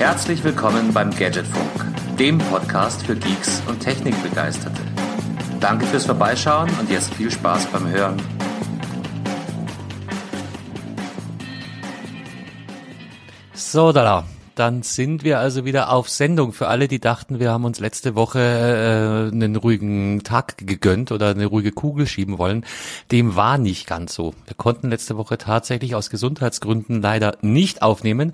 Herzlich willkommen beim Gadgetfunk, dem Podcast für Geeks und Technikbegeisterte. Danke fürs Vorbeischauen und jetzt viel Spaß beim Hören. So, da, dann sind wir also wieder auf Sendung. Für alle, die dachten, wir haben uns letzte Woche äh, einen ruhigen Tag gegönnt oder eine ruhige Kugel schieben wollen, dem war nicht ganz so. Wir konnten letzte Woche tatsächlich aus Gesundheitsgründen leider nicht aufnehmen.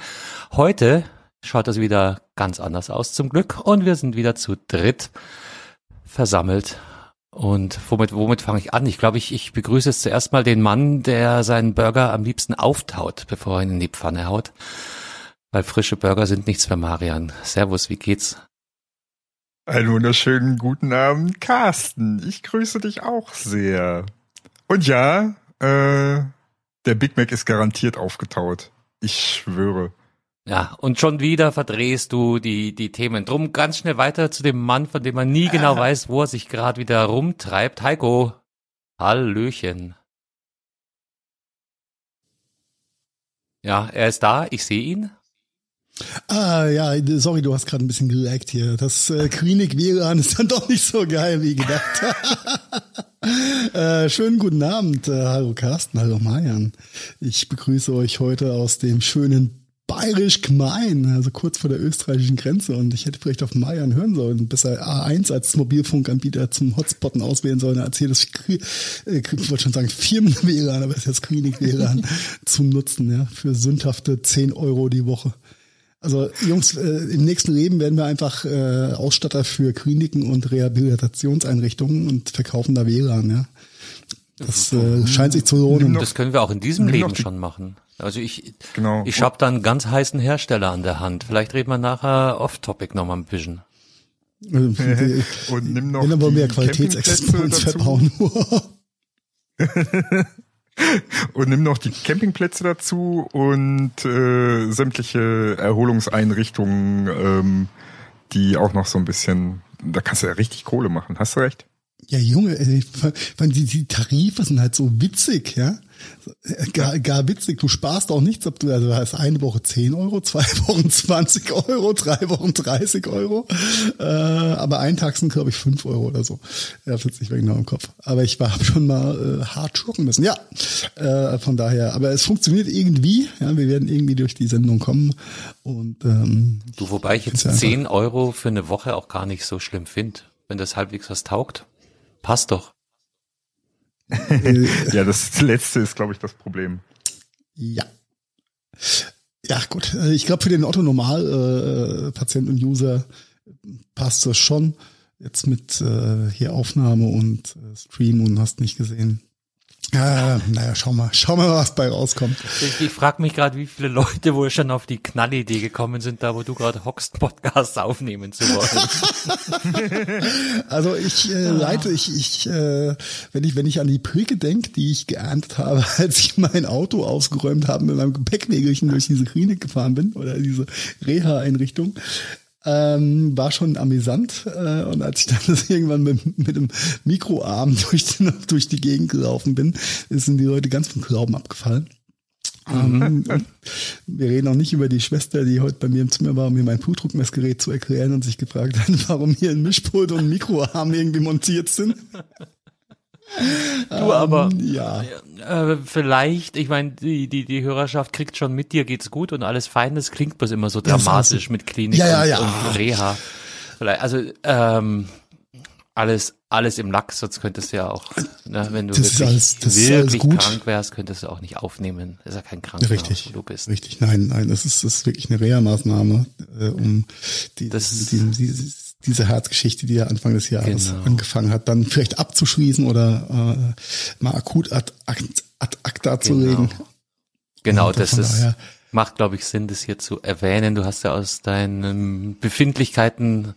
Heute schaut das wieder ganz anders aus zum Glück und wir sind wieder zu dritt versammelt. Und womit, womit fange ich an? Ich glaube, ich, ich begrüße jetzt zuerst mal den Mann, der seinen Burger am liebsten auftaut, bevor er ihn in die Pfanne haut. Weil frische Burger sind nichts für Marian. Servus, wie geht's? Einen wunderschönen guten Abend, Carsten. Ich grüße dich auch sehr. Und ja, äh, der Big Mac ist garantiert aufgetaut. Ich schwöre. Ja, und schon wieder verdrehst du die, die Themen. Drum ganz schnell weiter zu dem Mann, von dem man nie genau ah. weiß, wo er sich gerade wieder rumtreibt. Heiko, Hallöchen. Ja, er ist da, ich sehe ihn. Ah ja, sorry, du hast gerade ein bisschen gelaggt hier. Das äh, Klinik WLAN ist dann doch nicht so geil wie gedacht. äh, schönen guten Abend. Äh, hallo Carsten, hallo Marian. Ich begrüße euch heute aus dem schönen bayerisch gemein, also kurz vor der österreichischen Grenze. Und ich hätte vielleicht auf Marian hören sollen, besser A1 als Mobilfunkanbieter zum Hotspotten auswählen sollen, als hier das, äh, ich wollte schon sagen, Firmen-WLAN, aber es ist jetzt Klinik-WLAN zu nutzen, ja, für sündhafte 10 Euro die Woche. Also Jungs, äh, im nächsten Leben werden wir einfach äh, Ausstatter für Kliniken und Rehabilitationseinrichtungen und verkaufen da WLAN, ja. Das äh, scheint sich zu lohnen. Das können wir auch in diesem Leben schon machen. Also ich, genau. ich habe da einen ganz heißen Hersteller an der Hand. Vielleicht reden wir nachher off-topic noch mal ein bisschen. Und nimm noch aber mehr Qualitätsexperten verbauen. und nimm noch die Campingplätze dazu und äh, sämtliche Erholungseinrichtungen, ähm, die auch noch so ein bisschen, da kannst du ja richtig Kohle machen. Hast du recht? Ja, Junge, ey, die, die Tarife sind halt so witzig, ja. Gar, gar witzig, du sparst auch nichts, ob du, also hast eine Woche 10 Euro, zwei Wochen 20 Euro, drei Wochen 30 Euro, äh, aber ein Tag sind, glaube ich, 5 Euro oder so. Ja, das ist nicht mehr genau im Kopf. Aber ich habe schon mal äh, hart schlucken müssen. Ja, äh, von daher, aber es funktioniert irgendwie, ja, wir werden irgendwie durch die Sendung kommen und ähm, Du, wobei ich jetzt 10 Euro für eine Woche auch gar nicht so schlimm finde, wenn das halbwegs was taugt. Passt doch. ja, das letzte ist, glaube ich, das Problem. Ja. Ja, gut. Äh, ich glaube, für den Otto-Normal-Patient äh, und User passt das schon. Jetzt mit äh, hier Aufnahme und äh, Stream und hast nicht gesehen. Äh, naja, schau mal, schau mal, was bei rauskommt. Ich, ich frage mich gerade, wie viele Leute wohl schon auf die Knallidee gekommen sind, da wo du gerade hockst, Podcasts aufnehmen zu wollen. also ich äh, leite, ich, ich äh, wenn ich, wenn ich an die Pricke denke, die ich geerntet habe, als ich mein Auto ausgeräumt habe mit meinem Gepäckwägelchen durch diese Klinik gefahren bin oder diese Reha-Einrichtung, ähm, war schon amüsant. Äh, und als ich dann das irgendwann mit, mit dem Mikroarm durch die, durch die Gegend gelaufen bin, sind die Leute ganz vom Glauben abgefallen. Ähm, wir reden auch nicht über die Schwester, die heute bei mir im Zimmer war, um mir mein Blutdruckmessgerät zu erklären und sich gefragt hat, warum hier ein Mischpult und ein Mikroarm irgendwie montiert sind. Du aber, ähm, ja. Äh, vielleicht, ich meine, die, die, die Hörerschaft kriegt schon mit, dir geht's gut und alles fein, das klingt bloß immer so dramatisch ja, mit Klinik ja, ja, ja. und Reha. Vielleicht, also, ähm, alles, alles im Lack, sonst könntest du ja auch, ne, wenn du das wirklich, alles, wirklich krank wärst, könntest du auch nicht aufnehmen. Das ist ja kein Krankenhaus, richtig, wo du bist. Richtig, nein, nein, das ist, das ist wirklich eine Reha-Maßnahme, äh, um die, das, die, die, die diese Herzgeschichte, die ja Anfang des Jahres genau. angefangen hat, dann vielleicht abzuschließen oder äh, mal akut ad, ad, acta zu genau. legen. Genau, das ist, daher, macht, glaube ich, Sinn, das hier zu erwähnen. Du hast ja aus deinen Befindlichkeiten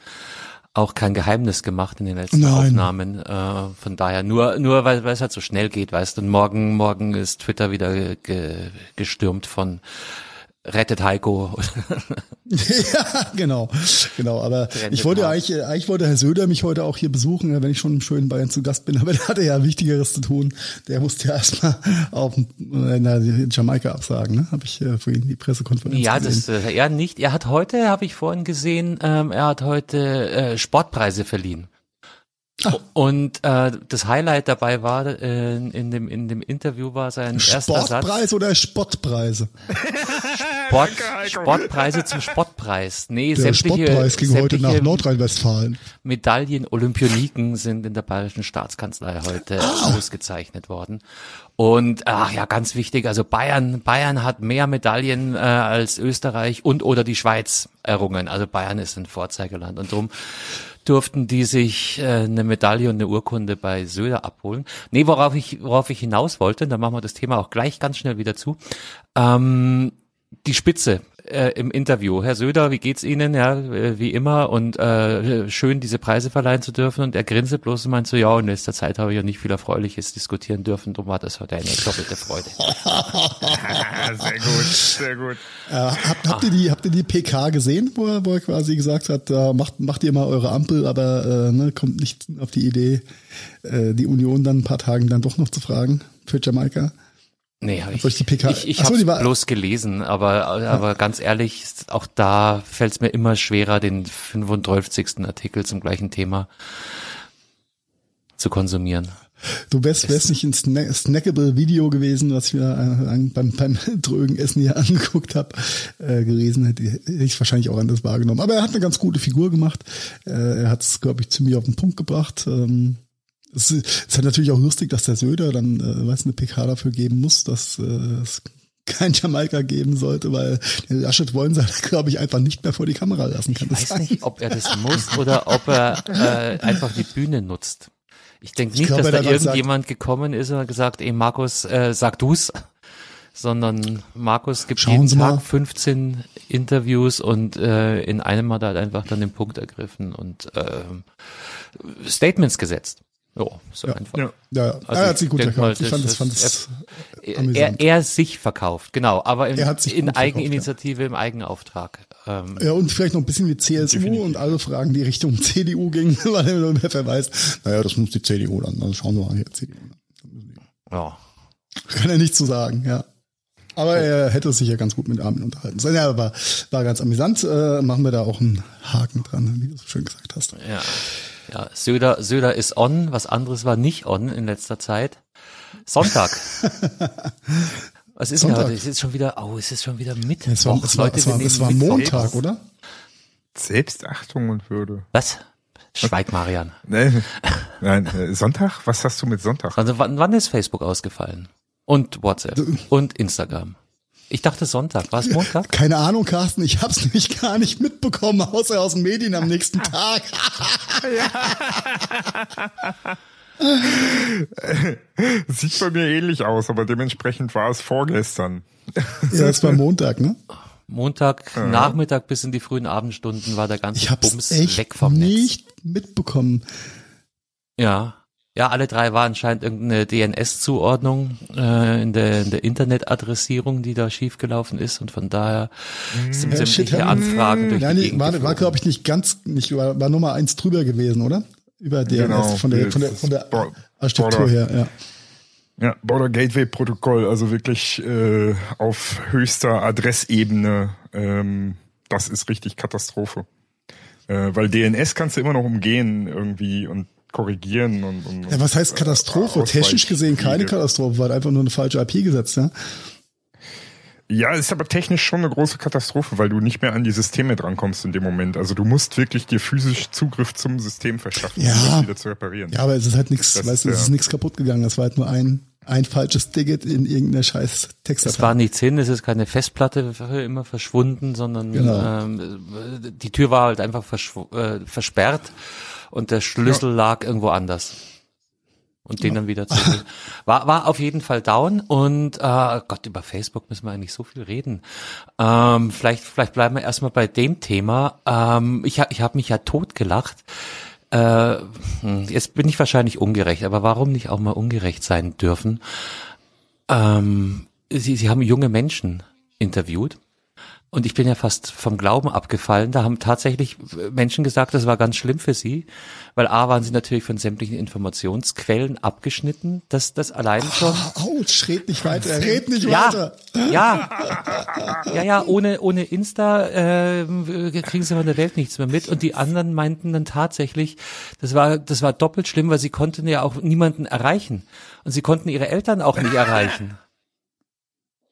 auch kein Geheimnis gemacht in den letzten Nein. Aufnahmen. Äh, von daher nur, nur weil, weil es halt so schnell geht, weißt du. Und morgen, morgen ist Twitter wieder ge, gestürmt von rettet Heiko. ja, genau, genau. Aber Trennt ich wollte eigentlich, eigentlich wollte Herr Söder mich heute auch hier besuchen, wenn ich schon im schönen Bayern zu Gast bin. Aber der hatte ja Wichtigeres zu tun. Der musste ja erstmal auf äh, na, Jamaika absagen. Ne? Habe ich äh, vorhin die Pressekonferenz Ja, gesehen. das äh, er nicht. Er hat heute, habe ich vorhin gesehen, ähm, er hat heute äh, Sportpreise verliehen. Und äh, das Highlight dabei war äh, in dem in dem Interview war sein erster Satz Sportpreis oder Spottpreise? Sport, Sportpreise zum Sportpreis. Nee, Der sämtliche, Spottpreis ging heute nach Nordrhein-Westfalen. Medaillen, Olympioniken sind in der Bayerischen Staatskanzlei heute Ah. ausgezeichnet worden. Und ach ja, ganz wichtig, also Bayern, Bayern hat mehr Medaillen äh, als Österreich und oder die Schweiz errungen. Also Bayern ist ein Vorzeigeland und darum durften die sich äh, eine Medaille und eine Urkunde bei Söder abholen. Nee, worauf ich, worauf ich hinaus wollte, dann machen wir das Thema auch gleich ganz schnell wieder zu. Ähm, die Spitze äh, im Interview. Herr Söder, wie geht's Ihnen? Ja, äh, wie immer und äh, schön, diese Preise verleihen zu dürfen. Und er grinset bloß und meint so, ja, in letzter Zeit habe ich ja nicht viel Erfreuliches diskutieren dürfen. Darum war das heute eine doppelte Freude. sehr gut, sehr gut. Äh, habt, habt, ihr die, habt ihr die PK gesehen, wo er, wo er quasi gesagt hat, äh, macht, macht ihr mal eure Ampel, aber äh, ne, kommt nicht auf die Idee, äh, die Union dann ein paar Tagen dann doch noch zu fragen für Jamaika? Nee, hab ich, euch die PK ich, ich habe war- bloß gelesen, aber, aber ganz ehrlich, auch da fällt es mir immer schwerer, den 35. Artikel zum gleichen Thema zu konsumieren. Du wärst, wärst nicht ein Sna snackable Video gewesen, was ich mir äh, beim, beim drögen Essen hier angeguckt habe, äh, gewesen, hätte hätte ich wahrscheinlich auch anders wahrgenommen. Aber er hat eine ganz gute Figur gemacht. Äh, er hat es, glaube ich, ziemlich auf den Punkt gebracht. Ähm, es ist, halt natürlich auch lustig, dass der Söder dann, äh, weiß eine PK dafür geben muss, dass äh, es kein Jamaika geben sollte, weil den Laschet wollen sie, glaube ich, einfach nicht mehr vor die Kamera lassen. Kann Ich weiß sein? nicht, ob er das muss oder ob er äh, einfach die Bühne nutzt. Ich denke nicht, glaub, dass da irgendjemand gekommen ist und hat gesagt, ey Markus, äh, sag du's, sondern Markus gibt Schauen jeden Sie Tag mal. 15 Interviews und äh, in einem hat er halt einfach dann den Punkt ergriffen und ähm, Statements gesetzt. Jo, so einfach. Ja. Ja, Also er hat sich ich gut mal, verkauft. Ich fand das, fand ist- das Er, amüsant. er sich verkauft, genau, aber Er in verkauft, Eigeninitiative, im Eigenauftrag. Ähm, Ja, und vielleicht noch ein bisschen wie CSU und alle Fragen, die Richtung CDU gingen, weil er nur wer weiß. Naja, das muss die CDU dann. Also schauen wir mal hier, CDU. ja. Kann er nicht zu sagen, ja. Aber er hätte sich ja ganz gut mit Armin unterhalten. sollen. Ja, war, war ganz amüsant. Äh, machen wir da auch einen Haken dran, wie du so schön gesagt hast. Ja. Ja, Söder, Söder ist on, was anderes war nicht on in letzter Zeit. Sonntag. Was ist denn heute? Es ist schon wieder, oh, es ist schon wieder Mittwoch. Es war, es war, Leute, es war, es war Montag, oder? Selbstachtung und Würde. Was? Schweig, Marian. Nee, nein, äh, Sonntag? Was hast du mit Sonntag? Also wann, wann ist Facebook ausgefallen? Und WhatsApp und Instagram. Ich dachte Sonntag. War es Montag? Keine Ahnung, Carsten, ich hab's nämlich gar nicht mitbekommen, außer aus den Medien am nächsten Tag. Sieht bei mir ähnlich aus, aber dementsprechend war es vorgestern. ja, es war Montag, ne? Montag, Nachmittag bis in die frühen Abendstunden war der ganze Ich hab's Bums echt weg vom Netz. nicht mitbekommen. Ja. Ja, alle drei war anscheinend irgendeine DNS-Zuordnung äh, in, der, in der Internetadressierung, die da schiefgelaufen ist und von daher sind Ja, sämtliche shit, Anfragen durch Ja, die nee, Gegend war, war geflogen. glaube ich nicht ganz, nicht war, war Nummer eins drüber gewesen, oder? Über DNS Genau, von der von der von der Architektur her, ja. Ja, Border Gateway Protokoll, also wirklich äh, auf höchster Adressebene. Ähm, das ist richtig Katastrophe. Äh, weil DNS kannst du immer noch umgehen irgendwie und korrigieren und, und Ja, was heißt Katastrophe? Äh, Technisch gesehen keine. Katastrophe, war einfach nur eine falsche IP gesetzt, ja? Ja, ist aber technisch schon eine große Katastrophe, weil du nicht mehr an die Systeme drankommst in dem Moment. Also du musst wirklich dir physisch Zugriff zum System verschaffen, Ja. um das wieder zu reparieren. Ja, aber es ist halt nichts, weißt du, es ist nichts kaputt gegangen. Es war halt nur ein, ein falsches Ticket in irgendeiner scheiß Es Textdatei. war nichts hin, es ist keine Festplatte für immer verschwunden, sondern Genau. ähm, die Tür war halt einfach äh, versperrt und der Schlüssel lag irgendwo anders. Und den dann wieder zu. War, war auf jeden Fall down und äh, Gott, über Facebook müssen wir eigentlich so viel reden. Ähm, vielleicht, vielleicht bleiben wir erstmal bei dem Thema. Ähm, ich ich habe mich ja totgelacht. Äh, hm, jetzt bin ich wahrscheinlich ungerecht, aber warum nicht auch mal ungerecht sein dürfen? Ähm, sie, sie haben junge Menschen interviewt Und ich bin ja fast vom Glauben abgefallen. Da haben tatsächlich Menschen gesagt, das war ganz schlimm für sie, weil A waren sie natürlich von sämtlichen Informationsquellen abgeschnitten. Das, das allein schon. Autsch, red nicht weiter, red nicht ja, weiter. ja, ja, ja, ohne, ohne Insta äh, kriegen sie von der Welt nichts mehr mit. Und die anderen meinten dann tatsächlich, das war, das war doppelt schlimm, weil sie konnten ja auch niemanden erreichen. Und sie konnten ihre Eltern auch nicht erreichen.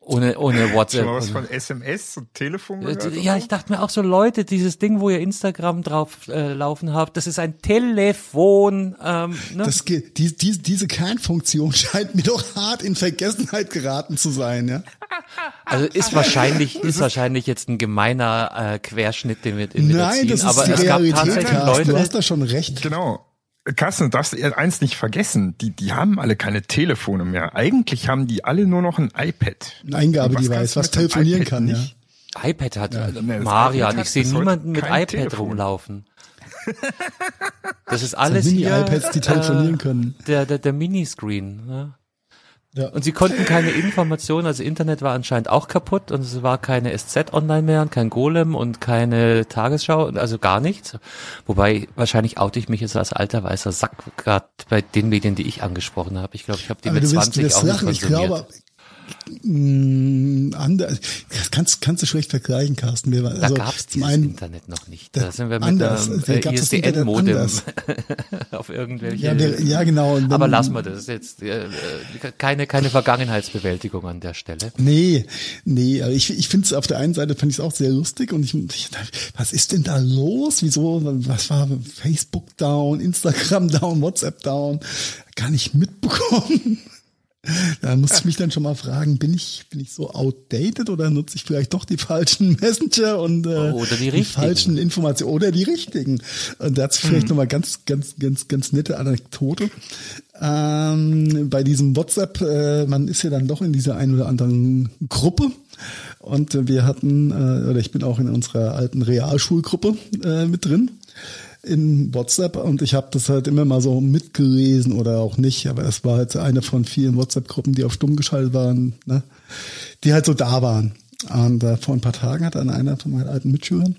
Ohne, ohne WhatsApp. Schon mal was von SMS und Telefon Äh, gehört? Ja, ich dachte mir auch so, Leute, dieses Ding, wo ihr Instagram drauf äh, laufen habt, das ist ein Telefon. Ähm, ne? Das, ge- die, die, diese Kernfunktion scheint mir doch hart in Vergessenheit geraten zu sein, ja. also ist wahrscheinlich, ist wahrscheinlich jetzt ein gemeiner äh, Querschnitt, den wir, den wir da Nein, ziehen, das ist aber die es gab Realität, tatsächlich Carsten. Du Leute, hast da schon recht. Genau. Carsten, du darfst eins nicht vergessen. Die, die haben alle keine Telefone mehr. Eigentlich haben die alle nur noch ein iPad. Ein Eingabedevice, was dem telefonieren kann, ja. nicht? iPad hat, äh, nee, das Marian, iPad ich sehe niemanden mit iPad Telefon. rumlaufen. Das ist alles sind hier, Mini-iPads, die telefonieren äh, können. Der, der, der Miniscreen. Ne? Ja. Und sie konnten keine Informationen, also Internet war anscheinend auch kaputt und es war keine SZ online mehr und kein Golem und keine Tagesschau, also gar nichts. Wobei wahrscheinlich oute ich mich jetzt als alter weißer Sack gerade bei den Medien, die ich angesprochen habe. Ich glaube, ich habe die Aber mit du wirst, du 20 wirst auch nicht lachen. Ich konsumiert. glaube, anders, das kannst, kannst du schlecht vergleichen, Carsten. Wir, da also, gab's zum dieses einen, Internet noch nicht. Da sind wir mit anders. einem Da äh, ISDN-Modem anders. auf irgendwelche. ja, der, ja, genau. Und aber dann- lassen wir das jetzt. Äh, keine, keine Vergangenheitsbewältigung an der Stelle. Nee, nee, ich, ich finde es auf der einen Seite fand ich es auch sehr lustig und ich, ich was ist denn da los? Wieso, was war Facebook down, Instagram down, WhatsApp down? Gar nicht mitbekommen. Da musste ich mich dann schon mal fragen, bin ich, bin ich so outdated oder nutze ich vielleicht doch die falschen Messenger und äh, Oder die die falschen Informationen oder die richtigen. Und dazu Hm. vielleicht noch mal ganz, ganz, ganz, ganz nette Anekdote. Ähm, bei diesem WhatsApp, äh, man ist ja dann doch in dieser ein oder anderen Gruppe. Und wir hatten, äh, oder ich bin auch in unserer alten Realschulgruppe äh, mit drin in WhatsApp und ich habe das halt immer mal so mitgelesen oder auch nicht, aber es war halt eine von vielen WhatsApp-Gruppen, die auf stumm geschaltet waren, ne? die halt so da waren. Und äh, vor ein paar Tagen hat dann einer von meinen alten Mitschülern,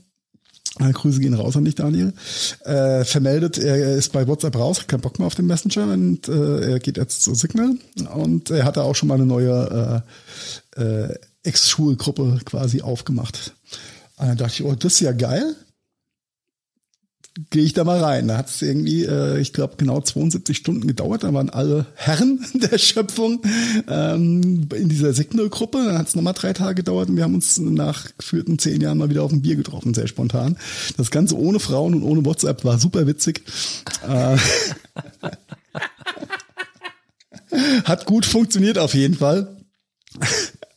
äh, Grüße gehen raus an dich, Daniel, äh, vermeldet, er ist bei WhatsApp raus, hat keinen Bock mehr auf den Messenger und äh, er geht jetzt zu Signal und er hatte auch schon mal eine neue äh, äh, Ex-Schulgruppe quasi aufgemacht. Und dann dachte ich, oh, das ist ja geil gehe ich da mal rein. Da hat es irgendwie, äh, ich glaube, genau 72 Stunden gedauert. Da waren alle Herren der Schöpfung ähm, in dieser Signal-Gruppe. Dann hat es nochmal drei Tage gedauert und wir haben uns nach geführten zehn Jahren mal wieder auf ein Bier getroffen, sehr spontan. Das Ganze ohne Frauen und ohne WhatsApp war super witzig. Äh, hat gut funktioniert auf jeden Fall.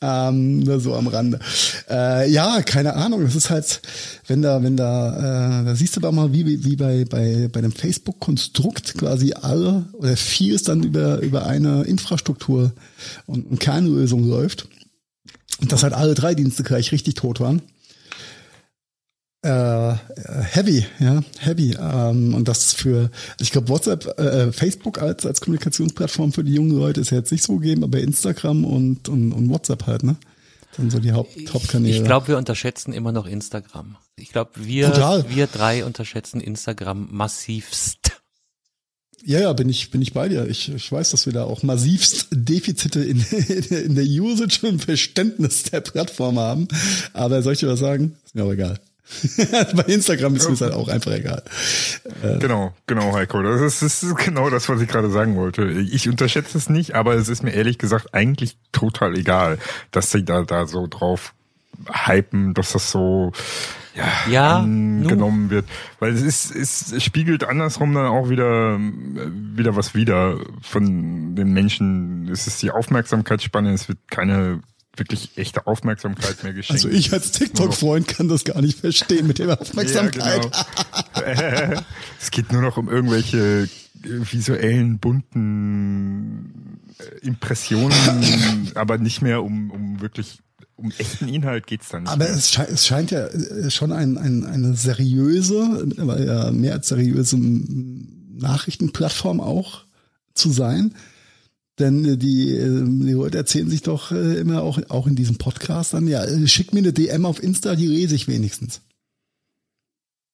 Ähm, so am Rande. Äh, ja, keine Ahnung. Das ist halt, wenn da, wenn da, äh, da siehst du aber mal, wie, wie bei, bei, bei dem Facebook-Konstrukt quasi alle oder vieles dann über, über eine Infrastruktur und eine Kernlösung läuft. Und dass halt alle drei Dienste gleich richtig tot waren. Äh, heavy, ja, heavy. Ähm, und das für, ich glaube, WhatsApp, äh, Facebook als, als Kommunikationsplattform für die jungen Leute ist ja jetzt nicht so gegeben, aber Instagram und, und, und WhatsApp halt, ne? Dann so die Haupt, Hauptkanäle. Ich glaube, wir unterschätzen immer noch Instagram. Ich glaube, wir, Total. wir drei unterschätzen Instagram massivst. Ja, ja, bin ich, bin ich bei dir. Ich, ich weiß, dass wir da auch massivst Defizite in, in der Usage und Verständnis der Plattform haben. Aber soll ich dir was sagen? Ist mir auch egal. bei Instagram ist mir halt auch einfach egal. Genau, genau, Heiko. Das ist, das ist genau das, was ich gerade sagen wollte. Ich unterschätze es nicht, aber es ist mir ehrlich gesagt eigentlich total egal, dass sie da, da so drauf hypen, dass das so ja, Ja, angenommen wird. Weil es ist, es, es spiegelt andersrum dann auch wieder, wieder was wieder von den Menschen. Es ist die Aufmerksamkeitsspanne, es wird keine wirklich echte Aufmerksamkeit mehr geschenkt. Also ich als TikTok-Freund kann das gar nicht verstehen mit der Aufmerksamkeit. Ja, genau. es geht nur noch um irgendwelche visuellen, bunten äh, Impressionen, aber nicht mehr um, um wirklich um echten Inhalt geht's dann nicht. Aber mehr. es, scheint, es scheint ja äh, schon ein, ein, eine seriöse, mittlerweile ja mehr als seriöse Nachrichtenplattform auch zu sein. Denn äh, die, äh, die Leute erzählen sich doch äh, immer auch, auch in diesem Podcast dann, ja, schick mir eine DM auf Insta, die lese ich wenigstens.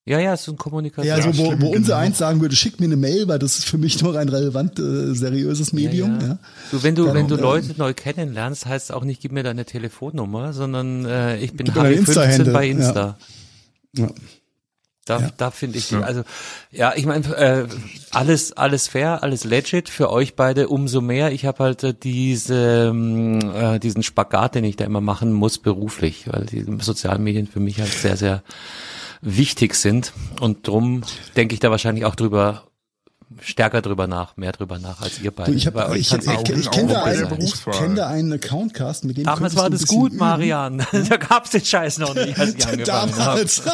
Ja, ja, es ist ein Kommunikation. Ja, also wo, wo unser genau. eins sagen würde, schick mir eine Mail, weil das ist für mich noch ein relevant äh, seriöses Medium. Ja, Ja. Du, wenn du, Dann, wenn du ähm, Leute neu kennenlernst, heißt es auch nicht, gib mir deine Telefonnummer, sondern äh, ich bin Harry 15 Insta-Handle, bei Insta. Ja. Da, Ja. da finde ich, also ja, ich meine, äh, alles, alles fair, alles legit für euch beide. Umso mehr. Ich habe halt äh, diese, ähm, äh, diesen Spagat, den ich da immer machen muss beruflich, weil die sozialen Medien für mich halt sehr, sehr wichtig sind und drum denke ich da wahrscheinlich auch drüber stärker drüber nach, mehr drüber nach als ihr beide. Du, ich Bei habe euch ich, ich, ich, kenne da, einen- ich kenn da einen Accountcast, mit dem Damals könntest war das gut, üben. Marian. da gab's den Scheiß noch nicht, als ich angefangen habe. Damals.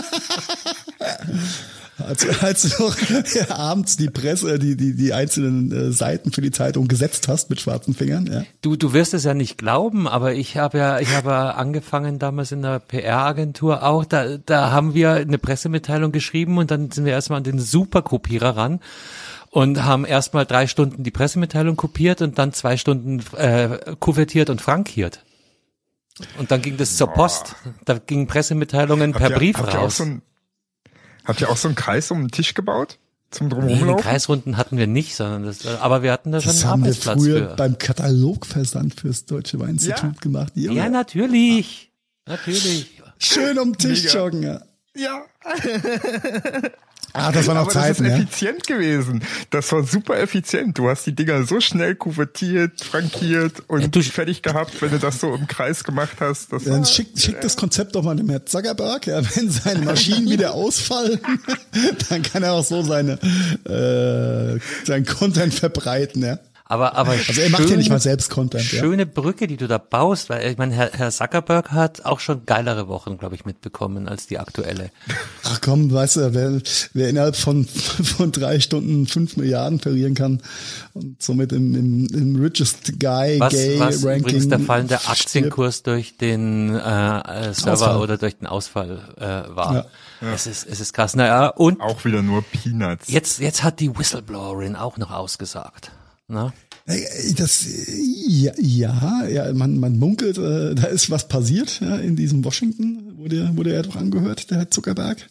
Als, als du noch ja, abends die Presse, die, die, die einzelnen äh, Seiten für die Zeitung gesetzt hast mit schwarzen Fingern, ja. Du, du wirst es ja nicht glauben, aber ich habe ja, ich habe ja angefangen damals in der PR-Agentur auch. Da, da haben wir eine Pressemitteilung geschrieben und dann sind wir erstmal an den Superkopierer ran und haben erstmal drei Stunden die Pressemitteilung kopiert und dann zwei Stunden äh, kuvertiert und frankiert. Und dann ging das zur Post. Da gingen Pressemitteilungen per Habt ihr- Brief habt ihr auch raus. so ein, habt ihr auch so einen Kreis um den Tisch gebaut? Zum Nee, Drumherumlaufen? die Kreisrunden hatten wir nicht, sondern das, aber wir hatten da schon Das einen haben wir früher für. beim Katalogversand fürs Deutsche Weininstitut Ja. gemacht. Junge. Ja, natürlich. Natürlich. Schön um den Tisch Mega. joggen, ja. ja, Ah, das waren noch aber das ist Zeiten, ja. effizient gewesen. Das war super effizient. Du hast die Dinger so schnell kuvertiert, frankiert und Ja, du- fertig gehabt, wenn du das so im Kreis gemacht hast. Das Dann war, schick, schick das Konzept doch mal dem Herrn Zuckerberg, ja, wenn seine Maschinen wieder ausfallen, dann kann er auch so seine äh, seinen Content verbreiten, ja. Aber, aber Also er macht ja nicht mal selbst Content, ja. Schöne Brücke, die du da baust, weil ich meine, Herr, Herr Zuckerberg hat auch schon geilere Wochen, glaube ich, mitbekommen als die aktuelle. Ach komm, weißt du, wer, wer innerhalb von, von drei Stunden fünf Milliarden verlieren kann und somit im, im, im richest guy Was, gay was Ranking übrigens der fallende stirbt. Aktienkurs durch den äh, äh, Server Ausfall. oder durch den Ausfall äh, war. Ja. Es ist, es ist krass. Naja, und auch wieder nur Peanuts. jetzt, jetzt hat die Whistleblowerin auch noch ausgesagt. Ne? Äh, Das, ja, ja, ja man, man munkelt, äh, da ist was passiert ja, in diesem Washington, wurde, wurde er doch angehört, der Herr Zuckerberg.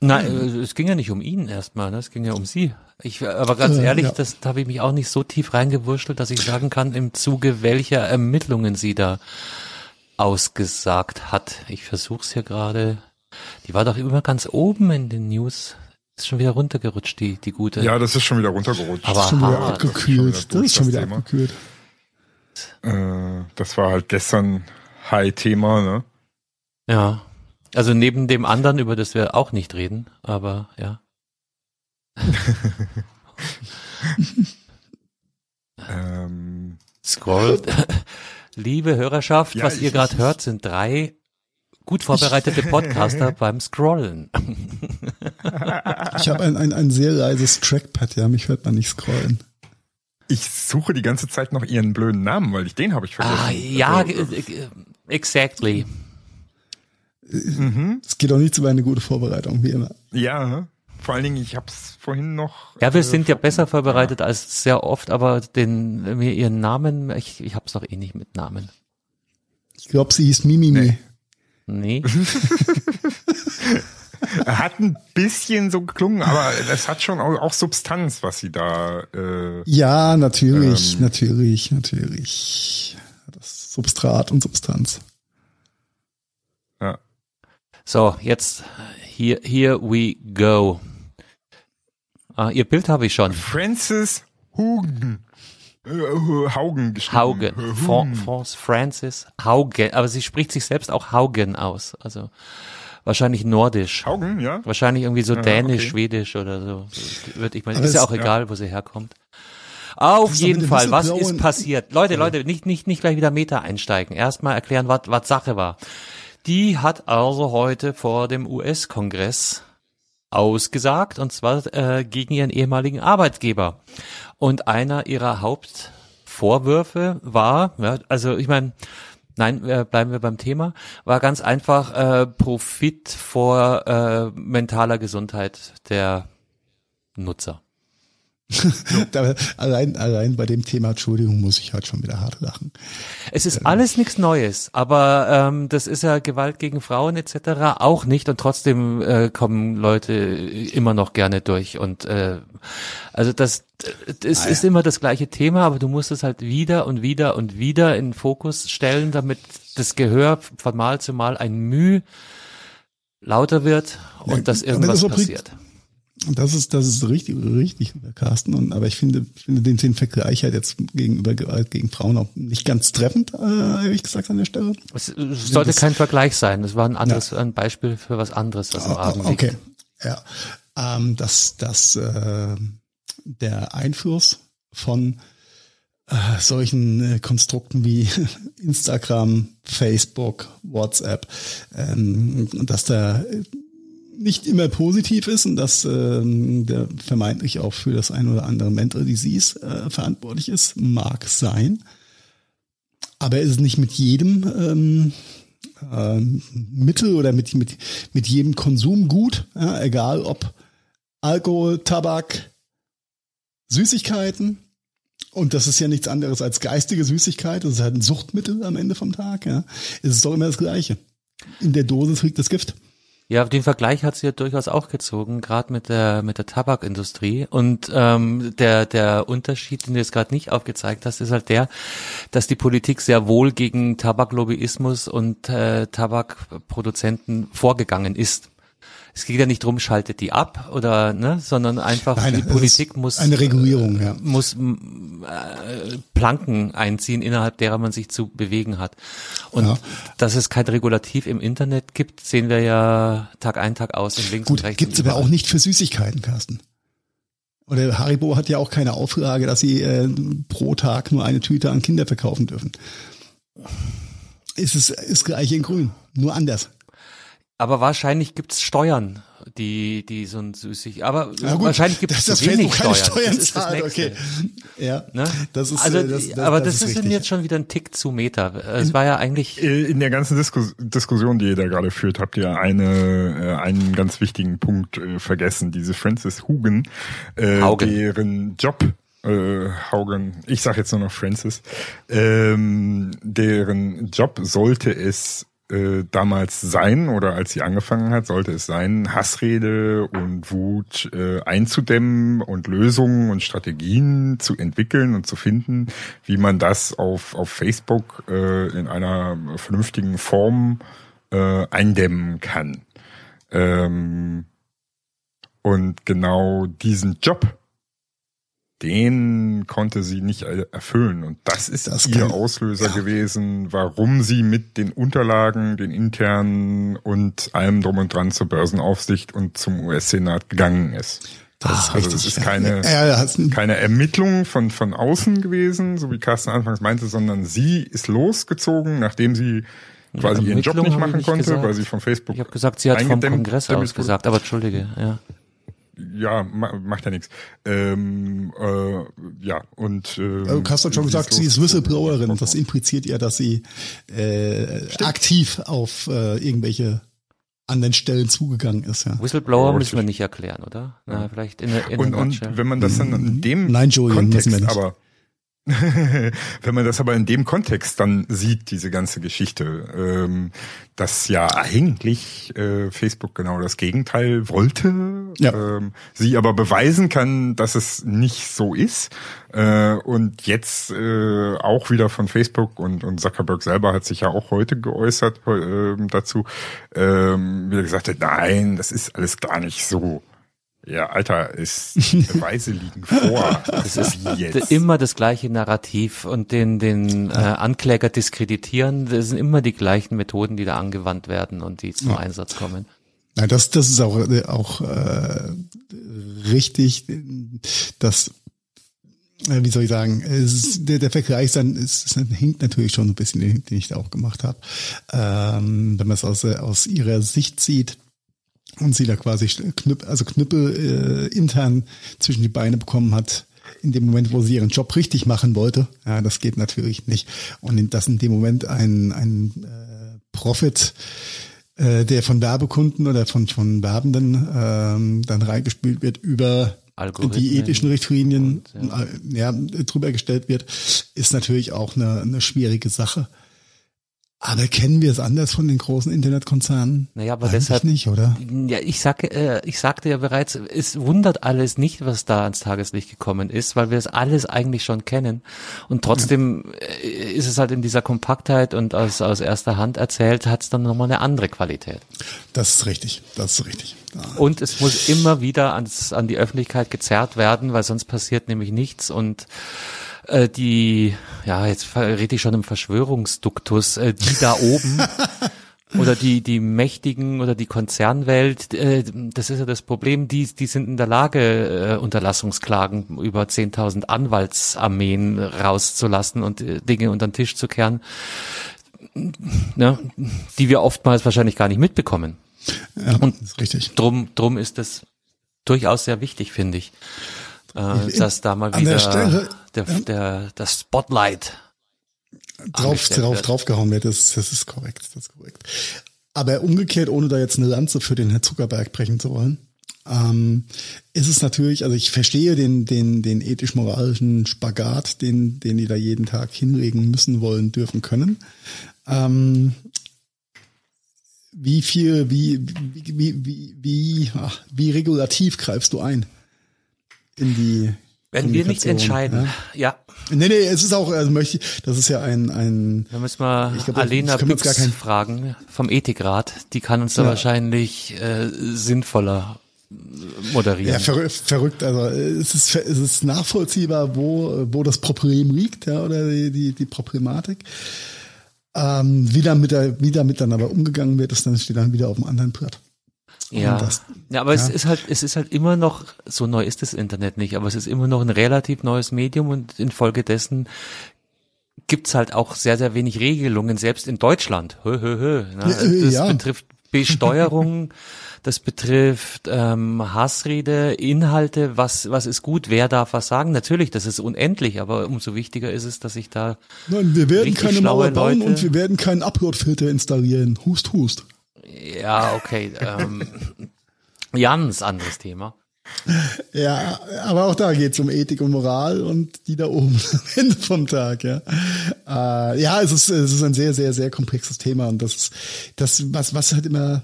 Nein, äh, es ging ja nicht um ihn erstmal, ne? es ging ja um sie. Ich, aber ganz Äh, ehrlich, ja. das da habe ich mich auch nicht so tief reingewurschtelt, dass ich sagen kann, im Zuge welcher Ermittlungen sie da ausgesagt hat. Ich versuch's hier gerade. Die war doch immer ganz oben in den News. Ist schon wieder runtergerutscht, die, die gute. Ja, das ist schon wieder runtergerutscht. Aber Schon wieder hart. abgekühlt. Das ist schon wieder. Äh, das war halt gestern High-Thema, ne? Ja. Also neben dem anderen, über das wir auch nicht reden, aber ja. Ähm, Scroll. Liebe Hörerschaft, Ja, was ich- ihr gerade hört, sind drei gut vorbereitete Podcaster beim Scrollen. Ich habe ein, ein, ein sehr leises Trackpad, ja, mich hört man nicht scrollen. ich suche die ganze Zeit noch ihren blöden Namen, weil ich den habe ich vergessen. Ah, ja, Also, äh, äh, exactly. Es geht auch nichts über eine gute Vorbereitung, wie immer. ja, vor allen Dingen, ich habe es vorhin noch. Ja, wir äh, sind ja besser vorbereitet als sehr oft, aber den mir ihren Namen, ich, ich hab's noch eh nicht mit Namen. Ich glaube, sie hieß Mimimi. Nee. Er hat ein bisschen so geklungen, aber es hat schon auch, Substanz, was sie da. Äh, Ja, natürlich, Ähm. natürlich, natürlich. Das Substrat und Substanz. ja. So, jetzt here, here we go. Ah, ihr Bild habe ich schon. Francis Hugen. Äh, Haugen geschrieben. Haugen. Hugen. Fran- France Francis Haugen. Aber sie spricht sich selbst auch Haugen aus. Also wahrscheinlich nordisch. Haugen, ja. Wahrscheinlich irgendwie so dänisch, okay. schwedisch oder so. Würde ich mal, Aber ist ja auch egal, wo sie herkommt. Auf jeden Fall, was ist passiert? Leute, Leute, nicht, nicht, nicht gleich wieder Meta einsteigen. Erstmal erklären, was, was Sache war. Die hat also heute vor dem US-Kongress ausgesagt, und zwar äh, gegen ihren ehemaligen Arbeitgeber. Und einer ihrer Hauptvorwürfe war, ja, also ich meine, nein, äh, bleiben wir beim Thema, war ganz einfach äh, Profit vor äh, mentaler Gesundheit der Nutzer. da, allein, allein bei dem Thema Entschuldigung muss ich halt schon wieder hart lachen. Es ist alles nichts Neues, aber ähm, das ist ja Gewalt gegen Frauen etc. auch nicht und trotzdem äh, kommen Leute immer noch gerne durch und äh, also das, das ist immer das gleiche Thema, aber du musst es halt wieder und wieder und wieder in Fokus stellen, damit das Gehör von Mal zu Mal ein Mühe lauter wird und ja, dass irgendwas passiert. Das ist, das ist richtig, richtig, Carsten. Und, aber ich finde, finde den, den Vergleich halt jetzt gegenüber Gewalt gegen Frauen auch nicht ganz treffend, äh, ehrlich gesagt, an der Stelle. Es sollte kein Vergleich sein. Das war ein anderes, ja. ein Beispiel für was anderes, was im Abend liegt. Okay. Ja. Ähm, dass, dass, äh, der Einfluss von äh, solchen äh, Konstrukten wie Instagram, Facebook, WhatsApp, ähm, dass da nicht immer positiv ist und dass ähm, der vermeintlich auch für das ein oder andere Mental Disease äh, verantwortlich ist, mag sein. Aber er ist nicht mit jedem ähm, äh, Mittel oder mit, mit, mit jedem Konsum gut, ja, egal ob Alkohol, Tabak, Süßigkeiten. Und das ist ja nichts anderes als geistige Süßigkeit. Das ist halt ein Suchtmittel am Ende vom Tag. Ja. Es ist doch immer das Gleiche. In der Dose liegt das Gift. Ja, den Vergleich hat sie ja durchaus auch gezogen, gerade mit der mit der Tabakindustrie. Und ähm, der der Unterschied, den du jetzt gerade nicht aufgezeigt hast, ist halt der, dass die Politik sehr wohl gegen Tabaklobbyismus und äh, Tabakproduzenten vorgegangen ist es geht ja nicht drum, schaltet die ab oder ne, sondern einfach Nein, die Politik muss eine Regulierung, ja. muss äh, Planken einziehen, innerhalb derer man sich zu bewegen hat. Und ja. dass es kein Regulativ im Internet gibt, sehen wir ja Tag ein Tag aus in links Gut, und rechts. Gibt's aber auch nicht für Süßigkeiten, Carsten. Oder Haribo hat ja auch keine Auflage, dass sie äh, pro Tag nur eine Tüte an Kinder verkaufen dürfen. Ist es ist gleich in Grün, nur anders. Aber wahrscheinlich gibt's Steuern, die die so ein süßig. Aber ja, wahrscheinlich gibt es zu wenig Steuern. Steuern. Das ist das okay. Ja, ne? das ist. Also, äh, das, das, aber das, das ist, ist jetzt schon wieder ein Tick zu Meter. Es in, war ja eigentlich äh, in der ganzen Diskus Diskussion, die ihr da gerade führt, habt ihr eine äh, einen ganz wichtigen Punkt äh, vergessen. Diese Francis Hugen, äh, deren Job äh, Haugen, ich sage jetzt nur noch Francis, ähm, deren Job sollte es äh, damals sein oder als sie angefangen hat, sollte es sein, Hassrede und Wut äh, einzudämmen und Lösungen und Strategien zu entwickeln und zu finden, wie man das auf, auf Facebook äh, in einer vernünftigen Form äh, eindämmen kann. Ähm, und genau diesen Job den konnte sie nicht erfüllen. Und das ist das ihr kann, Auslöser ja. gewesen, warum sie mit den Unterlagen, den internen und allem drum und dran zur Börsenaufsicht und zum US-Senat gegangen ist. Das ist also richtig. Das ist keine, ja, ja, keine Ermittlung von, von außen gewesen, so wie Carsten anfangs meinte, sondern sie ist losgezogen, nachdem sie quasi ihren Job nicht machen nicht konnte, gesagt. weil sie von Facebook. Ich habe gesagt, sie hat vom Kongress aus gesagt, aber entschuldige, ja ja, macht ja nichts. Ähm, äh, ja, und ähm, also, Du hast doch schon gesagt, sie ist Whistleblowerin. Das impliziert ja, dass sie äh, aktiv auf äh, irgendwelche anderen Stellen zugegangen ist. Ja. Whistleblower müssen wir nicht erklären, oder? Na, vielleicht in, in und, und wenn man das dann in dem Nein, Julian, Kontext aber Wenn man das aber in dem Kontext dann sieht, diese ganze Geschichte, ähm, dass ja eigentlich äh, Facebook genau das Gegenteil wollte, ja. ähm, sie aber beweisen kann, dass es nicht so ist äh, und jetzt äh, auch wieder von Facebook und, und Zuckerberg selber hat sich ja auch heute geäußert äh, dazu, wieder gesagt hat, nein, das ist alles gar nicht so. Ja, Alter, ist Beweise liegen vor. Das ist jetzt. immer das gleiche Narrativ und den den äh, Ankläger diskreditieren. Das sind immer die gleichen Methoden, die da angewandt werden und die zum ja. Einsatz kommen. Ja, das das ist auch auch äh, richtig, dass äh, wie soll ich sagen, ist, der, der Vergleich dann ist, ist, hinkt natürlich schon ein bisschen, den, den ich da auch gemacht habe. Ähm, wenn man es aus, aus ihrer Sicht sieht, und sie da quasi Knüpp, also Knüppel äh, intern zwischen die Beine bekommen hat, in dem Moment, wo sie ihren Job richtig machen wollte. Ja, das geht natürlich nicht. Und in, dass in dem Moment ein, ein äh, Profit, äh, der von Werbekunden oder von, von Werbenden ähm, dann reingespielt wird über die ethischen Richtlinien und, ja. ja. drüber gestellt wird, ist natürlich auch eine, eine schwierige Sache. Aber kennen wir es anders von den großen Internetkonzernen? Naja, aber Eigentlich deshalb nicht, oder? Ja, ich sage, äh, ich sagte ja bereits, es wundert alles nicht, was da ans Tageslicht gekommen ist, weil wir es alles eigentlich schon kennen. Und trotzdem ja. ist es halt in dieser Kompaktheit und aus, aus erster Hand erzählt, hat es dann nochmal eine andere Qualität. Das ist richtig, das ist richtig. Ja. Und es muss immer wieder ans, an die Öffentlichkeit gezerrt werden, weil sonst passiert nämlich nichts und äh, die, ja, jetzt rede ich schon im Verschwörungsduktus, äh, die da oben oder die, die Mächtigen oder die Konzernwelt, äh, das ist ja das Problem, die, die sind in der Lage, äh, Unterlassungsklagen über 10.000 Anwaltsarmeen rauszulassen und äh, Dinge unter den Tisch zu kehren, ne, die wir oftmals wahrscheinlich gar nicht mitbekommen. Ja, und richtig. Drum, drum ist das durchaus sehr wichtig, finde ich äh, dass da mal wieder Stelle, der, ja. der, das Spotlight drauf, drauf, wird. draufgehauen wird. Das, das ist korrekt, das ist korrekt. Aber umgekehrt, ohne da jetzt eine Lanze für den Herr Zuckerberg brechen zu wollen, ähm, ist es natürlich, also ich verstehe den, den, den ethisch-moralischen Spagat, den, den die da jeden Tag hinlegen müssen, wollen, dürfen, können. Ähm, wie viel, wie, wie, wie, wie, wie, ach, wie regulativ greifst du ein? In die wenn wir nicht entscheiden, ja. ja. Nee, nee, es ist auch, also möchte ich, das ist ja ein, ein. Da müssen wir glaub, Alena Büchs gar kein fragen vom Ethikrat. Die kann uns da ja. wahrscheinlich äh, sinnvoller moderieren. Ja, ver verrückt. Also es ist, es ist nachvollziehbar, wo, wo das Problem liegt, ja, oder die, die, die Problematik. Ähm, wie damit, wie damit dann aber umgegangen wird, ist dann steht dann wieder auf dem anderen Blatt. Ja. Das, ja, aber ja. es ist halt, es ist halt immer noch, so neu ist das Internet nicht, aber es ist immer noch ein relativ neues Medium und infolgedessen gibt's halt auch sehr, sehr wenig Regelungen, selbst in Deutschland. Hö, hö, hö, ne? Äh, das ja. betrifft Besteuerung, das betrifft ähm, Hassrede, Inhalte, was, was ist gut, wer darf was sagen. Natürlich, das ist unendlich, aber umso wichtiger ist es, dass ich da. Nein, wir werden keine Mauer bauen Leute, und wir werden keinen Upload-Filter installieren. Hust, hust. Ja, okay. Ähm, ganz anderes Thema. Ja, aber auch da geht es um Ethik und Moral und die da oben am Ende vom Tag, ja. Äh, ja, es ist, es ist ein sehr, sehr, sehr komplexes Thema und das das, was, was halt immer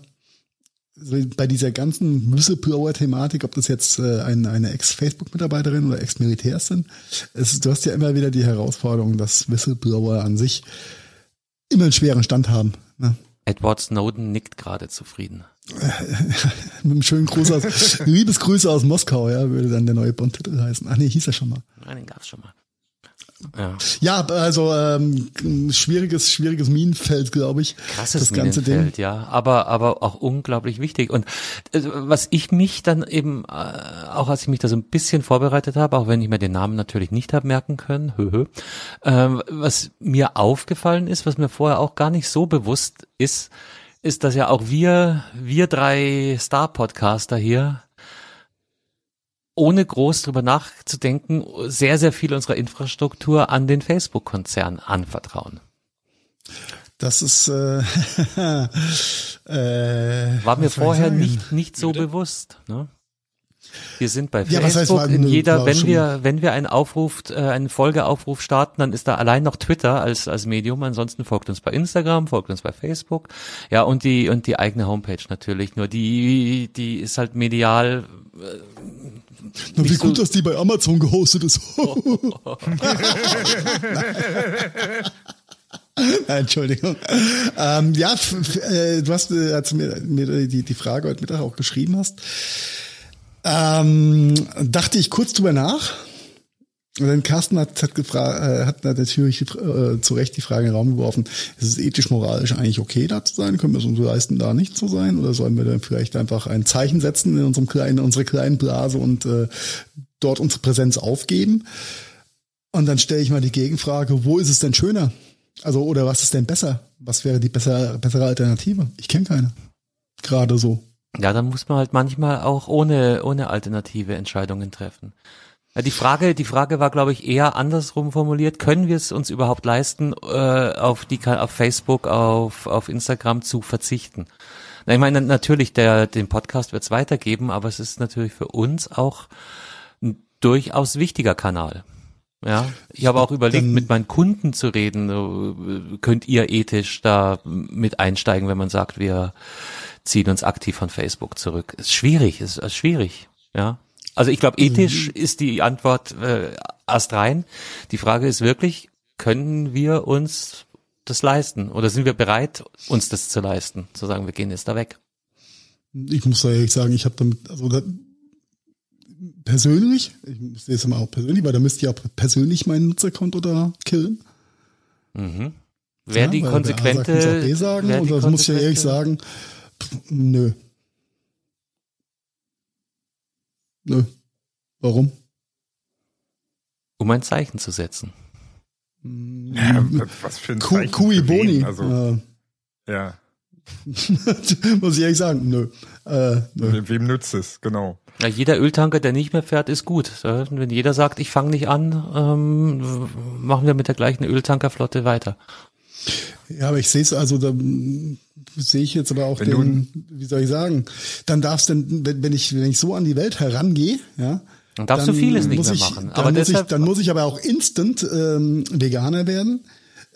so bei dieser ganzen Whistleblower-Thematik, ob das jetzt äh, eine, eine Ex-Facebook-Mitarbeiterin oder Ex-Militärs sind, es, du hast ja immer wieder die Herausforderung, dass Whistleblower an sich immer einen schweren Stand haben. Ne? Edward Snowden nickt gerade zufrieden. Mit einem schönen Gruß aus, Liebesgrüße aus Moskau, ja, würde dann der neue Bond-Titel heißen. Ach nee, hieß er schon mal. Nein, den gab's schon mal. Ja, ja also ähm, schwieriges, schwieriges Minenfeld, glaube ich. Krasses das ganze Minenfeld, Ding. ja, aber aber auch unglaublich wichtig. Und äh, was ich mich dann eben, äh, auch als ich mich da so ein bisschen vorbereitet habe, auch wenn ich mir den Namen natürlich nicht habe merken können, hö, hö, äh, was mir aufgefallen ist, was mir vorher auch gar nicht so bewusst ist, ist, dass ja auch wir, wir drei Star-Podcaster hier ohne groß drüber nachzudenken, sehr, sehr viel unserer Infrastruktur an den Facebook-Konzern anvertrauen. Das ist äh, äh, war mir vorher nicht nicht so Bitte? bewusst. Ne? Wir sind bei ja, Facebook heißt, in jeder, wenn wir wenn wir einen Aufruf, äh, einen Folgeaufruf starten, dann ist da allein noch Twitter als als Medium. Ansonsten folgt uns bei Instagram, folgt uns bei Facebook, ja und die und die eigene Homepage natürlich. Nur die die ist halt medial äh, na, wie gut, dass die bei Amazon gehostet ist. Entschuldigung. Ähm, ja, äh, du hast, äh, als du mir, mir die, die Frage heute Mittag auch geschrieben hast, ähm, dachte ich kurz drüber nach und dann Carsten hat, hat, gefragt, äh, hat natürlich äh, zu Recht die Frage in den Raum geworfen, ist es ethisch-moralisch eigentlich okay, da zu sein? Können wir es uns leisten, da nicht zu sein? Oder sollen wir dann vielleicht einfach ein Zeichen setzen in unserem kleinen, in unserer kleinen Blase und äh, dort unsere Präsenz aufgeben? Und dann stelle ich mal die Gegenfrage, wo ist es denn schöner? Also, oder was ist denn besser? Was wäre die bessere, bessere Alternative? Ich kenne keine. Gerade so. Ja, dann muss man halt manchmal auch ohne, ohne alternative Entscheidungen treffen. Ja, die Frage, die Frage war, glaube ich, eher andersrum formuliert. Können wir es uns überhaupt leisten, äh, auf die, auf Facebook, auf, auf Instagram zu verzichten? Na, ich meine, natürlich, der, den Podcast wird es weitergeben, aber es ist natürlich für uns auch durchaus wichtiger Kanal. Ja, ich habe auch überlegt, Dann, mit meinen Kunden zu reden. Könnt ihr ethisch da mit einsteigen, wenn man sagt, wir ziehen uns aktiv von Facebook zurück? Ist schwierig, ist, ist schwierig. Ja, also ich glaube, ethisch mhm. ist die Antwort äh, erst rein. Die Frage ist wirklich, können wir uns das leisten oder sind wir bereit, uns das zu leisten? Zu sagen, wir gehen jetzt da weg. Ich muss da ehrlich sagen, ich habe damit, also da, persönlich, ich sehe es mal auch persönlich, weil da müsst ihr auch persönlich meinen Nutzerkonto da killen. Mhm. Wer ja, die konsequente, der A sagt, B sagen, und das muss ich ja ehrlich sagen, pff, nö. Nö. Warum? Um ein Zeichen zu setzen. Ja, was für ein Zeichen Kui Boni. Also, äh, ja. Muss ich ehrlich sagen, nö. Äh, nö. Wem nützt es, genau. Ja, jeder Öltanker, der nicht mehr fährt, ist gut. Wenn jeder sagt, ich fange nicht an, ähm, machen wir mit der gleichen Öltankerflotte weiter. Ja, aber ich sehe es, also da sehe ich jetzt aber auch wenn den, wie soll ich sagen, dann darfst du, wenn, wenn ich, wenn ich so an die Welt herangehe, ja, dann darfst dann du vieles nicht mehr ich, machen. Aber dann, muss ich, dann muss ich aber auch instant ähm, Veganer werden,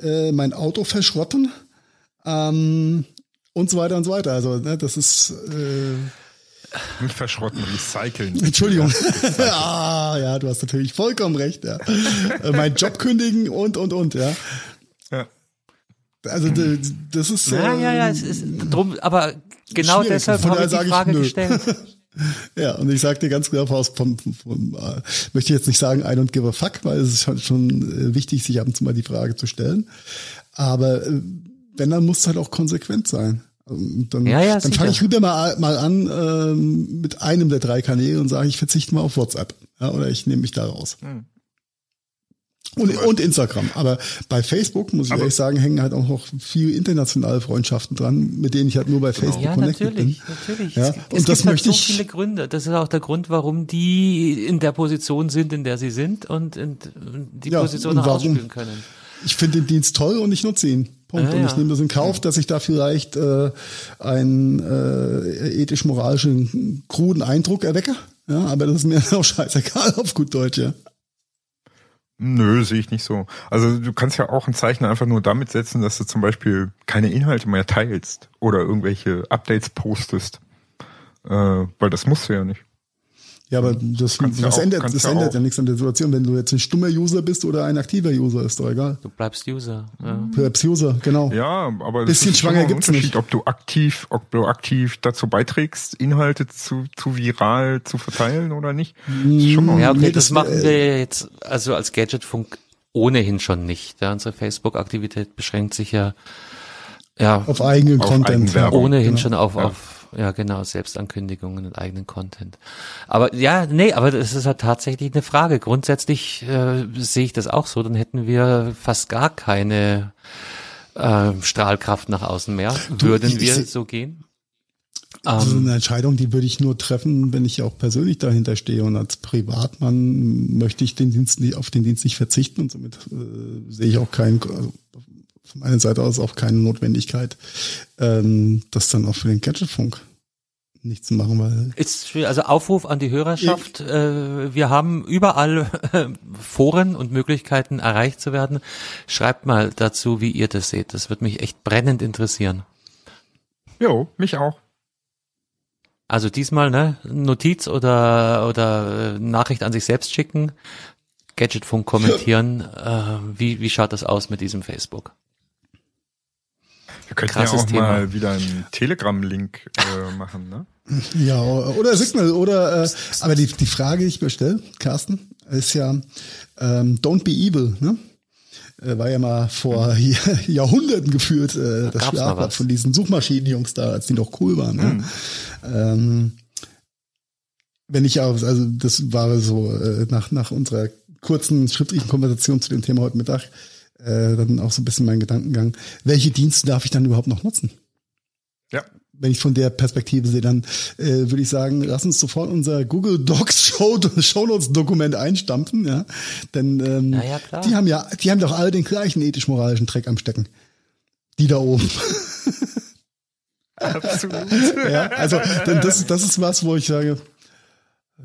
äh, mein Auto verschrotten ähm, und so weiter und so weiter. Also ne, das ist äh, nicht verschrotten, recyceln. Entschuldigung. ah, ja, du hast natürlich vollkommen recht. Ja. Äh, mein Job kündigen und und und. Ja. Also das ist. Ja, ja, ja. Es ist drum, aber genau deshalb habe ich die Frage ich, gestellt. Ja, und ich sage dir ganz klar, aus, vom, vom, vom, äh, möchte ich jetzt nicht sagen, I don't give a fuck, weil es ist schon, schon äh, wichtig, sich ab und zu mal die Frage zu stellen. Aber äh, wenn, dann muss es halt auch konsequent sein. Und dann ja, ja, dann fange ich wieder mal, mal an ähm, mit einem der drei Kanäle und sage, ich verzichte mal auf WhatsApp. Ja, oder ich nehme mich da raus. Hm. Und, und Instagram. Aber bei Facebook, muss ich Aber ehrlich sagen, hängen halt auch noch viel internationale Freundschaften dran, mit denen ich halt nur bei genau. Facebook ja, connected natürlich, bin. Natürlich, ja, es, und das gibt möchte halt so viele Gründe. Das ist auch der Grund, warum die in der Position sind, in der sie sind und die ja, Position auch ausspielen können. Ich finde den Dienst toll und ich nutze ihn. Punkt. Ja, und ich nehme das in Kauf, dass ich da vielleicht äh, einen äh, ethisch-moralischen, kruden Eindruck erwecke. Ja, aber das ist mir auch scheißegal auf gut Deutsch, ja. Nö, sehe ich nicht so. Also du kannst ja auch ein Zeichen einfach nur damit setzen, dass du zum Beispiel keine Inhalte mehr teilst oder irgendwelche Updates postest. Äh, weil das musst du ja nicht. Ja, aber das, das ja auch, ändert, das ja ändert ja nichts an der Situation. Wenn du jetzt ein stummer User bist oder ein aktiver User, ist doch egal. Du bleibst User. Ja. Du bleibst User, genau. Ja, aber bisschen das ist schwanger gibt's nicht. Ob du aktiv, ob du aktiv dazu beiträgst, Inhalte zu, zu viral zu verteilen oder nicht. schon mal ja, okay, nee, das, das machen wir jetzt also als Gadgetfunk ohnehin schon nicht. Ja, unsere Facebook-Aktivität beschränkt sich ja ja auf eigenen auf Content. Ohnehin genau. schon auf, ja. auf ja genau, Selbstankündigungen und eigenen Content. Aber ja, nee, aber das ist halt tatsächlich eine Frage. Grundsätzlich äh, sehe ich das auch so, dann hätten wir fast gar keine äh, Strahlkraft nach außen mehr. Würden wir so gehen? Also eine Entscheidung, die würde ich nur treffen, wenn ich auch persönlich dahinter stehe. Und als Privatmann möchte ich den Dienst nicht, auf den Dienst nicht verzichten und somit äh, sehe ich auch keinen, also von meiner Seite aus auch keine Notwendigkeit, ähm, das dann auch für den Gadgetfunk nicht zu machen, weil ist also Aufruf an die Hörerschaft. Äh, wir haben überall äh, Foren und Möglichkeiten erreicht zu werden. Schreibt mal dazu, wie ihr das seht. Das wird mich echt brennend interessieren. Jo, mich auch. Also diesmal ne Notiz oder oder äh, Nachricht an sich selbst schicken, Gadgetfunk kommentieren. Ja. Äh, wie wie schaut das aus mit diesem Facebook? Wir könnten ja auch Thema. mal wieder einen Telegram-Link äh, machen, ne? Ja, oder Signal, oder äh, aber die, die Frage, die ich mir stelle, Carsten, ist ja ähm, Don't be evil, ne? Äh, war ja mal vor mhm. Jahrhunderten geführt, äh, das Schlagwort von diesen Suchmaschinenjungs da, als die noch cool waren. Ne? Mhm. Ähm, wenn ich auch, also das war so äh, nach, nach unserer kurzen schriftlichen Konversation zu dem Thema heute Mittag, äh, dann auch so ein bisschen mein Gedankengang. Welche Dienste darf ich dann überhaupt noch nutzen? Ja. Wenn ich von der Perspektive sehe, dann äh, würde ich sagen, lass uns sofort unser Google Docs Show, Shownotes Dokument einstampfen, ja. Denn ähm, ja, ja, die haben ja, die haben doch alle den gleichen ethisch-moralischen Dreck am Stecken. Die da oben. Absolut. ja, also denn das, das ist was, wo ich sage,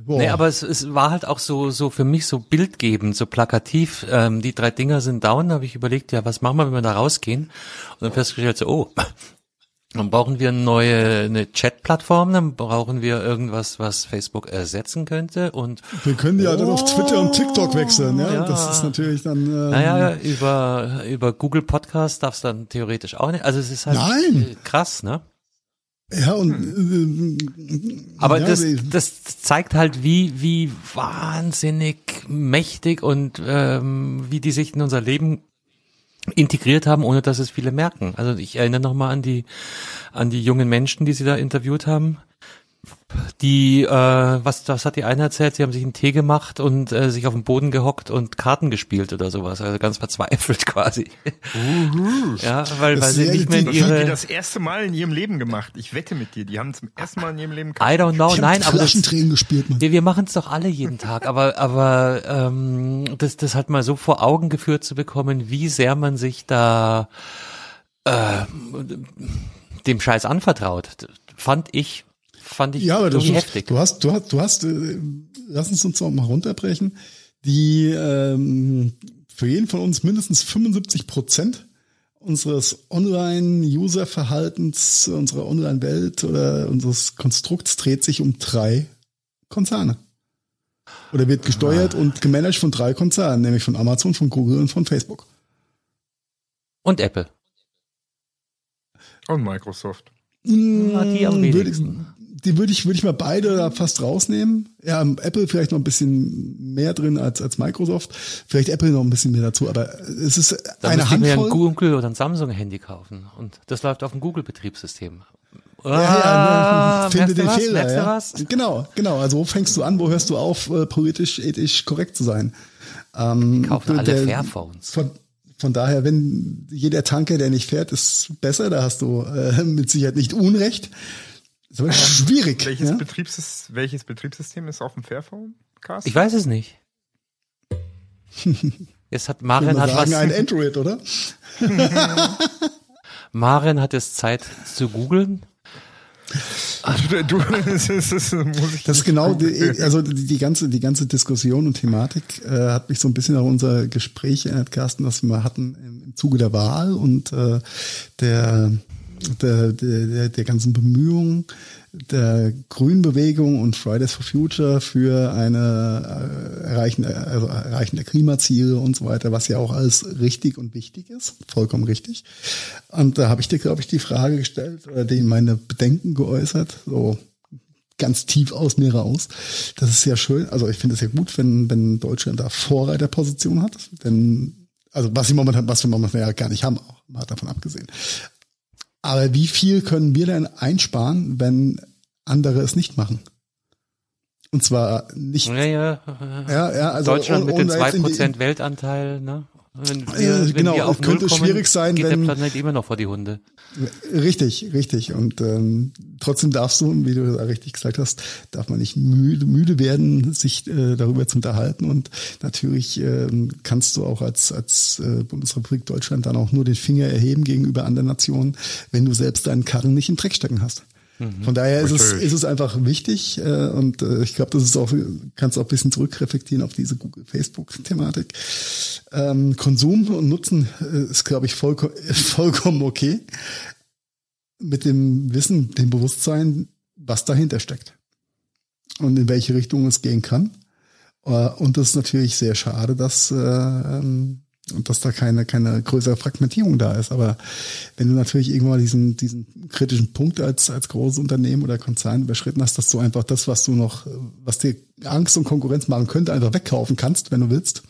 Boah. Nee, aber es, es war halt auch so, so für mich so bildgebend, so plakativ. Ähm, die drei Dinger sind down, habe ich überlegt, ja, was machen wir, wenn wir da rausgehen? Und dann festgestellt, so, oh, dann brauchen wir eine neue eine Chat-Plattform, dann brauchen wir irgendwas, was Facebook ersetzen könnte. Und wir können ja oh, dann auf Twitter und TikTok wechseln, ja. ja. Das ist natürlich dann. Ähm, naja, über über Google Podcast darfst dann theoretisch auch nicht. Also es ist halt Nein. krass, ne? Ja, und äh, aber ja, das, das zeigt halt, wie, wie wahnsinnig mächtig und ähm, wie die sich in unser Leben integriert haben, ohne dass es viele merken. Also ich erinnere nochmal an die an die jungen Menschen, die sie da interviewt haben die, äh, was, was hat die eine erzählt? Sie haben sich einen Tee gemacht und äh, sich auf den Boden gehockt und Karten gespielt oder sowas. Also ganz verzweifelt quasi. Uh, ja, weil, weil sie nicht mehr in ihre... Das haben die das erste Mal in ihrem Leben gemacht. Ich wette mit dir, die haben zum ersten Mal in ihrem Leben I don't know, nein, aber das, gespielt, wir, wir machen es doch alle jeden Tag, aber aber ähm, das das halt mal so vor Augen geführt zu bekommen, wie sehr man sich da äh, dem Scheiß anvertraut, fand ich fand ich ja, aber irgendwie heftig. Du hast, du hast, du hast, äh, lass uns uns noch mal runterbrechen, die ähm, für jeden von uns mindestens 75 Prozent unseres Online-User-Verhaltens, unserer Online-Welt oder unseres Konstrukts dreht sich um drei Konzerne. Oder wird gesteuert ah. und gemanagt von drei Konzernen, nämlich von Amazon, von Google und von Facebook. Und Apple. Und Microsoft. Ja, die am wenigsten die würde ich, würde ich mal beide da fast rausnehmen. Ja, Apple vielleicht noch ein bisschen mehr drin als, als Microsoft. Vielleicht Apple noch ein bisschen mehr dazu, aber es ist da eine Handvoll. Ich mir ein Google oder ein Samsung Handy kaufen und das läuft auf dem Google Betriebssystem. Ja, ja, ah, finde den was? Fehler. Ja. Was? Genau, genau. Also wo fängst du an, wo hörst du auf, äh, politisch, ethisch korrekt zu sein? Ähm, kaufen alle der, Fairphones. Von, von daher, wenn jeder Tanker, der nicht fährt, ist besser, da hast du äh, mit Sicherheit nicht Unrecht. Das ist aber schwierig. Welches, ja? Betriebssys welches Betriebssystem ist auf dem Fairphone? Cast? Ich weiß es nicht. Jetzt hat Maren hat sagen, was. ein Android, oder? Maren hat jetzt Zeit zu googeln. Du, das, ist, das, das ist genau, die, also die, die, ganze, die ganze Diskussion und Thematik äh, hat mich so ein bisschen an unser Gespräch erinnert, Carsten, das wir hatten im, im Zuge der Wahl und äh, der der, der, der ganzen Bemühungen der Grünbewegung und Fridays for Future für eine äh, Erreichen, also Erreichen der Klimaziele und so weiter, was ja auch alles richtig und wichtig ist, vollkommen richtig. Und da habe ich dir, glaube ich, die Frage gestellt oder die meine Bedenken geäußert, so ganz tief aus mir raus. Das ist ja schön. Also ich finde es ja gut, wenn, wenn Deutschland da Vorreiterposition hat, denn also was sie momentan, was wir momentan ja gar nicht haben, auch mal davon abgesehen. Aber wie viel können wir denn einsparen, wenn andere es nicht machen? Und zwar nicht. Ja, ja. ja, ja also Deutschland mit dem 2% Weltanteil, ne? Wenn wir, äh, genau, wenn könnte kommen, schwierig sein, geht wenn, der Planet immer noch vor die Hunde. Richtig, richtig. Und ähm, trotzdem darfst du, wie du richtig gesagt hast, darf man nicht müde, müde werden, sich äh, darüber zu unterhalten. Und natürlich äh, kannst du auch als, als äh, Bundesrepublik Deutschland dann auch nur den Finger erheben gegenüber anderen Nationen, wenn du selbst deinen Karren nicht im Dreck stecken hast. Von daher ist es, ist es einfach wichtig äh, und äh, ich glaube, das ist auch, kannst auch ein bisschen zurückreflektieren auf diese Google-Facebook-Thematik. Ähm, Konsum und Nutzen äh, ist, glaube ich, voll, vollkommen okay. Mit dem Wissen, dem Bewusstsein, was dahinter steckt und in welche Richtung es gehen kann. Äh, und das ist natürlich sehr schade, dass äh, ähm, und dass da keine, keine größere Fragmentierung da ist. Aber wenn du natürlich irgendwann diesen, diesen kritischen Punkt als, als großes Unternehmen oder Konzern überschritten hast, dass du einfach das, was du noch, was dir Angst und Konkurrenz machen könnte, einfach wegkaufen kannst, wenn du willst.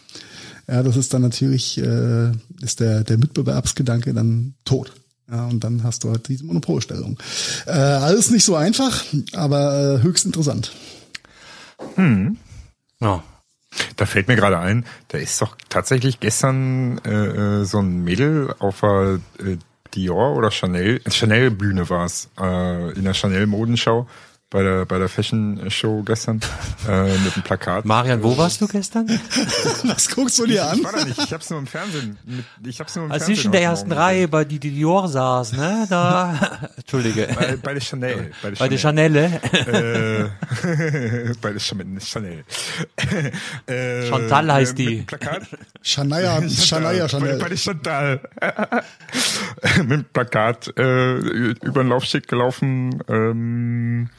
Ja, das ist dann natürlich, äh, ist der, der Mitbewerbsgedanke dann tot. Ja, und dann hast du halt diese Monopolstellung. Äh, alles nicht so einfach, aber äh, höchst interessant. Hm. Ja. Da fällt mir gerade ein, da ist doch tatsächlich gestern äh, äh, so ein Mädel auf der äh, Dior oder Chanel, Chanel Bühne war es, äh, in der Chanel Modenschau bei der bei der Fashion Show gestern äh, mit dem Plakat. Marian, wo warst du gestern? Was guckst du dir an? Ich war da nicht. Ich hab's nur im Fernsehen. Mit, ich hab's nur im Also Fernsehen. ich in der ersten Morgen Reihe bei die, die Dior saß, ne? Da, Entschuldige. Bei, bei der Chanel. Bei der Bei der Chanel. Chanel. Äh, bei der Chanel. Äh, Chantal heißt mit die. Plakat. Shania, Shania Bei, Chanel. bei der Chantal. mit dem Plakat äh, über den Laufsteg gelaufen. Ähm,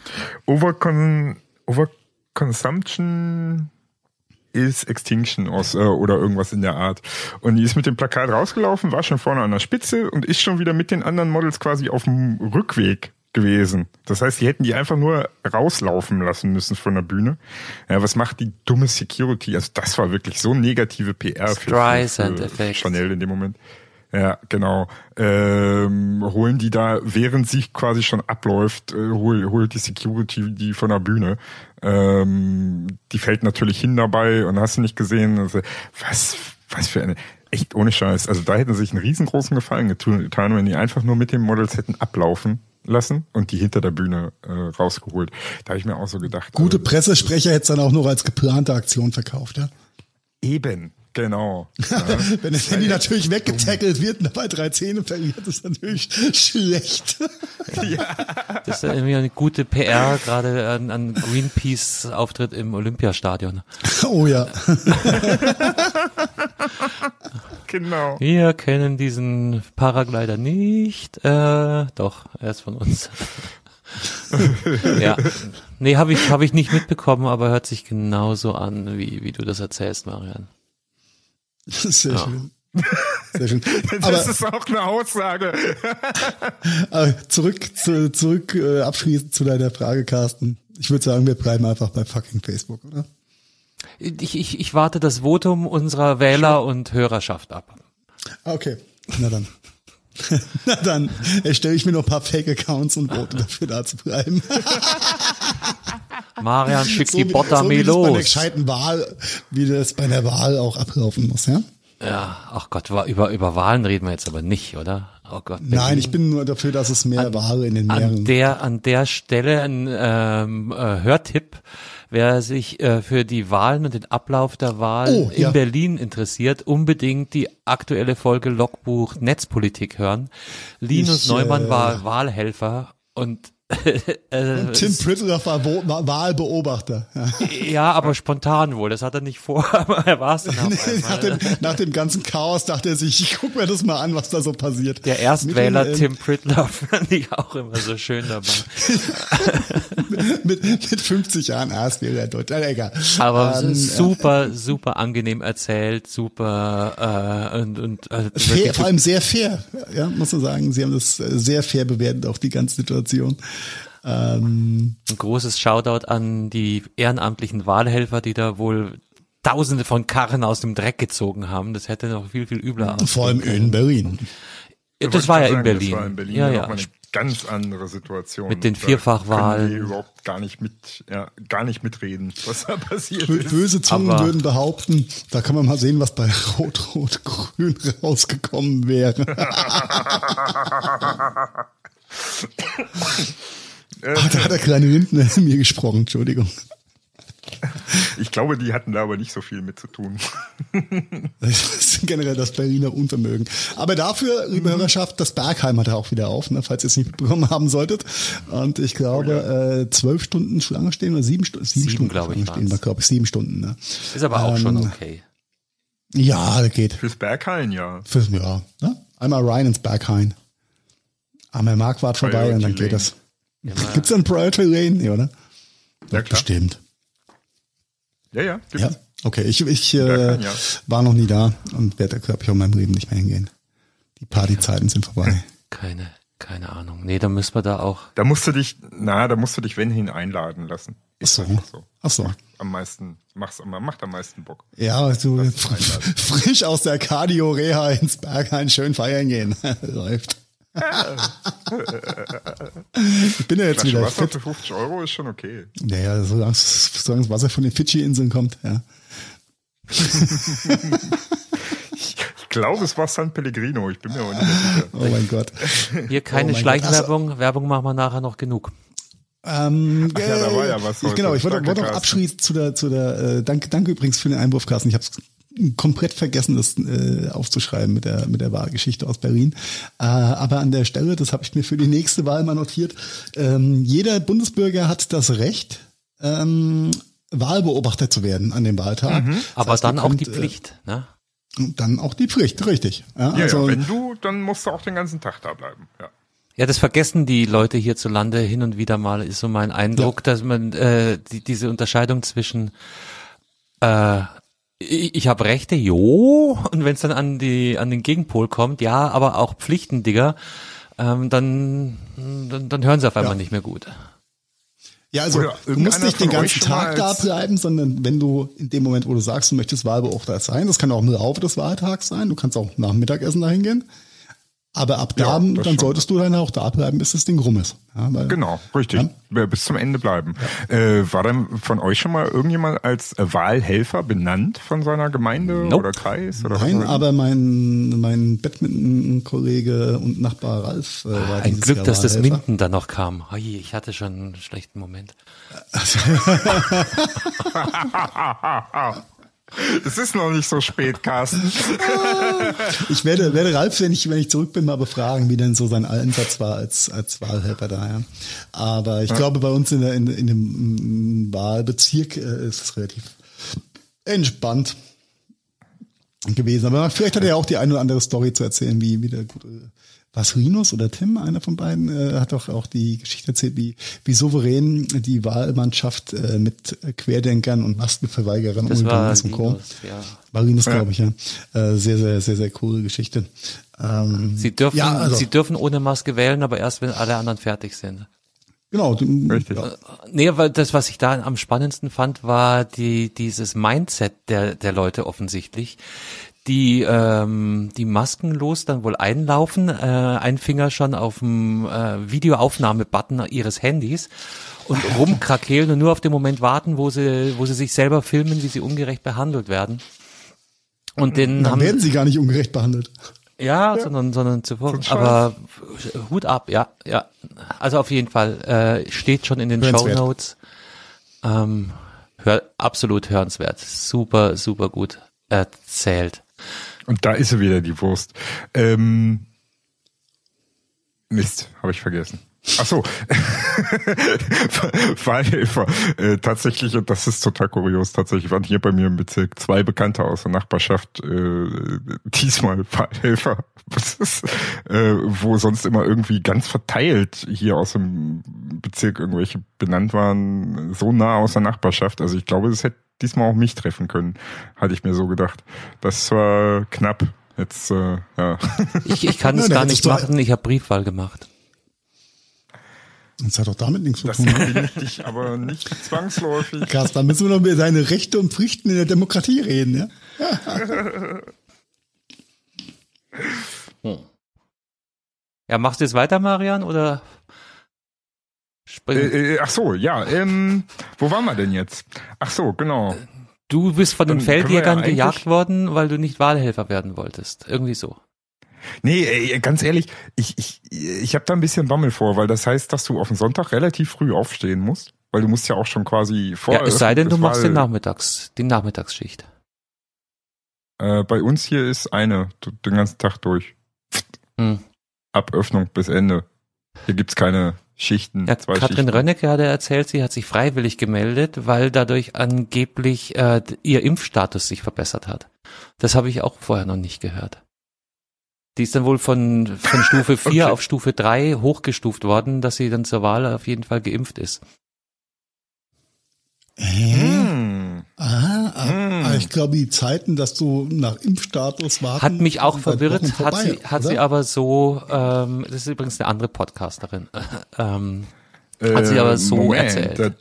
Overcon Overconsumption is Extinction aus äh, oder irgendwas in der Art. Und die ist mit dem Plakat rausgelaufen, war schon vorne an der Spitze und ist schon wieder mit den anderen Models quasi auf dem Rückweg gewesen. Das heißt, die hätten die einfach nur rauslaufen lassen müssen von der Bühne. Ja, was macht die dumme Security? Also das war wirklich so negative PR für, für. Chanel in dem Moment. Ja, genau. Ähm, holen die da, während sie quasi schon abläuft, äh, hol, holt die Security die von der Bühne. Ähm, die fällt natürlich hin dabei und hast du nicht gesehen. Also, was, was für eine, echt ohne Scheiß. Also da hätten sie sich einen riesengroßen Gefallen getan, wenn die einfach nur mit den Models hätten ablaufen lassen und die hinter der Bühne äh, rausgeholt. Da habe ich mir auch so gedacht. Gute also, Pressesprecher hätte es dann auch noch als geplante Aktion verkauft, ja. Eben, genau. Wenn das Handy natürlich weggetackelt wird und dabei drei Zähne verliert, ist natürlich schlecht. Das ist ja irgendwie eine gute PR, gerade an, an Greenpeace Auftritt im Olympiastadion. Oh ja. genau. Wir kennen diesen Paraglider nicht. Äh, doch, er ist von uns. ja. Nee, habe ich, hab ich nicht mitbekommen, aber hört sich genauso an, wie, wie du das erzählst, Marian. Sehr schön. Sehr schön. Das Aber, ist auch eine Aussage. aber zurück, zu, zurück äh, abschließend zu deiner Frage, Carsten. Ich würde sagen, wir bleiben einfach bei fucking Facebook, oder? Ich, ich, ich warte das Votum unserer Wähler und Hörerschaft ab. Ah, Okay, na dann. na dann erstelle ich mir noch ein paar Fake-Accounts und vote dafür da zu bleiben. Marian, schick die wie- Bottermee wie das bei los. gescheiten Wahl, wie das bei der Wahl auch ablaufen muss, ja? Ja, ach Gott, über, über Wahlen reden wir jetzt aber nicht, oder? Oh Gott. Nein, ich bin nur dafür, dass es mehr Wahl in den an mehreren. der an der Stelle ein ähm, äh, Hörtipp, wer sich äh, für die Wahlen und den Ablauf der Wahlen Oh, in ja. Berlin interessiert, unbedingt die aktuelle Folge Logbuch Netzpolitik hören. Linus Ich, Neumann äh, war Wahlhelfer und äh, Tim Pritlove war Wahlbeobachter. Ja. ja, aber spontan wohl. Das hat er nicht vor, aber er war es dann auf nach, dem, nach dem ganzen Chaos dachte er sich, ich guck mir das mal an, was da so passiert. Der Erstwähler den, Tim Pritloff fand ich auch immer so schön dabei. mit, mit 50 Jahren Erstwähler in Deutschland. Äh, Egal. Aber Ähm, super, super angenehm erzählt, super äh, und, und äh, Fair, vor allem sehr fair, ja, muss man sagen. Sie haben das äh, sehr fair bewertet, auch die ganze Situation. Ähm, ein großes Shoutout an die ehrenamtlichen Wahlhelfer, die da wohl Tausende von Karren aus dem Dreck gezogen haben. Das hätte noch viel, viel übler vor allem in Berlin. Das war ja in Sagen, Berlin. Das war in Berlin ja, ja. eine ganz andere Situation. Mit den Vierfachwahlen. die überhaupt gar nicht mit, ja, gar nicht mitreden, was da passiert ist. Böse Zungen Aber- würden behaupten, da kann man mal sehen, was bei Rot-Rot-Grün rausgekommen wäre. Ah, da hat der kleine Lindner in mir gesprochen, Entschuldigung. Ich glaube, die hatten da aber nicht so viel mit zu tun. Das ist generell das Berliner Unvermögen. Aber dafür, Mhm. liebe Hörerschaft, das Bergheim hat er auch wieder auf, ne, falls ihr es nicht mitbekommen haben solltet. Und ich glaube, äh, zwölf Stunden Schlange stehen oder sieben Stunden? Sieben, Sieben, Stunden glaube ich, stehen, war, glaube ich, sieben Stunden. Ne? Ist aber auch schon Ähm, okay. Ja, das geht. Fürs Berghain, ja. Für, ja, ne? Einmal rein ins Berghain. Einmal Marquardt vorbei und dann Priority geht das. Gibt's da ein Priority Lane? Nee, oder? Ja, klar. Bestimmt. Ja, ja. gibt's. Ja, okay. Ich, ich äh, Berghain, ja. war noch nie da und werde, glaube ich, auch in meinem Leben nicht mehr hingehen. Die Partyzeiten sind vorbei. Keine, keine Ahnung. Nee, da müssen wir da auch. Da musst du dich, na, da musst du dich, wenn hin, einladen lassen. Ist so. einfach so. Ach so. Am meisten, mach's, macht am meisten Bock. Ja, du frisch aus der Cardio-Reha ins Berghain schön feiern gehen. Läuft. Ich bin ja jetzt Flasche wieder Wasser fit. für 50 Euro ist schon okay. Naja, solange solange das Wasser von den Fidschi-Inseln kommt, ja. Ich glaube, es war San Pellegrino, ich bin mir aber nicht mehr sicher. Oh mein Gott. Hier keine Oh Schleichwerbung. Werbung machen wir nachher noch genug. Ähm, Ach ja, da war ja was heute. Genau, ich wollte, wollte auch abschließend zu der, zu der, äh, danke, danke übrigens für den Einwurf, Carsten. Ich habe es komplett vergessen, das äh, aufzuschreiben mit der, mit der Wahlgeschichte aus Berlin. Äh, aber an der Stelle, das habe ich mir für die nächste Wahl mal notiert, ähm, jeder Bundesbürger hat das Recht, ähm, Wahlbeobachter zu werden an dem Wahltag. Das Aber heißt, dann auch könnt, die Pflicht, ne? Äh, dann auch die Pflicht, richtig. Ja, Ja, also, ja, wenn du, dann musst du auch den ganzen Tag da bleiben. Ja. Ja, das vergessen die Leute hierzulande hin und wieder mal, ist so mein Eindruck, dass man äh, die, diese Unterscheidung zwischen äh, ich, ich habe Rechte, jo, und wenn es dann an die an den Gegenpol kommt, ja, aber auch Pflichten, Digga, ähm, dann, dann dann hören sie auf einmal Ja. nicht mehr gut. Ja, also du musst nicht den ganzen Tag da bleiben, sondern wenn du in dem Moment, wo du sagst, du möchtest Wahlbeobachter sein, das kann auch im Laufe des Wahltags sein, du kannst auch nach dem Mittagessen dahin gehen. Aber ab Ja, da, das dann solltest du dann auch da bleiben, bis das Ding rum ist. Ja, weil, Genau, richtig. Bis zum Ende bleiben. Äh, war dann von euch schon mal irgendjemand als Wahlhelfer benannt von seiner Gemeinde Nope. oder Kreis? Oder Nein, was? aber mein, mein Badminton-Kollege und Nachbar Ralf äh, war Ein dieses Glück, Jahr dass das. Minden dann noch kam. Oi, ich hatte schon einen schlechten Moment. Es ist noch nicht so spät, Carsten. Ich werde, werde Ralf, wenn ich, wenn ich zurück bin, mal befragen, wie denn so sein Einsatz war als, als Wahlhelfer da. Ja. Aber ich glaube, bei uns in, der, in, in dem Wahlbezirk äh, ist es relativ entspannt gewesen. Aber vielleicht hat er ja auch die eine oder andere Story zu erzählen, wie, wie der gute, was Rinus oder Tim, einer von beiden, äh, hat doch auch die Geschichte erzählt, wie, wie souverän die Wahlmannschaft äh, mit Querdenkern und Maskenverweigerern Das umgegangen war ist und Co. Linus, ja. Marinus, glaube ich, ja. Äh, sehr, sehr, sehr, sehr coole Geschichte. Ähm, Sie dürfen, ja, also, sie dürfen ohne Maske wählen, aber erst wenn alle anderen fertig sind. genau. Richtig. Ja. Nee, weil das, was ich da am spannendsten fand, war die, dieses Mindset der, der Leute offensichtlich, die ähm, die maskenlos dann wohl einlaufen, äh, ein Finger schon auf dem äh, Videoaufnahme-Button ihres Handys und rumkrakehlen und nur auf den Moment warten, wo sie, wo sie sich selber filmen, wie sie ungerecht behandelt werden. Und den Dann haben, werden sie gar nicht ungerecht behandelt. ja, sondern, sondern zuvor. Aber Hut ab, ja, ja. Also auf jeden Fall äh, steht schon in den Show. Notes. Ähm, hör, absolut hörenswert. Super, super gut erzählt. Und da ist sie wieder, die Wurst. Ähm, Mist, habe ich vergessen. Ach so. Wahlhelfer. Äh, tatsächlich, und das ist total kurios, tatsächlich waren hier bei mir im Bezirk zwei Bekannte aus der Nachbarschaft, äh, diesmal Wahlhelfer. Ist, äh, wo sonst immer irgendwie ganz verteilt hier aus dem Bezirk irgendwelche benannt waren, so nah aus der Nachbarschaft. Also ich glaube, das hätte diesmal auch mich treffen können, hatte ich mir so gedacht. Das war knapp. Jetzt, äh, ja. Ich, ich kann es gar nicht machen, ich habe Briefwahl gemacht. Das hat doch damit nichts zu Das tun. ne? verbindet dich aber nicht zwangsläufig. Krass, da müssen wir noch über seine Rechte und Pflichten in der Demokratie reden, ja? Ja, machst du jetzt weiter, Marian, oder spring? Äh, äh, ach so, ja. Ähm, wo waren wir denn jetzt? Ach so, genau. du bist von den dann Feldjägern ja gejagt worden, weil du nicht Wahlhelfer werden wolltest. Irgendwie so. Nee, ey, ganz ehrlich, ich, ich, ich habe da ein bisschen Bammel vor, weil das heißt, dass du auf den Sonntag relativ früh aufstehen musst, weil du musst ja auch schon quasi vor. Ja, es sei denn, du machst den Nachmittags, die Nachmittagsschicht. Äh, bei uns hier ist eine den ganzen Tag durch. Hm. Ab Öffnung bis Ende. Hier gibt's keine Schichten. Ja, zwei Katrin Schichten. Rönnecke hat er erzählt, sie hat sich freiwillig gemeldet, weil dadurch angeblich äh, ihr Impfstatus sich verbessert hat. Das habe ich auch vorher noch nicht gehört. Die ist dann wohl von, von Stufe 4 Okay. auf Stufe 3 hochgestuft worden, dass sie dann zur Wahl auf jeden Fall geimpft ist. Hä? Hm. Ah, ah, Hm. ah, ich glaube, die Zeiten, dass du nach Impfstatus warten. Hat mich auch seit verwirrt, Wochen hat vorbei, sie, hat oder? sie aber so, ähm, das ist übrigens eine andere Podcasterin, ähm, Hat sie aber so erzählt.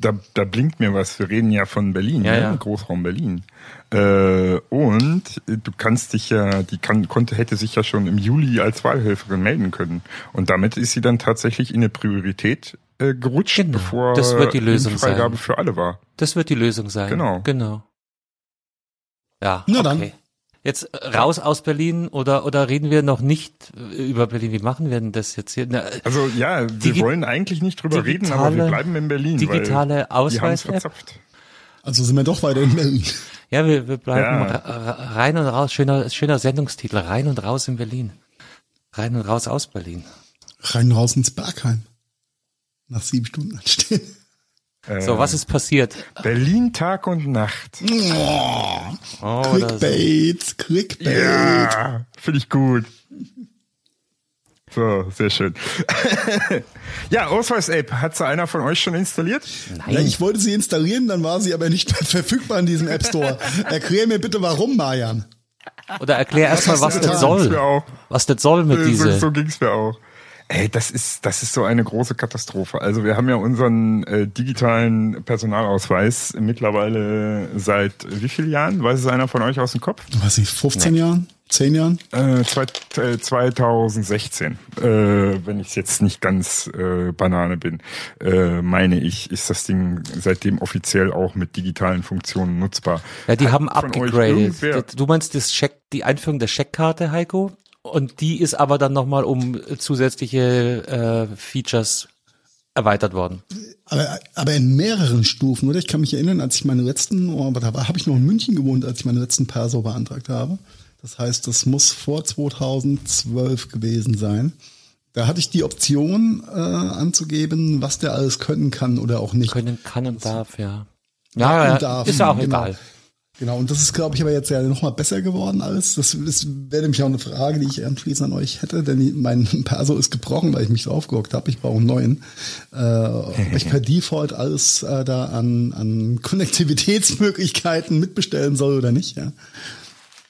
Da, da, blinkt mir was. Wir reden ja von Berlin, Ja, ne? ja. Großraum Berlin. Äh, und du kannst dich ja, die kann, konnte, hätte sich ja schon im Juli als Wahlhelferin melden können. Und damit ist sie dann tatsächlich in eine Priorität äh, gerutscht, Genau. bevor Das wird die Lösung Impffreigabe sein. für alle war. das wird die Lösung sein. Genau. Genau. Ja, Na okay. dann. Jetzt raus aus Berlin oder oder reden wir noch nicht über Berlin? Wie machen wir denn das jetzt hier? Na, Also ja, wir wollen eigentlich nicht drüber reden, aber wir digitale- bleiben in Berlin. digitale verzapft. Also sind wir doch weiter in Berlin. ja, wir, wir bleiben Ja. rein und raus. Schöner schöner Sendungstitel. Rein und raus in Berlin. Rein und raus aus Berlin. Rein raus ins Bergheim. Nach sieben Stunden anstehen. So, was ist passiert? Berlin Tag und Nacht. Oh, so. Clickbait, Clickbait. Ja, finde ich gut. So, sehr schön. ja, Ausweis-App, hat sie einer von euch schon installiert? Ja, ich wollte sie installieren, dann war sie aber nicht mehr verfügbar in diesem App Store. Erklär mir bitte warum, Marian. Oder erklär erstmal, was du das soll. Was das soll mit Äh, diese. So, so ging's mir auch. Ey, das ist, das ist so eine große Katastrophe. Also wir haben ja unseren äh, digitalen Personalausweis mittlerweile seit wie vielen Jahren? Weiß es einer von euch aus dem Kopf? Weiß nicht, 15 Jahren? 10 Jahren? Äh, zwei, äh, 2016, äh, wenn ich jetzt nicht ganz äh, Banane bin, äh, meine ich, ist das Ding seitdem offiziell auch mit digitalen Funktionen nutzbar. Ja, die Hat haben abgegradet. Du meinst das Check, die Einführung der Scheckkarte, Heiko? Und die ist aber dann nochmal um zusätzliche äh, Features erweitert worden. Aber, aber in mehreren Stufen, oder? Ich kann mich erinnern, als ich meine letzten, oh, aber da habe ich noch in München gewohnt, als ich meine letzten Perso beantragt habe. Das heißt, das muss vor 2012 gewesen sein. Da hatte ich die Option äh, anzugeben, was der alles können kann oder auch nicht. Können kann und darf, ja. Ja, Ja, darf, ist ja auch genau. egal. Genau, und das ist, glaube ich, aber jetzt ja noch mal besser geworden alles. Das ist, wäre nämlich auch eine Frage, die ich anschließend an euch hätte, denn mein Perso ist gebrochen, weil ich mich so aufgehockt habe. Ich brauche einen neuen. Äh, ob ich per Default alles äh, da an, an Konnektivitätsmöglichkeiten mitbestellen soll oder nicht, ja.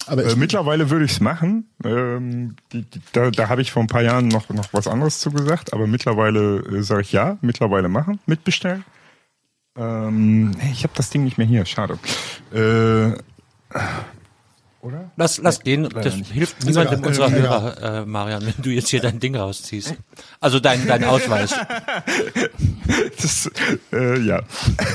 Aber Äh, mittlerweile würde ich es machen. Ähm, die, die, da da habe ich vor ein paar Jahren noch, noch was anderes zu gesagt, aber mittlerweile äh, sage ich ja, mittlerweile machen, mitbestellen. Ähm, ich habe das Ding nicht mehr hier, schade. Äh, oder? Lass, lass gehen, das nicht. hilft niemandem unserer Ist Hörer, äh, Marian, wenn du jetzt hier dein Ding rausziehst. Also dein, dein Ausweis. Das, äh, ja.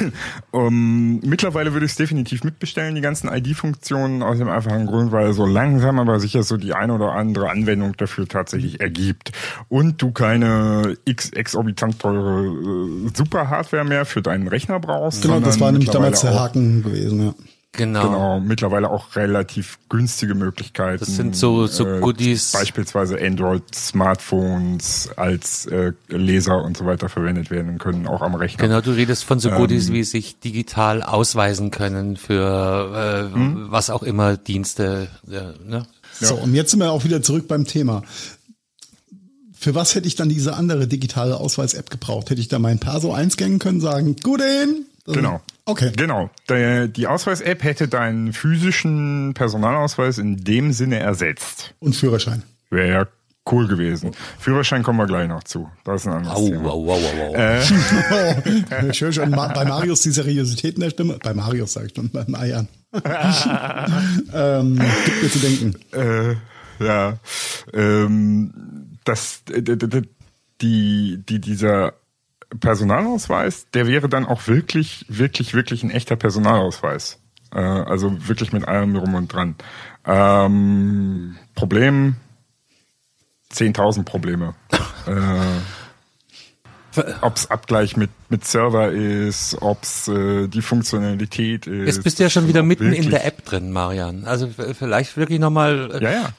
um, mittlerweile würde ich es definitiv mitbestellen, die ganzen ID-Funktionen, aus dem einfachen Grund, weil so langsam aber sicher so die eine oder andere Anwendung dafür tatsächlich ergibt. Und du keine x exorbitant teure äh, Super-Hardware mehr für deinen Rechner brauchst. genau, das war nämlich damals der Haken gewesen, ja. Genau. Genau, mittlerweile auch relativ günstige Möglichkeiten. Das sind so- so äh, Goodies. Beispielsweise Android-Smartphones als äh, Leser und so weiter verwendet werden können, auch am Rechner. Genau, du redest von so Goodies, Ähm. wie sich digital ausweisen können für äh, Hm? was auch immer Dienste. Äh, ne? So, und jetzt sind wir auch wieder zurück beim Thema. Für was hätte ich dann diese andere digitale Ausweis-App gebraucht? Hätte ich da mein Perso einscannen können, sagen, gut in? Genau. Okay. Genau. Die Ausweis-App hätte deinen physischen Personalausweis in dem Sinne ersetzt. Und Führerschein. Wäre ja cool gewesen. Führerschein kommen wir gleich noch zu. Das ist ein anderes Au, Thema. au, au, au, au. Äh. Ich höre schon bei Marius die Seriosität in der Stimme. Bei Marius sage ich schon, bei Marian. ähm, gibt mir zu denken. Äh, ja. Ähm, das, die, die, dieser Personalausweis, der wäre dann auch wirklich, wirklich, wirklich ein echter Personalausweis. Äh, also wirklich mit allem drum und dran. Ähm, Problem, 10.000 Probleme. äh, ob's Abgleich mit, mit Server ist, ob's äh, die Funktionalität ist. Jetzt bist du ja schon wieder mitten in Wirklich. der App drin, Marian. Also vielleicht wirklich nochmal, Ja, ja.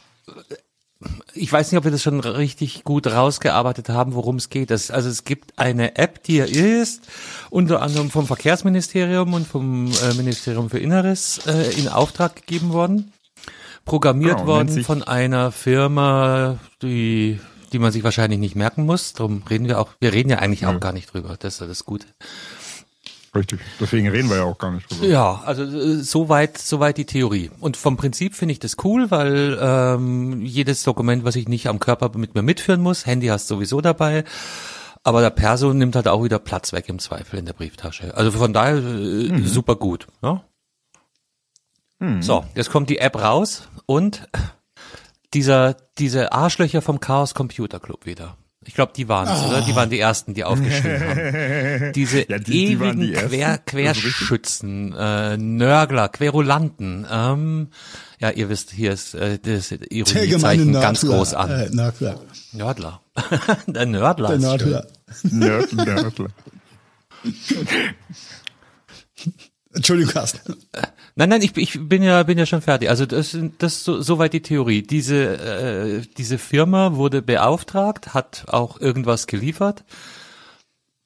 Ich weiß nicht, ob wir das schon richtig gut rausgearbeitet haben, worum es geht. Das, also es gibt eine App, die ist unter anderem vom Verkehrsministerium und vom äh, Ministerium für Inneres äh, in Auftrag gegeben worden. Programmiert Genau, worden von einer Firma, die die man sich wahrscheinlich nicht merken muss. Darum reden wir auch, wir reden ja eigentlich auch gar nicht drüber. Das ist das Gute. Richtig. Deswegen reden wir ja auch gar nicht drüber. Ja, also äh, soweit soweit die Theorie. Und vom Prinzip finde ich das cool, weil ähm, jedes Dokument, was ich nicht am Körper mit mir mitführen muss, Handy hast sowieso dabei, aber der Perso nimmt halt auch wieder Platz weg im Zweifel in der Brieftasche. Also von daher äh, super gut. Ne? So, jetzt kommt die App raus und dieser diese Arschlöcher vom Chaos Computer Club wieder. Ich glaube, die waren es, oder? Die waren die ersten, die aufgeschrieben haben. Diese Ja, die- die ewigen die ersten. Quer, Querschützen, äh, Nörgler, Querulanten. Ähm, ja, ihr wisst, hier ist äh, das Ironiezeichen ganz Nördler, groß an. Äh, Nördler. Nördler. Der Nördler. Der. Nördler. Nerd, Nerdler. Entschuldigung, Carsten. Nein, nein, ich, ich bin ja bin ja schon fertig. Also das, das ist so, soweit die Theorie. Diese äh, diese Firma wurde beauftragt, hat auch irgendwas geliefert.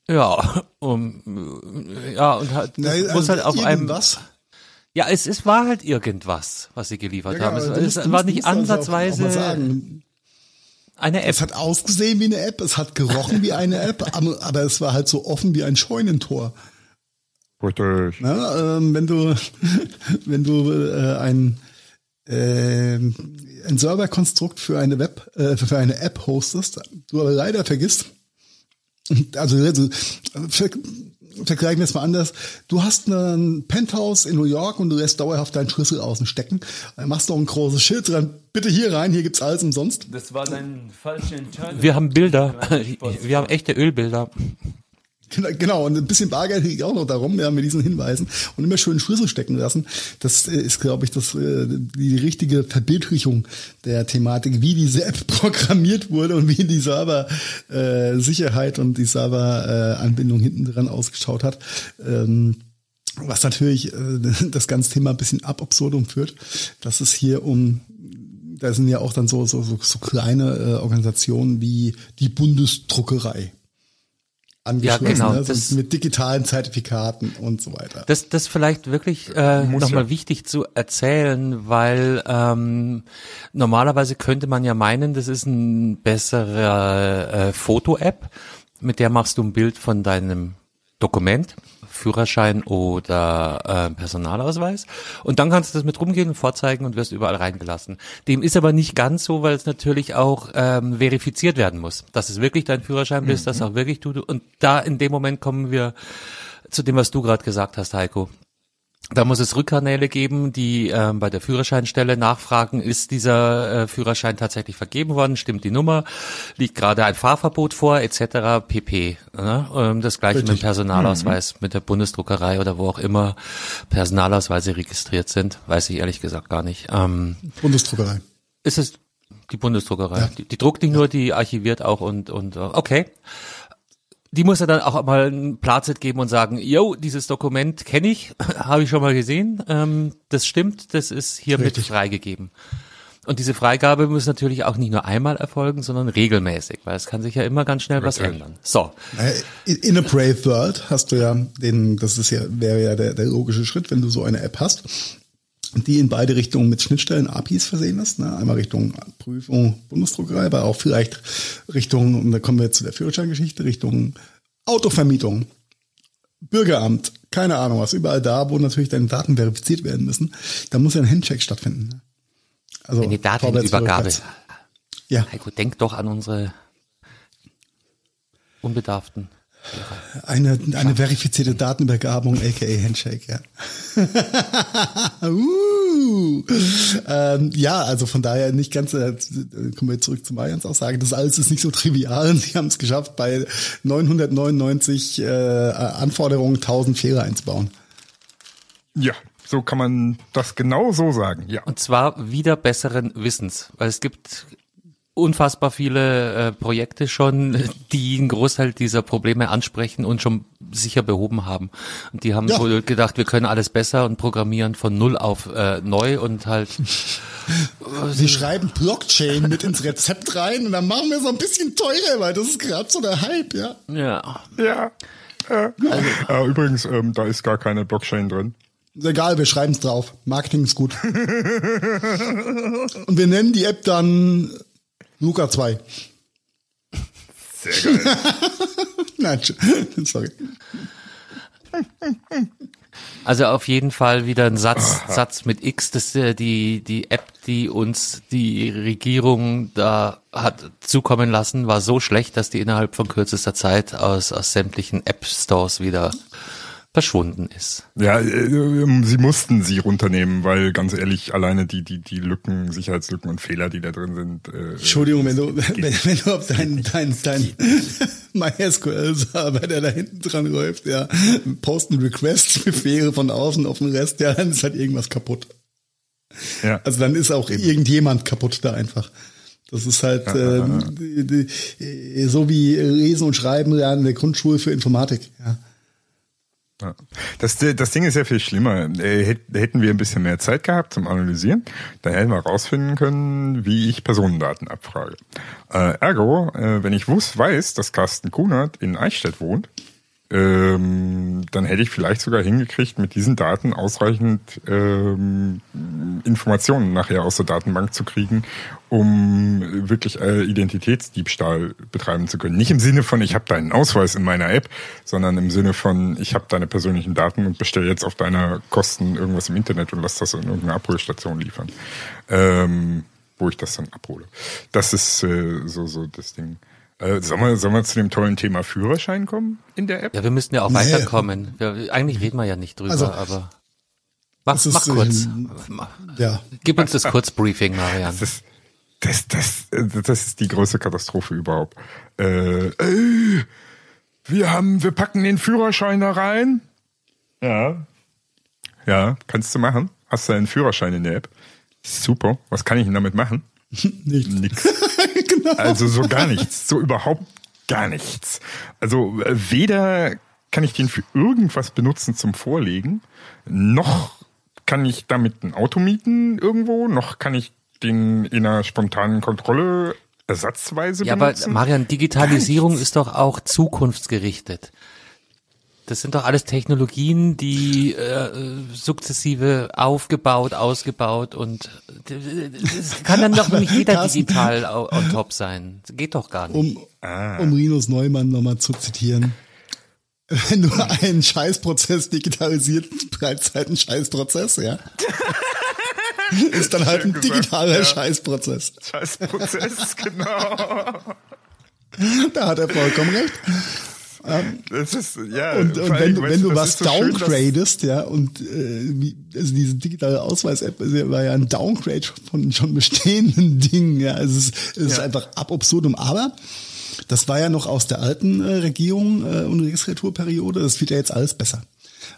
Ja, um, ja und hat, Nein, muss also halt auf einem. Ja, es, es war halt irgendwas, was sie geliefert Ja, haben. aber Es, es musst- war nicht also auch- ansatzweise auch sagen, eine App. Es hat ausgesehen wie eine App, es hat gerochen wie eine App, aber, aber es war halt so offen wie ein Scheunentor. Richtig. Ne? Ähm, wenn du, wenn du äh, ein, äh, ein Serverkonstrukt für eine Web, äh, für eine App hostest, du aber leider vergisst, also, also ver, vergleichen wir es mal anders. Du hast ein Penthouse in New York und du lässt dauerhaft deinen Schlüssel außen stecken. Dann machst du noch ein großes Schild dran. Bitte hier rein, hier gibt's alles umsonst. Das war deine falsche Entscheidung. Wir haben Bilder. Wir haben echte Ölbilder. Genau, und ein bisschen Bargeld liegt auch noch darum, ja, mit diesen Hinweisen und immer schön Schlüssel stecken lassen. Das äh, ist, glaube ich, das, äh, die richtige Verbildlichung der Thematik, wie diese App programmiert wurde und wie die Server äh, und die Server äh, hinten dran ausgeschaut hat. Ähm, was natürlich äh, das ganze Thema ein bisschen ab absurdum führt, dass es hier um da sind ja auch dann so so so, so kleine äh, Organisationen wie die Bundesdruckerei angeschlossen, Ja, genau, ne? so das- mit digitalen Zertifikaten und so weiter. Das, das vielleicht wirklich äh, nochmal ja. wichtig zu erzählen, weil ähm, normalerweise könnte man ja meinen, das ist ein besserer äh, Foto-App, mit der machst du ein Bild von deinem Dokument, Führerschein oder äh, Personalausweis und dann kannst du das mit rumgehen und vorzeigen und wirst überall reingelassen. Dem ist aber nicht ganz so, weil es natürlich auch ähm, verifiziert werden muss, dass es wirklich dein Führerschein bist, dass auch wirklich du und da in dem Moment kommen wir zu dem, was du gerade gesagt hast, Heiko. Da muss es Rückkanäle geben, die ähm, bei der Führerscheinstelle nachfragen, ist dieser äh, Führerschein tatsächlich vergeben worden, stimmt die Nummer, liegt gerade ein Fahrverbot vor, etc. pp. Ne? Ähm, das gleiche mit dem Richtig. Personalausweis, mit der Bundesdruckerei oder wo auch immer Personalausweise registriert sind, weiß ich ehrlich gesagt gar nicht. Ähm, Bundesdruckerei. ist es die Bundesdruckerei? Ja. Die, die druckt nicht nur, die archiviert auch und und äh, okay. Die muss ja dann auch mal ein Plazet geben und sagen, yo, dieses Dokument kenne ich, habe ich schon mal gesehen, ähm, das stimmt, das ist hiermit Richtig. freigegeben. Und diese Freigabe muss natürlich auch nicht nur einmal erfolgen, sondern regelmäßig, weil es kann sich ja immer ganz schnell was Richtig. ändern. So, In in a Brave World hast du ja den, das ist ja, wäre ja der, der logische Schritt, wenn du so eine App hast, die in beide Richtungen mit Schnittstellen APIs versehen ist. Ne? Einmal Richtung Prüfung Bundesdruckerei, aber auch vielleicht Richtung, und da kommen wir jetzt zu der Führerscheingeschichte, Richtung Autovermietung, Bürgeramt, keine Ahnung was, überall da, wo natürlich deine Daten verifiziert werden müssen, da muss ja ein Handcheck stattfinden. Ne? Also eine Datenübergabe. Ja, Heiko, denk doch an unsere Unbedarften. Eine, eine verifizierte Datenübergabung, aka Handshake, ja. uh, ähm, ja, also von daher nicht ganz, äh, kommen wir zurück zu Marians Aussage, das alles ist nicht so trivial. Sie haben es geschafft, bei 999 äh, Anforderungen 1000 Fehler einzubauen. Ja, so kann man das genau so sagen. Ja. Und zwar wieder besseren Wissens, weil es gibt unfassbar viele äh, Projekte schon, die einen Großteil dieser Probleme ansprechen und schon sicher behoben haben. Und die haben Ja. wohl gedacht, wir können alles besser und programmieren von null auf äh, neu und halt Wir schreiben Blockchain mit ins Rezept rein und dann machen wir so ein bisschen teurer, weil das ist gerade so der Hype, ja. ja. Ja. Äh, äh, übrigens, ähm, da ist gar keine Blockchain drin. Egal, wir schreiben es drauf. Marketing ist gut. Und wir nennen die App dann Luca 2. Sehr geil. Nein, sorry. Also auf jeden Fall wieder ein Satz, Satz mit X, das ist äh, die, die App, die uns die Regierung da hat zukommen lassen, war so schlecht, dass die innerhalb von kürzester Zeit aus, aus sämtlichen App Stores wieder verschwunden ist. Ja, äh, sie mussten sie runternehmen, weil ganz ehrlich, alleine die, die, die Lücken, Sicherheitslücken und Fehler, die da drin sind. Äh, Entschuldigung, wenn du, wenn, wenn du auf dein, dein, dein MySQL-Server, der da hinten dran läuft, ja, posten Requests, Befehle von außen auf den Rest, ja, dann ist halt irgendwas kaputt. Ja. Also dann ist auch irgendjemand kaputt da einfach. Das ist halt ähm, die, so wie Lesen und Schreiben lernen in der Grundschule für Informatik. Ja. Das, das Ding ist ja viel schlimmer. Äh, hätten wir ein bisschen mehr Zeit gehabt zum Analysieren, dann hätten wir rausfinden können, wie ich Personendaten abfrage. Äh, ergo, äh, wenn ich wusste, weiß, dass Carsten Kunert in Eichstätt wohnt, ähm, dann hätte ich vielleicht sogar hingekriegt, mit diesen Daten ausreichend ähm, Informationen nachher aus der Datenbank zu kriegen, um wirklich äh, Identitätsdiebstahl betreiben zu können. Nicht im Sinne von, ich habe deinen Ausweis in meiner App, sondern im Sinne von, ich habe deine persönlichen Daten und bestelle jetzt auf deiner Kosten irgendwas im Internet und lass das in irgendeine Abholstation liefern, ähm, wo ich das dann abhole. Das ist äh, so so das Ding. Äh, sollen, wir, sollen wir zu dem tollen Thema Führerschein kommen in der App? Ja, wir müssen ja auch nee. weiterkommen. Wir, eigentlich reden wir ja nicht drüber, also, aber mach, mach kurz. Ähm, ja. Gib uns das Kurzbriefing, Marian. Das, das, das, das ist die größte Katastrophe überhaupt. Äh, äh, wir haben, wir packen den Führerschein da rein. Ja. Ja, kannst du machen. Hast du einen Führerschein in der App? Super. Was kann ich denn damit machen? Nichts. Nix. Also so gar nichts. So überhaupt gar nichts. Also äh, weder kann ich den für irgendwas benutzen zum Vorlegen, noch kann ich damit ein Auto mieten irgendwo, noch kann ich den in einer spontanen Kontrolle ersatzweise ja, benutzen. Ja, aber Marian, Digitalisierung ist doch auch zukunftsgerichtet. Das sind doch alles Technologien, die äh, sukzessive aufgebaut, ausgebaut und das kann dann doch nicht jeder Carsten, digital on top sein. Das geht doch gar nicht. Um, ah. um Rinus Neumann nochmal zu zitieren. Wenn du einen Scheißprozess digitalisiert, bleibt es halt ein Scheißprozess, ja. Ist dann halt ein digitaler ja. Scheißprozess. Scheißprozess, genau. Da hat er vollkommen recht. Ähm, das ist, ja, und, und wenn, du, wenn du was so downgradest, ja, und äh, also diese digitale Ausweis-App war ja ein Downgrade von schon bestehenden Dingen, ja. Also es, ist, es ist einfach ab absurdum. Aber das war ja noch aus der alten äh, Regierung äh, und Legislaturperiode. Das wird ja jetzt alles besser.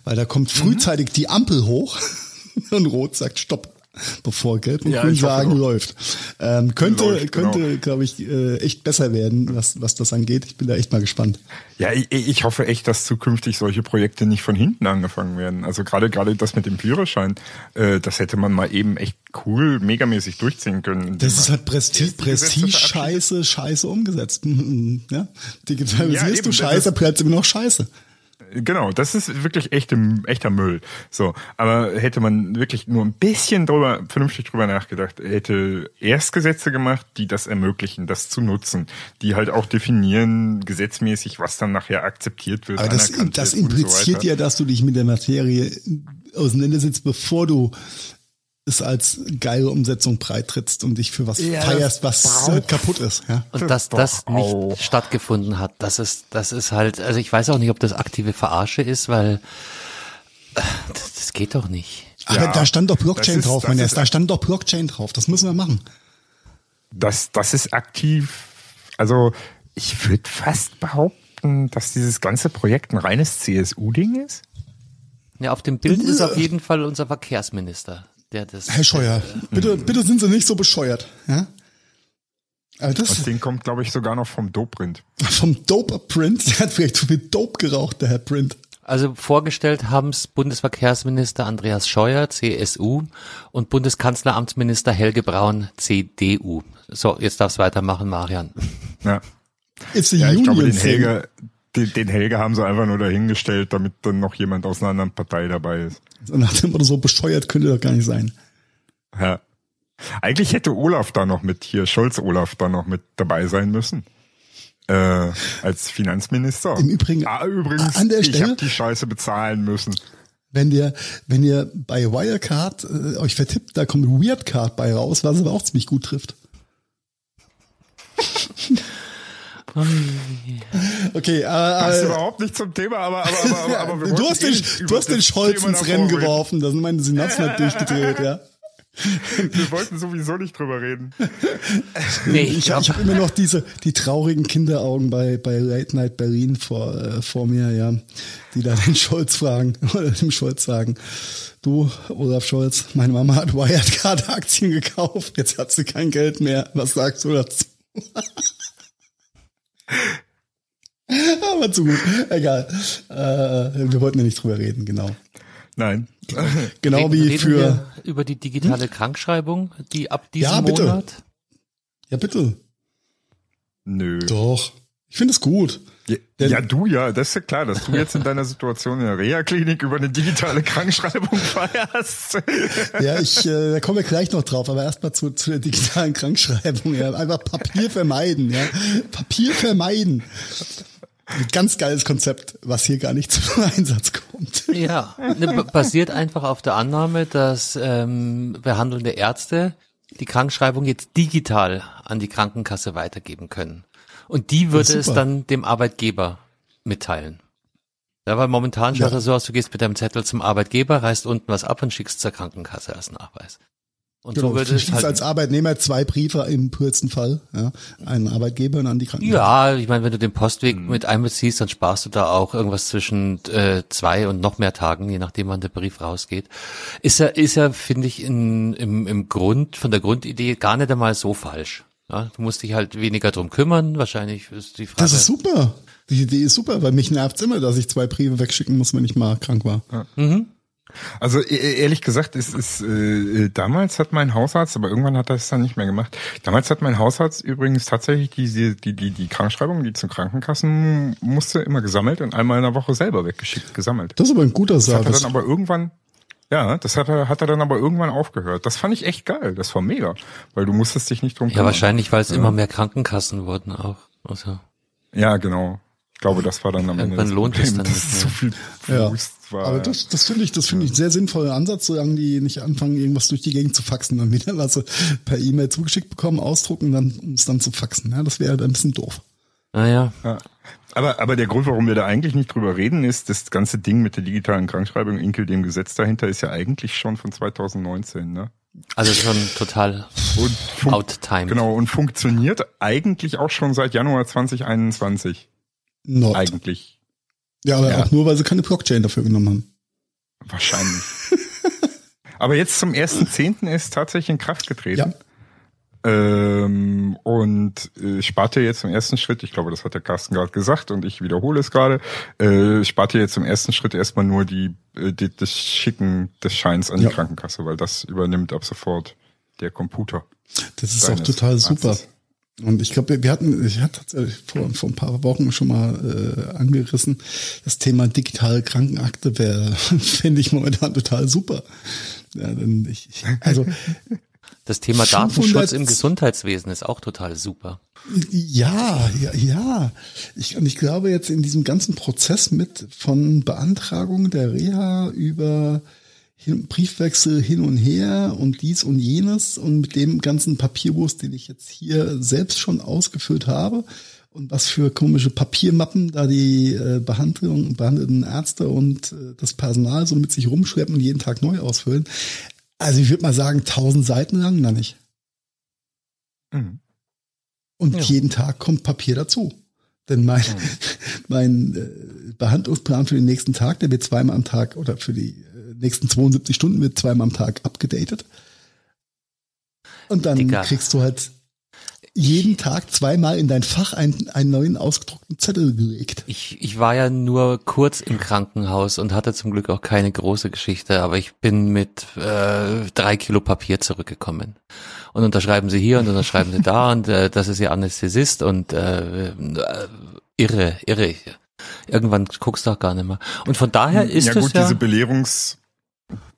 Weil da kommt frühzeitig mhm. die Ampel hoch und Rot sagt Stopp bevor Gelb und ja, Grün sagen läuft. Ähm, könnte, läuft, könnte, genau. glaube ich, äh, echt besser werden, was, was das angeht. Ich bin da echt mal gespannt. Ja, ich, ich hoffe echt, dass zukünftig solche Projekte nicht von hinten angefangen werden. Also gerade gerade das mit dem Führerschein, äh, das hätte man mal eben echt cool, megamäßig durchziehen können. Das ist halt Prestige, Prestige Scheiße, Scheiße umgesetzt. ja? Digitalisierst ja, eben, du Scheiße, bleibt immer noch Scheiße. Genau, das ist wirklich echte, echter Müll. So, aber hätte man wirklich nur ein bisschen drüber, vernünftig drüber nachgedacht, hätte erst Gesetze gemacht, die das ermöglichen, das zu nutzen, die halt auch definieren gesetzmäßig, was dann nachher akzeptiert wird. Aber das, das impliziert so ja, dass du dich mit der Materie auseinandersetzt, bevor du es als geile Umsetzung breitrittst und dich für was ja, feierst, was äh, kaputt ist. Ja? Und dass das nicht auch. stattgefunden hat, das ist, das ist halt, also ich weiß auch nicht, ob das aktive Verarsche ist, weil äh, das, das geht doch nicht. Aber ja, da stand doch Blockchain ist, drauf, mein Erst. Da stand doch Blockchain drauf. Das müssen wir machen. Das, das ist aktiv. Also ich würde fast behaupten, dass dieses ganze Projekt ein reines CSU-Ding ist. Ja, auf dem Bild ist auf jeden Fall unser Verkehrsminister der das. Herr Scheuer, äh, bitte, bitte sind Sie nicht so bescheuert. Ja? Aber das, das Ding kommt, glaube ich, sogar noch vom Dope-Print. Vom Dope-Print? Der hat vielleicht zu viel Dope geraucht, der Herr Print. Also vorgestellt haben es Bundesverkehrsminister Andreas Scheuer, CSU, und Bundeskanzleramtsminister Helge Braun, CDU. So, jetzt darfst du weitermachen, Marian. Ja. It's a ja, ich glaube, den Helge, den, den Helge haben sie einfach nur dahingestellt, damit dann noch jemand aus einer anderen Partei dabei ist. Nach dem Motto, so bescheuert könnte doch gar nicht sein. Ja. Eigentlich hätte Olaf da noch mit, hier Scholz Olaf da noch mit dabei sein müssen. Äh, als Finanzminister. Im Übrigen, ah, übrigens, an der Stelle, ich habe die Scheiße bezahlen müssen. Wenn ihr, wenn ihr bei Wirecard äh, euch vertippt, da kommt Weirdcard bei raus, was aber auch ziemlich gut trifft. Okay, Das ist äh, überhaupt nicht zum Thema, aber, aber, aber, aber, aber wir du hast den, eh du hast den Scholz Thema ins Rennen geworfen, da sind meine Synapsen halt durchgedreht, ja. Wir wollten sowieso nicht drüber reden. Nee, Ich, ich habe immer noch diese die traurigen Kinderaugen bei bei Late Night Berlin vor äh, vor mir, ja, die da den Scholz fragen oder dem Scholz sagen, du Olaf Scholz, meine Mama hat Wirecard Aktien gekauft, jetzt hat sie kein Geld mehr. Was sagst du dazu? Aber zu gut, egal. Äh, wir wollten ja nicht drüber reden, genau. Nein. Genau Reden- wie reden für wir über die digitale Krankschreibung, die ab diesem Ja, bitte. Monat. ja bitte, Nö. doch. Ich finde es gut. Ja, ja, du ja, das ist ja klar, dass du jetzt in deiner Situation in der Reha-Klinik über eine digitale Krankschreibung feierst. Ja, ich, äh, da kommen wir gleich noch drauf, aber erstmal zu, zu der digitalen Krankschreibung. Ja. Einfach Papier vermeiden, ja. Papier vermeiden. Ein ganz geiles Konzept, was hier gar nicht zum Einsatz kommt. Ja, ne, basiert einfach auf der Annahme, dass ähm, behandelnde Ärzte die Krankschreibung jetzt digital an die Krankenkasse weitergeben können. Und die würde es dann dem Arbeitgeber mitteilen. Ja, weil momentan schaut Ja. es so aus, du gehst mit deinem Zettel zum Arbeitgeber, reißt unten was ab und schickst zur Krankenkasse als Nachweis. Und so Genau, würde du es schickst halt. als Arbeitnehmer zwei Briefe im pursten Fall, ja, einen Arbeitgeber und an die Krankenkasse. Ja, ich meine, wenn du den Postweg mit einbeziehst, dann sparst du da auch irgendwas zwischen äh, zwei und noch mehr Tagen, je nachdem, wann der Brief rausgeht. Ist ja, ist ja, finde ich, in, im, im Grund, von der Grundidee gar nicht einmal so falsch. Ja, du musst dich halt weniger drum kümmern. Wahrscheinlich ist die Frage. Das ist super. Die Idee ist super, weil mich nervt's immer, dass ich zwei Briefe wegschicken muss, wenn ich mal krank war. Also e- ehrlich gesagt, es ist äh, damals hat mein Hausarzt, aber irgendwann hat er es dann nicht mehr gemacht. Damals hat mein Hausarzt übrigens tatsächlich diese die die die Krankschreibung, die zum Krankenkassen musste, immer gesammelt und einmal in der Woche selber weggeschickt, gesammelt. Das ist aber ein guter Das hat er Service. dann aber irgendwann ja, das hat er, hat er dann aber irgendwann aufgehört. Das fand ich echt geil. Das war mega, weil du musstest dich nicht drum ja, kümmern. wahrscheinlich, weil es immer mehr Krankenkassen wurden auch. Also, Ja, genau. Ich glaube, das war dann am Ende Irgendwann das lohnt es dann dass nicht so mehr. viel Ja. War. Aber das, das finde ich, das finde ich einen sehr sinnvoller Ansatz, solange die nicht anfangen, irgendwas durch die Gegend zu faxen, dann wieder also per E-Mail zugeschickt bekommen, ausdrucken, dann, um es dann zu faxen. Ja, das wäre halt ein bisschen doof. naja. Ja. Aber, aber der Grund, warum wir da eigentlich nicht drüber reden, ist, das ganze Ding mit der digitalen Krankschreibung, Inkel, dem Gesetz dahinter, ist ja eigentlich schon von 2019, ne? Also schon total Und out-timed. Genau, und funktioniert eigentlich auch schon seit Januar 2021. Not. Eigentlich. Ja, aber Ja. auch nur, weil sie keine Blockchain dafür genommen haben. Wahrscheinlich. aber jetzt zum 1.10. ist tatsächlich in Kraft getreten. Ja. Ähm, und äh, spart ihr jetzt im ersten Schritt, ich glaube, das hat der Carsten gerade gesagt und ich wiederhole es gerade, äh, spart ihr jetzt im ersten Schritt erstmal nur die, äh, die das Schicken des Scheins an Ja. die Krankenkasse, weil das übernimmt ab sofort der Computer. Das ist auch total super. Arztes. Und ich glaube, wir hatten, ich hatte tatsächlich vor, vor ein paar Wochen schon mal äh, angerissen, das Thema digitale Krankenakte wäre, finde ich momentan total super. Ja, denn ich, ich, also Das Thema 500 Datenschutz im Gesundheitswesen ist auch total super. Ja, ja, ja. Ich, und ich glaube jetzt in diesem ganzen Prozess mit von Beantragung der Reha über hin, Briefwechsel hin und her und dies und jenes und mit dem ganzen Papierwurst, den ich jetzt hier selbst schon ausgefüllt habe und was für komische Papiermappen da die äh, Behandlung, behandelten Ärzte und äh, das Personal so mit sich rumschleppen und jeden Tag neu ausfüllen. Also ich würde mal sagen, tausend Seiten lang, na nicht. Mhm. Und Ja. jeden Tag kommt Papier dazu. Denn mein, mein äh, Behandlungsplan für den nächsten Tag, der wird zweimal am Tag oder für die äh, nächsten 72 Stunden wird zweimal am Tag abgedatet. Und dann Digga. kriegst du halt jeden Tag zweimal in dein Fach einen, einen neuen ausgedruckten Zettel gelegt. Ich, ich war ja nur kurz im Krankenhaus und hatte zum Glück auch keine große Geschichte, aber ich bin mit äh, drei Kilo Papier zurückgekommen. Und unterschreiben Sie hier und unterschreiben Sie da und äh, das ist Ihr Anästhesist und äh, äh, irre, irre. Irgendwann guckst du auch gar nicht mehr. Und von daher ist ja es gut, ja, diese Belehrungs,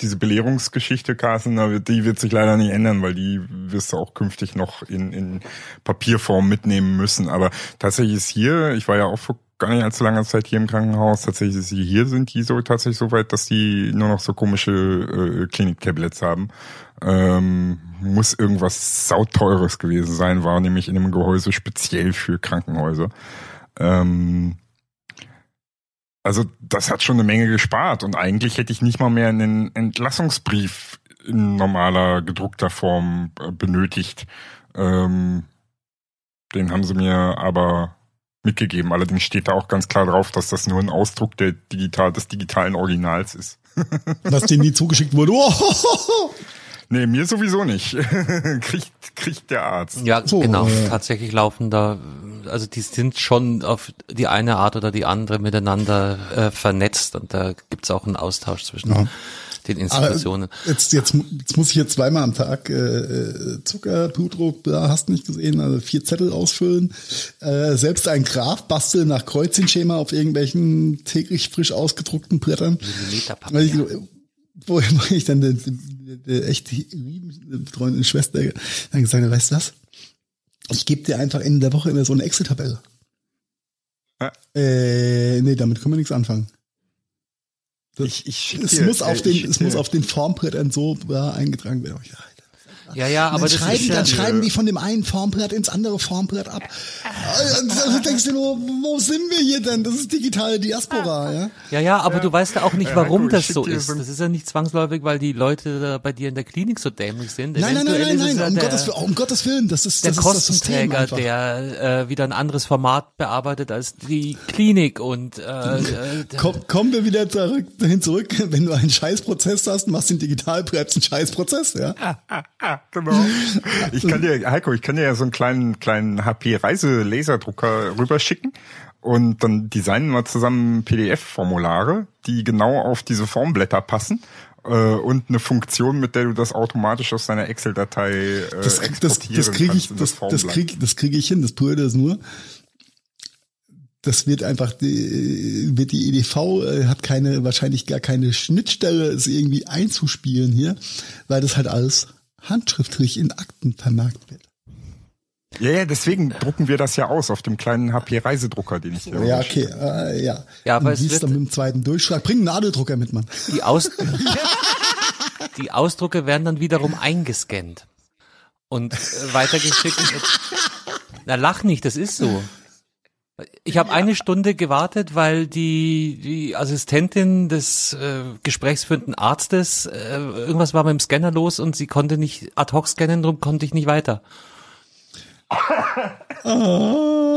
diese Belehrungsgeschichte, Carsten, die wird sich leider nicht ändern, weil die wirst du auch künftig noch in, in Papierform mitnehmen müssen. Aber tatsächlich ist hier, ich war ja auch vor gar nicht allzu langer Zeit hier im Krankenhaus. Tatsächlich, sie hier sind die so tatsächlich so weit, dass die nur noch so komische äh, Klinik-Tablets haben. Ähm, muss irgendwas sauteures gewesen sein, war nämlich in einem Gehäuse speziell für Krankenhäuser. Ähm, also das hat schon eine Menge gespart und eigentlich hätte ich nicht mal mehr einen Entlassungsbrief in normaler gedruckter Form äh, benötigt. Ähm, den haben sie mir aber mitgegeben. Allerdings steht da auch ganz klar drauf, dass das nur ein Ausdruck der digital, des digitalen Originals ist. Was dir nie zugeschickt wurde. Oh, nee, mir sowieso nicht. kriegt, kriegt der Arzt. Ja, So, genau. äh, Tatsächlich laufen da, also die sind schon auf die eine Art oder die andere miteinander äh, vernetzt und da gibt's auch einen Austausch zwischen Ja. den Aber Institutionen. jetzt, jetzt, jetzt muss ich jetzt zweimal am Tag äh, äh, Zucker, Blutdruck, bla, hast nicht gesehen, also vier Zettel ausfüllen, äh, selbst ein Graph basteln nach Kreuzchenschema auf irgendwelchen täglich frisch ausgedruckten Brettern. Millimeterpapier. Weil ich, wo wo ich dann der, der, der echt lieben betreuende Schwester dann gesagt habe, weißt du was? Ich gebe dir einfach Ende der Woche immer so eine Excel-Tabelle. Ja. Äh, nee, damit können wir nichts anfangen. Das, Ich, ich es dir- muss auf äh, den, ich es muss dir- auf den Formbrettern so ja, eingetragen werden. Ich, Alter. Ja, ja, aber dann das schreiben, ist ja, dann schreiben die von dem einen Formbrett ins andere Formbrett ab. Also denkst du nur, wo sind wir hier denn? Das ist digitale Diaspora, ja? ja, ja, aber du weißt ja auch nicht, Ja, warum das so ist. ein- Das ist ja nicht zwangsläufig, weil die Leute bei dir in der Klinik so dämlich sind. Nein, nein, nein, nein, nein, ja um, Gottes, Willen- um Gottes Willen, das ist, der das ist das Kostenträger, der äh, wieder ein anderes Format bearbeitet als die Klinik und äh, äh, Komm, kommen wir wieder zurück, dahin zurück, wenn du einen Scheißprozess hast, machst den Digitalprep einen Scheißprozess, ja? Genau. Ich kann dir, Heiko, ich kann dir ja so einen kleinen, kleinen HP-Reise-Laserdrucker rüberschicken und dann designen wir zusammen PDF-Formulare, die genau auf diese Formblätter passen äh, und eine Funktion, mit der du das automatisch aus deiner Excel-Datei äh, Das, das, exportieren das kriege kannst ich, das, das Formblatt. krieg, das kriege ich hin. Das Blöde ist nur, das wird einfach, die, wird die EDV äh, hat keine, wahrscheinlich gar keine Schnittstelle, es irgendwie einzuspielen hier, weil das halt alles handschriftlich in Akten vermerkt wird. Ja, ja, deswegen drucken wir das ja aus auf dem kleinen HP-Reisedrucker, den ich dir Ja, rüberschicke. okay, äh, ja. Ja, aber Und es wie ist wird- dann mit dem zweiten Durchschlag? Bring einen Nadeldrucker mit, Mann. die, Aus die Ausdrucke werden dann wiederum eingescannt und äh, weitergeschickt. Na, lach nicht, das ist so. Ich habe eine Stunde gewartet, weil die, die Assistentin des äh, gesprächsführenden Arztes, äh, irgendwas war mit dem Scanner los und sie konnte nicht ad hoc scannen, drum konnte ich nicht weiter.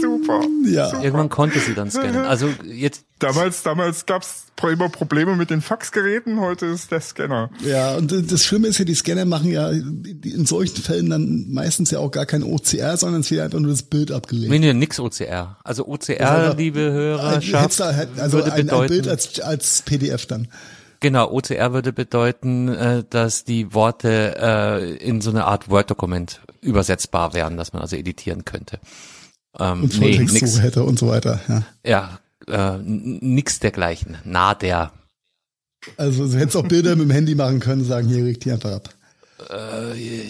Super. Ja. Irgendwann konnte sie dann scannen. Also jetzt Damals, damals gab's immer Probleme mit den Faxgeräten, heute ist der Scanner. Ja, und das Schlimme ist ja, die Scanner machen ja in solchen Fällen dann meistens ja auch gar kein OCR, sondern es wird einfach nur das Bild abgelegt. Nee, nee, nix OCR. Also OCR, aber- liebe du halt- also würde ein, ein bedeuten, Bild als, als PDF dann. genau, OCR würde bedeuten, äh, dass die Worte äh, in so eine Art Word-Dokument übersetzbar wären, dass man also editieren könnte. Ähm, Und nee, nix, so hätte und so weiter. Ja. ja, äh, nix dergleichen. Na, der. Also du hättest auch Bilder mit dem Handy machen können, sagen, hier regt die einfach ab.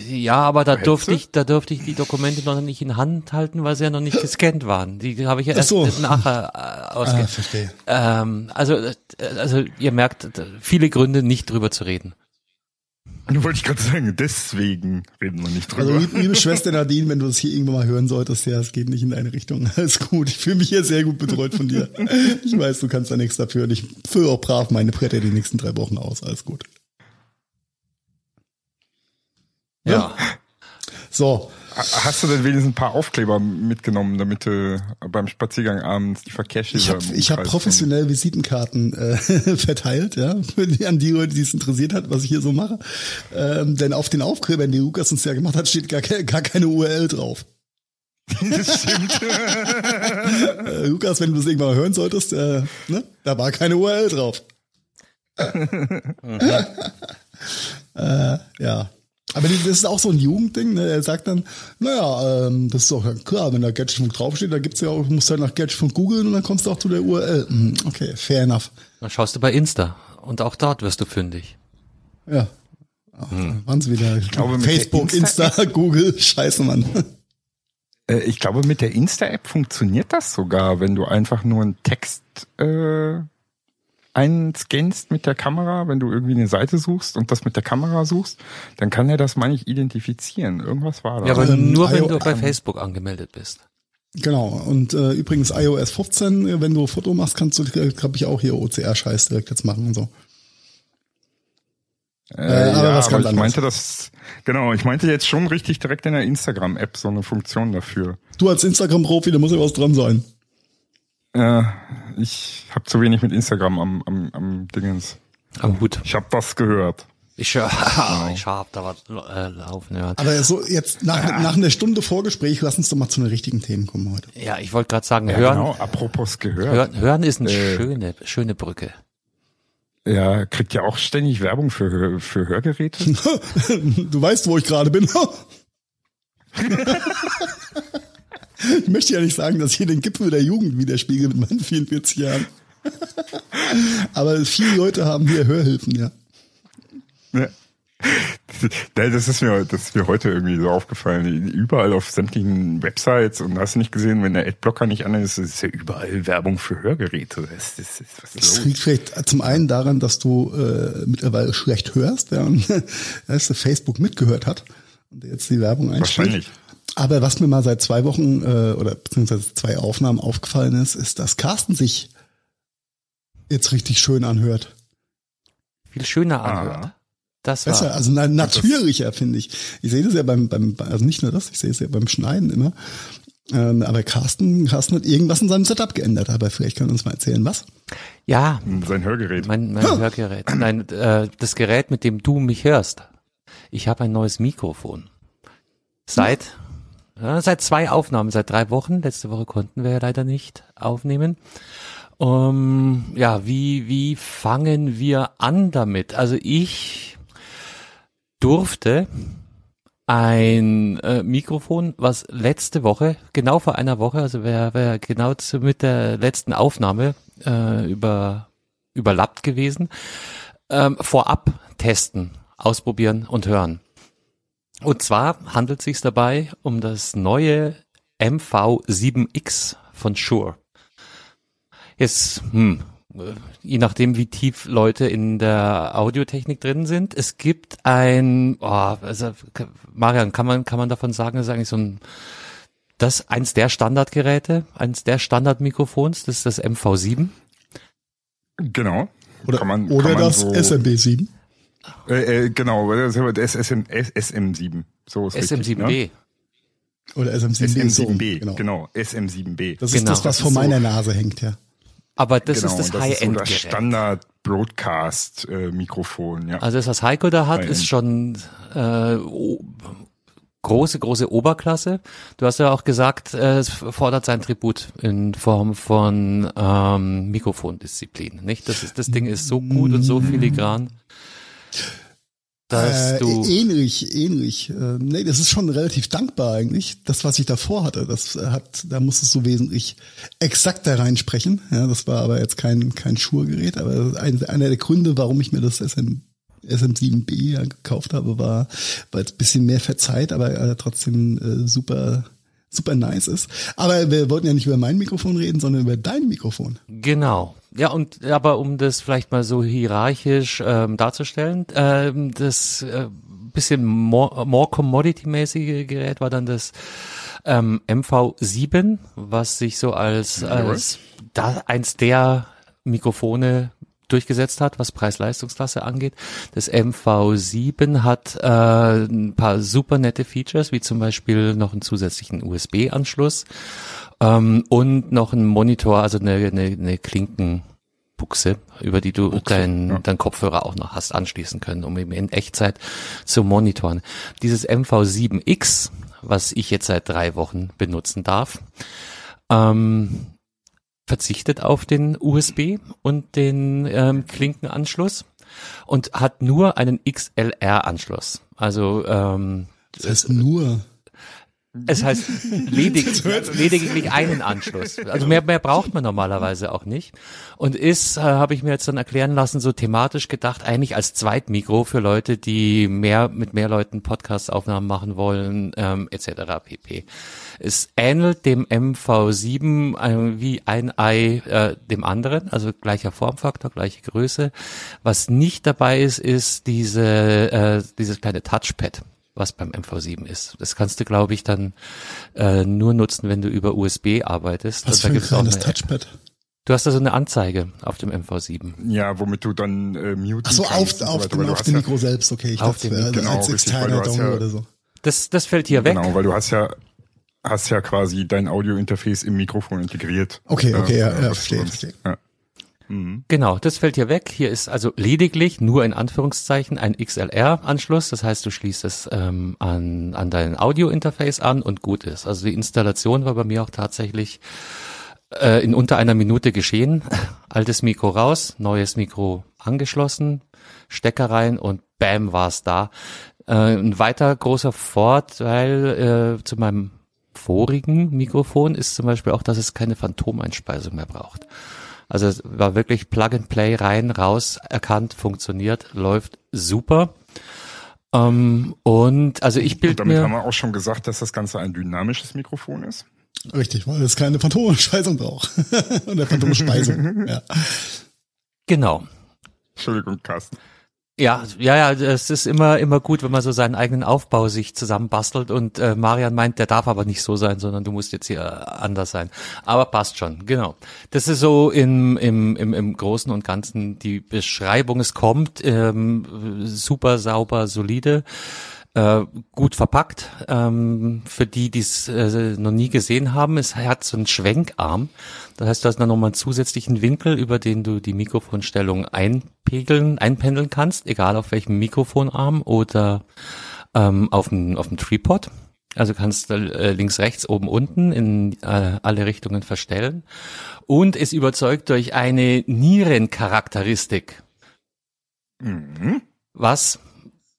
Ja, aber da Hättest durfte du? ich, da durfte ich die Dokumente noch nicht in Hand halten, weil sie ja noch nicht gescannt waren. Die habe ich ja erst so. nachher äh, ausge Ah, verstehe. ähm, also, äh, also ihr merkt, äh, viele Gründe nicht drüber zu reden. Wollte ich gerade sagen, deswegen reden wir nicht Also drüber. lieb- liebe Schwester Nadine, wenn du das hier irgendwann mal hören solltest, ja, es geht nicht in deine Richtung. Alles gut. Ich fühle mich hier sehr gut betreut von dir. Ich weiß, du kannst da nichts dafür. Und ich fülle auch brav meine Bretter die nächsten drei Wochen aus. Alles gut. Ja. So, Hast du denn wenigstens ein paar Aufkleber mitgenommen, damit du beim Spaziergang abends die Verkehrsschilder ich habe ich hab professionell Visitenkarten äh, verteilt, ja, für die, an die Leute, die es interessiert hat, was ich hier so mache. Ähm, denn auf den Aufklebern, die Lukas uns ja gemacht hat, steht gar, gar keine URL drauf. Das stimmt. Äh, Lukas, wenn du das irgendwann mal hören solltest, äh, ne, da war keine URL drauf. äh, ja. Aber das ist auch so ein Jugendding, ne? Er sagt dann, naja, ähm, das ist doch klar, wenn da Gadgetfunk draufsteht, da gibt's ja auch, du musst halt nach Gadgetfunk googeln und dann kommst du auch zu der URL. Hm, okay, fair enough. Dann schaust du bei Insta und auch dort wirst du fündig. Ja. Ach, Waren's wieder. glaube, mit der Facebook, Insta- Insta, Google, scheiße, Mann. Äh, ich glaube, mit der Insta-App funktioniert das sogar, wenn du einfach nur einen Text äh, einscannst mit der Kamera, wenn du irgendwie eine Seite suchst und das mit der Kamera suchst, dann kann er das, meine ich, identifizieren. Irgendwas war da. Ja, aber Ähm, nur wenn du bei Facebook angemeldet bist. Genau. Und äh, übrigens iOS 15, äh, wenn du Foto machst, kannst du, glaube ich, auch hier OCR-Scheiß direkt jetzt machen und so. Äh, aber ja, was aber ich anderes. meinte das, genau, ich meinte jetzt schon richtig direkt in der Instagram-App so eine Funktion dafür. Du als Instagram-Profi, da muss ja was dran sein. Äh, ich habe zu wenig mit Instagram am, am, am Dingens. Am Hut. Ich habe das gehört. Ich, ich hab da was äh, laufen hören. Aber so jetzt nach, nach einer Stunde Vorgespräch, lass uns doch mal zu den richtigen Themen kommen heute. Ja, ich wollte gerade sagen, Ja, hören, genau, apropos gehört. hören, hören ist eine Äh. schöne, schöne Brücke. Ja, kriegt ja auch ständig Werbung für, für Hörgeräte. Du weißt, wo ich gerade bin. Ich möchte ja nicht sagen, dass ich hier den Gipfel der Jugend widerspiegel mit meinen 44 Jahren. Aber viele Leute haben hier Hörhilfen, ja. Ja. Das ist mir, das ist mir heute irgendwie so aufgefallen. Überall auf sämtlichen Websites und hast du nicht gesehen, wenn der Adblocker nicht an ist, ist ja überall Werbung für Hörgeräte. Das, das, das, Das liegt vielleicht zum einen daran, dass du äh, mittlerweile schlecht hörst, ja, und dass Facebook mitgehört hat und jetzt die Werbung einspielt. Wahrscheinlich. Aber was mir mal seit zwei Wochen äh, oder beziehungsweise zwei Aufnahmen aufgefallen ist, ist, dass Carsten sich jetzt richtig schön anhört. Viel schöner Ah. anhört. Das war, Besser, also na, natürlicher, finde ich. Ich sehe das ja beim, beim, also nicht nur das, ich sehe es ja beim Schneiden immer. Ähm, aber Carsten, Carsten hat irgendwas in seinem Setup geändert, aber vielleicht können wir uns mal erzählen, was? ja, Sein Hörgerät. mein, mein Hörgerät. Nein, äh, das Gerät, mit dem du mich hörst. Ich habe ein neues Mikrofon. Seit, seit zwei Aufnahmen, seit drei Wochen. Letzte Woche konnten wir ja leider nicht aufnehmen. Um, ja, wie, wie fangen wir an damit? Also ich durfte ein äh, Mikrofon, was letzte Woche, genau vor einer Woche, also wäre wär genau zu, mit der letzten Aufnahme äh, über, überlappt gewesen, ähm, vorab testen, ausprobieren und hören. Und zwar handelt es sich dabei um das neue MV7X von Shure. Jetzt, hm, je nachdem, wie tief Leute in der Audiotechnik drin sind. Es gibt ein, oh, also, Marian, kann man, kann man davon sagen, das ist eigentlich so ein, das eins der Standardgeräte, eins der Standardmikrofons, das ist das MV7. Genau. Oder, Kann man- oder kann man das so- SMB7. Äh, äh, genau, das ist SM, SM7. So ist richtig, SM7B. Ne? Oder SM7B. SM7B, genau. genau. SM7B. Das ist Genau. das, was Das vor so- meiner Nase hängt, ja. Aber das genau, ist das und das ist so das High-End-Gerät. Standard Broadcast äh, Mikrofon, ja. Also das, was Heiko da hat, High-End. ist schon äh, große, große Oberklasse. Du hast ja auch gesagt, äh, es fordert sein Tribut in Form von ähm, Mikrofondisziplin. Nicht? Das, ist, das Ding ist so gut und so filigran, dass Äh, du ähnlich, ähnlich. Äh, nee, das ist schon relativ dankbar eigentlich. Das, was ich davor hatte, das äh, hat, da musstest du wesentlich exakter reinsprechen. Ja, das war aber jetzt kein, kein Schurgerät, aber ein, einer der Gründe, warum ich mir das SM, SM7B ja gekauft habe, war, weil es ein bisschen mehr verzeiht, aber äh, trotzdem äh, super, super nice ist. Aber wir wollten ja nicht über mein Mikrofon reden, sondern über dein Mikrofon. Genau. Ja, und aber um das vielleicht mal so hierarchisch ähm, darzustellen, ähm, das äh, bisschen more, more commodity-mäßige Gerät war dann das ähm, MV7, was sich so als, als da eins der Mikrofone durchgesetzt hat, was Preis-Leistungsklasse angeht. Das MV7 hat äh, ein paar super nette Features, wie zum Beispiel noch einen zusätzlichen USB-Anschluss ähm, und noch einen Monitor, also eine, eine, eine Klinkenbuchse, über die du deinen ja. dein Kopfhörer auch noch hast anschließen können, um eben in Echtzeit zu monitoren. Dieses MV7X, was ich jetzt seit drei Wochen benutzen darf, ähm, verzichtet auf den USB und den ähm, Klinkenanschluss und hat nur einen XLR-Anschluss. Also ähm, Das heißt nur, Es heißt ledig, lediglich einen Anschluss. Also mehr, mehr braucht man normalerweise auch nicht. Und ist, äh, habe ich mir jetzt dann erklären lassen, so thematisch gedacht, eigentlich als Zweitmikro für Leute, die mehr mit mehr Leuten Podcast-Aufnahmen machen wollen, ähm, etc. pp. Es ähnelt dem MV7 äh, wie ein Ei äh, dem anderen, also gleicher Formfaktor, gleiche Größe. Was nicht dabei ist, ist diese äh, dieses kleine Touchpad was beim MV7 ist. Das kannst du, glaube ich, dann äh, nur nutzen, wenn du über USB arbeitest. Was Und für da ein gibt's auch kleines eine- Touchpad. Du hast da so eine Anzeige auf dem MV7. Ja, womit du dann äh, muten Ach so, kannst. auf, auf, dem, auf dem ja- Mikro selbst, okay. Ich Auf dachte, dem äh, genau, als externer Dongle ja- oder so. Das, das fällt hier weg. Genau, weil du hast ja hast ja quasi dein Audiointerface im Mikrofon integriert. Okay, okay, ja, ja, was verstehe, verstehe. Ja. Genau, das fällt hier weg. Hier ist also lediglich nur in Anführungszeichen ein XLR-Anschluss. Das heißt, du schließt es ähm, an, an dein Audio-Interface an und gut ist. Also die Installation war bei mir auch tatsächlich äh, in unter einer Minute geschehen. Altes Mikro raus, neues Mikro angeschlossen, Stecker rein und bam war's da. Äh, ein weiter großer Vorteil äh, zu meinem vorigen Mikrofon ist zum Beispiel auch, dass es keine Phantomeinspeisung mehr braucht. Also es war wirklich Plug and Play rein, raus, erkannt, funktioniert, läuft super. Ähm, und also ich Und bild damit haben mir, wir auch schon gesagt, dass das Ganze ein dynamisches Mikrofon ist. Richtig, weil es keine Phantomspeisung braucht. Oder Phantomspeisung, ja. genau. Entschuldigung, Carsten. Ja, ja, ja, es ist immer, immer gut, wenn man so seinen eigenen Aufbau sich zusammenbastelt und äh, Marian meint, der darf aber nicht so sein, sondern du musst jetzt hier anders sein. Aber passt schon, genau. Das ist so im, im, im, im Großen und Ganzen die Beschreibung. Es kommt ähm, super sauber, solide. Äh, gut verpackt. Ähm, für die, die es äh, noch nie gesehen haben, es hat so einen Schwenkarm. Das heißt, du hast dann nochmal einen zusätzlichen Winkel, über den du die Mikrofonstellung einpegeln, einpendeln kannst, egal auf welchem Mikrofonarm oder ähm, auf dem, auf dem Tripod. Also kannst du äh, links, rechts, oben, unten in äh, alle Richtungen verstellen. Und es überzeugt durch eine Nierencharakteristik. Was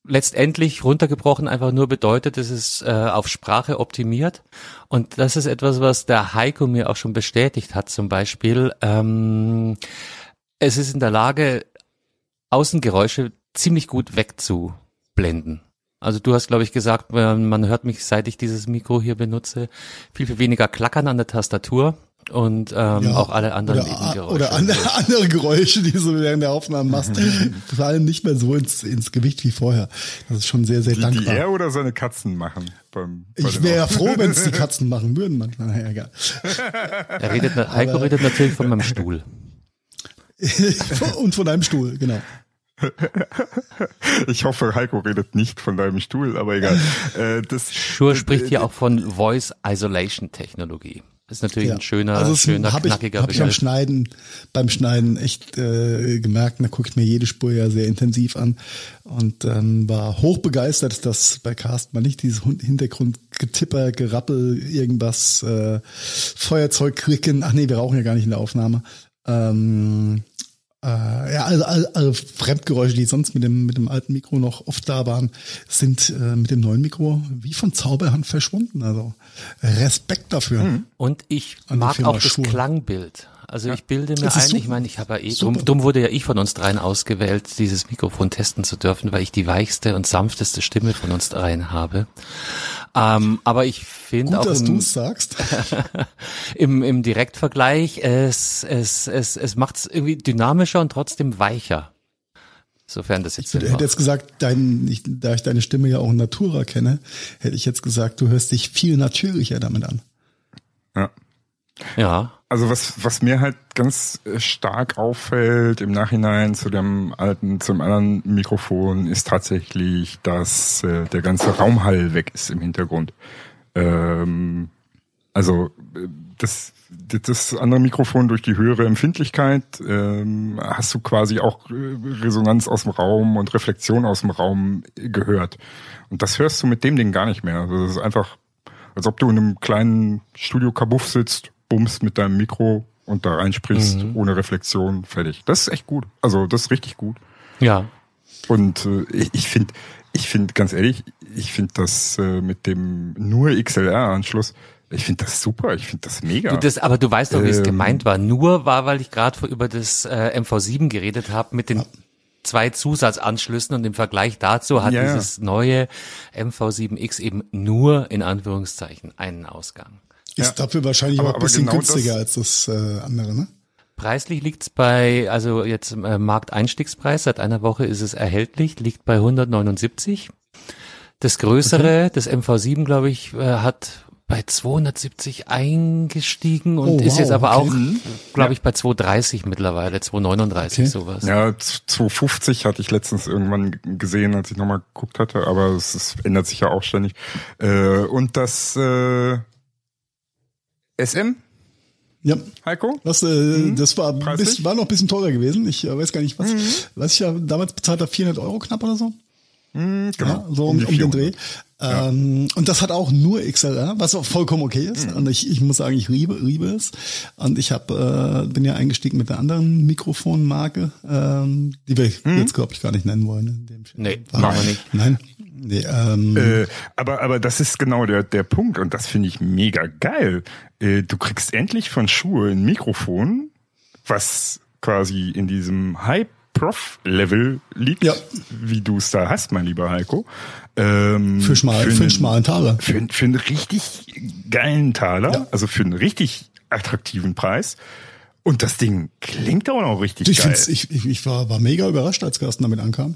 letztendlich runtergebrochen einfach nur bedeutet, es ist äh, auf Sprache optimiert. Und das ist etwas, was der Heiko mir auch schon bestätigt hat, zum Beispiel. Ähm, es ist in der Lage, Außengeräusche ziemlich gut wegzublenden. Also du hast, glaube ich, gesagt, man hört mich, seit ich dieses Mikro hier benutze, viel, viel weniger klackern an der Tastatur und ähm, Ja, auch alle anderen oder. Oder andere, andere Geräusche, die du während der Aufnahme machst, fallen nicht mehr so ins, ins Gewicht wie vorher. Das ist schon sehr, sehr Die, die dankbar. er oder seine Katzen machen. Beim, bei ich wäre ja froh, wenn es die Katzen machen würden manchmal. Naja, egal. Er redet, Heiko redet natürlich von meinem Stuhl. Und von einem Stuhl, genau. Ich hoffe, Heiko redet nicht von deinem Stuhl, aber egal. Äh, das, Schur spricht hier auch von Voice Isolation Technologie. Das ist natürlich ein schöner, also schöner, hab ich, knackiger hab ich beim. Schneiden, beim Schneiden echt äh, gemerkt, da gucke ich mir jede Spur ja sehr intensiv an und ähm, war hochbegeistert, dass bei Cast mal nicht dieses Hintergrundgetipper, Gerappel, irgendwas, äh, Feuerzeug klicken, ach nee, wir rauchen ja gar nicht in der Aufnahme. Ähm, äh, ja, alle, alle, alle Fremdgeräusche, die sonst mit dem, mit dem alten Mikro noch oft da waren, sind äh, mit dem neuen Mikro wie von Zauberhand verschwunden. Also Respekt dafür. Und ich mag auch das Schur. Klangbild. Also ich bilde mir ein, super. ich meine, ich habe ja eh, drum, drum wurde ja ich von uns dreien ausgewählt, dieses Mikrofon testen zu dürfen, weil ich die weichste und sanfteste Stimme von uns dreien habe. Ähm, aber ich finde auch dass du sagst. im, im Direktvergleich, es, es, es, es macht es irgendwie dynamischer und trotzdem weicher. Sofern das jetzt Ich hätte jetzt gesagt, dein, ich, da ich deine Stimme ja auch in Natura kenne, hätte ich jetzt gesagt, du hörst dich viel natürlicher damit an. ja. Ja, Also was, was mir halt ganz äh, stark auffällt im Nachhinein zu dem alten, zum anderen Mikrofon, ist tatsächlich, dass äh, der ganze Raumhall weg ist im Hintergrund. Ähm, also äh, das, das andere Mikrofon durch die höhere Empfindlichkeit ähm, hast du quasi auch äh, Resonanz aus dem Raum und Reflexion aus dem Raum gehört. Und das hörst du mit dem Ding gar nicht mehr. Also das ist einfach, als ob du in einem kleinen Studio-Kabuff sitzt, bummst mit deinem Mikro und da reinsprichst, ohne Reflexion, fertig. Das ist echt gut. Also das ist richtig gut. ja. Und äh, ich, ich finde, ich finde, ganz ehrlich, ich finde das äh, mit dem nur XLR-Anschluss, ich finde das super, ich finde das mega. Du das, aber du weißt doch, wie es Ähm. gemeint war. Nur war, weil ich gerade über das äh, MV7 geredet habe mit den zwei Zusatzanschlüssen und im Vergleich dazu hat ja. dieses neue MV7X eben nur in Anführungszeichen einen Ausgang. Ist Ja. dafür wahrscheinlich Aber- auch ein bisschen genau günstiger das- als das äh, andere, ne? Preislich liegt's bei, also jetzt äh, Markteinstiegspreis, seit einer Woche ist es erhältlich, liegt bei 179. Das größere, das MV7, glaube ich, äh, hat bei 270 eingestiegen und Oh, ist wow, jetzt aber okay. auch, glaube ich, bei 230 mittlerweile, 239 Okay. sowas. Ja, 250 hatte ich letztens irgendwann gesehen, als ich nochmal geguckt hatte, aber es, es ändert sich ja auch ständig. Äh, und das äh, SM, Ja. Heiko? Was, äh, das war, bis, war noch ein bisschen teurer gewesen. Ich äh, weiß gar nicht, was, was ich ja damals bezahlt habe, 400 Euro knapp oder so. Hm, genau. Ja, so um, um den Dreh. 400. Ähm, und das hat auch nur XLR, was auch vollkommen okay ist. Mhm. Und ich, ich muss sagen, ich liebe, liebe es. Und ich hab, äh, bin ja eingestiegen mit der anderen Mikrofonmarke, ähm, die wir Mhm. jetzt, glaube ich, gar nicht nennen wollen. In dem Nee, machen wir nicht. Nein. Nee, ähm, Äh, aber, aber das ist genau der, der Punkt und das finde ich mega geil. Äh, du kriegst endlich von Schuhe ein Mikrofon, was quasi in diesem High-Prof-Level liegt, Ja. wie du es da hast, mein lieber Heiko. Ähm, für, schmal, für, einen einen- schmalen Taler. Für, für einen richtig geilen Taler, Ja. also für einen richtig attraktiven Preis. Und das Ding klingt auch noch richtig Ich, geil. ich, ich, war, war mega überrascht, als Carsten damit ankam.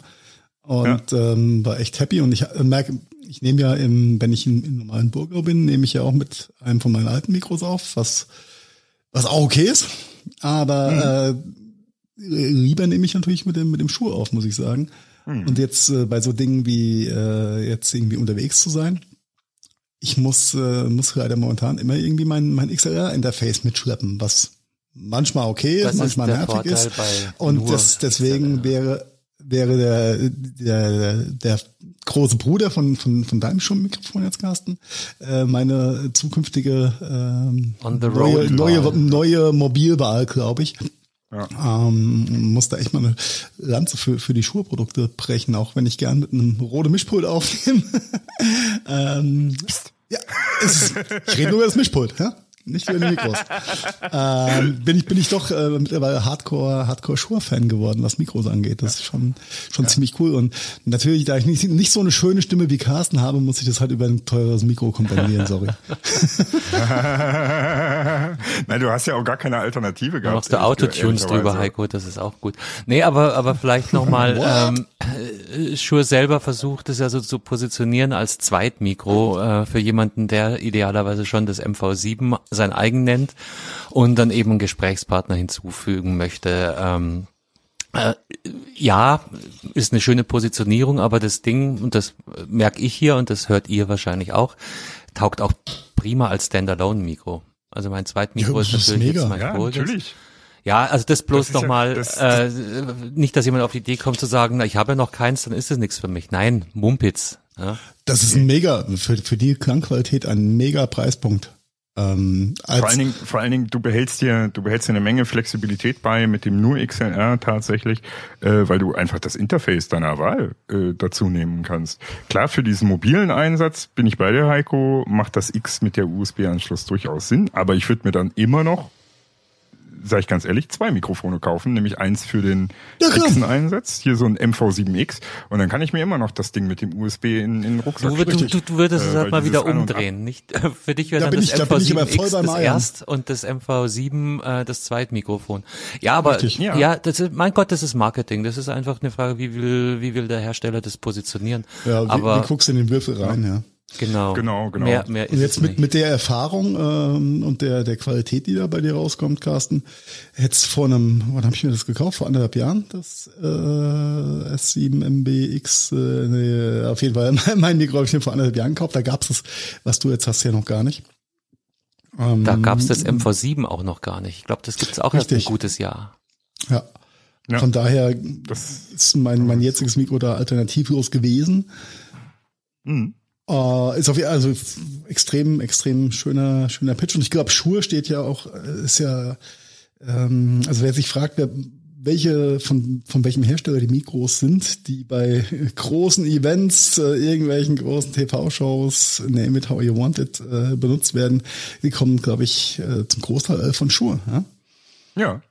Und ähm, war echt happy. Und ich äh, merke, ich nehme ja, im, wenn ich in, in normalen Burger bin, nehme ich ja auch mit einem von meinen alten Mikros auf, was, was auch okay ist. Aber äh, lieber nehme ich natürlich mit dem, mit dem Schuh auf, muss ich sagen. Und jetzt äh, bei so Dingen wie äh, jetzt irgendwie unterwegs zu sein, ich muss, äh, muss leider momentan immer irgendwie mein, mein XLR-Interface mitschleppen, was manchmal okay Das ist, ist manchmal der nervig Vorteil ist. Und das, deswegen wäre, wäre der, der, der große Bruder von, von, von deinem Mikrofon jetzt, Carsten, äh, meine zukünftige ähm, neue, neue, neue Mobilwahl, glaube ich. Ja. Ähm, muss da echt mal eine Lanze für, für die Schuhprodukte brechen, auch wenn ich gern mit einem roten Mischpult aufnehme. ähm, ja, es ist, ich rede nur über das Mischpult, ja? Nicht über die Mikros. ähm, bin ich bin ich doch äh, mittlerweile Hardcore Hardcore Shure Fan geworden, was Mikros angeht. Das ist schon schon ziemlich cool und natürlich, da ich nicht, nicht so eine schöne Stimme wie Carsten habe, muss ich das halt über ein teures Mikro kompensieren. Sorry. Nein, du hast ja auch gar keine Alternative gehabt. machst du ehrlich- Autotunes drüber. Heiko, das ist auch gut. Nee, aber, aber vielleicht nochmal, ähm, äh, Shure selber versucht es ja so zu positionieren als Zweitmikro äh, für jemanden, der idealerweise schon das MV7 sein eigen nennt und dann eben einen Gesprächspartner hinzufügen möchte. Ähm, äh, ja, ist eine schöne Positionierung, aber das Ding, und das merke ich hier und das hört ihr wahrscheinlich auch, taugt auch prima als Standalone-Mikro. Also mein Zweitmikro Ja, ist das ist natürlich mega. jetzt mein Ja, natürlich. Ja, also das bloß Das ist ja- nochmal, das- äh, nicht, dass jemand auf die Idee kommt zu sagen, na, ich habe ja noch keins, dann ist es nichts für mich. Nein, Mumpitz. Ja. Das ist ein mega für für die Klangqualität ein mega Preispunkt. Ähm, Vor allen Dingen, vor allen Dingen, du behältst dir, du behältst dir eine Menge Flexibilität bei mit dem nur XLR tatsächlich, äh, weil du einfach das Interface deiner Wahl äh, dazu nehmen kannst. Klar, für diesen mobilen Einsatz bin ich bei dir, Heiko, macht das X mit der USB-Anschluss durchaus Sinn, aber ich würde mir dann immer noch, sag ich ganz ehrlich, zwei Mikrofone kaufen, nämlich eins für den Ja, Einsatz, hier so ein MV7X, und dann kann ich mir immer noch das Ding mit dem USB in, in den Rucksack Du, du, stecken. du, du würdest es Äh, halt mal wieder umdrehen. Nicht, für dich wäre Da dann bin das ich- da bin ich aber voll MV7X beim das. Erst und das MV7 äh, das Zweitmikrofon. Ja, aber Richtig. ja. Ja. das ist, mein Gott, das ist Marketing. Das ist einfach eine Frage, wie will, wie will der Hersteller das positionieren. ja, wie, aber wie guckst du in den Würfel rein, ja. Genau, Genau, genau. Mehr, mehr ist Und jetzt mit, nicht. mit der Erfahrung ähm, und der, der Qualität, die da bei dir rauskommt, Carsten, jetzt vor einem, wann habe ich mir das gekauft? Vor anderthalb Jahren, das äh, S7MBX, äh, nee, auf jeden Fall, mein Mikro habe ich mir vor anderthalb Jahren gekauft, da gab's das, was du jetzt hast, ja noch gar nicht. Ähm, Da gab's das MV7 auch noch gar nicht. Ich glaube, das gibt's auch erst ein Richtig. gutes Jahr. Ja. Ja. Von daher Das, ist mein, mein jetziges Mikro da alternativlos gewesen. mh. Äh, ist auf also extrem, extrem schöner, schöner Pitch. Und ich glaube, Schuhe steht ja auch, äh, ist ja, ähm, also wer sich fragt, wer, welche von, von welchem Hersteller die Mikros sind, die bei großen Events, äh, irgendwelchen großen TV-Shows, name it how you want it, äh, benutzt werden, die kommen, glaube ich, äh, zum Großteil von Shure. Ja? Ja.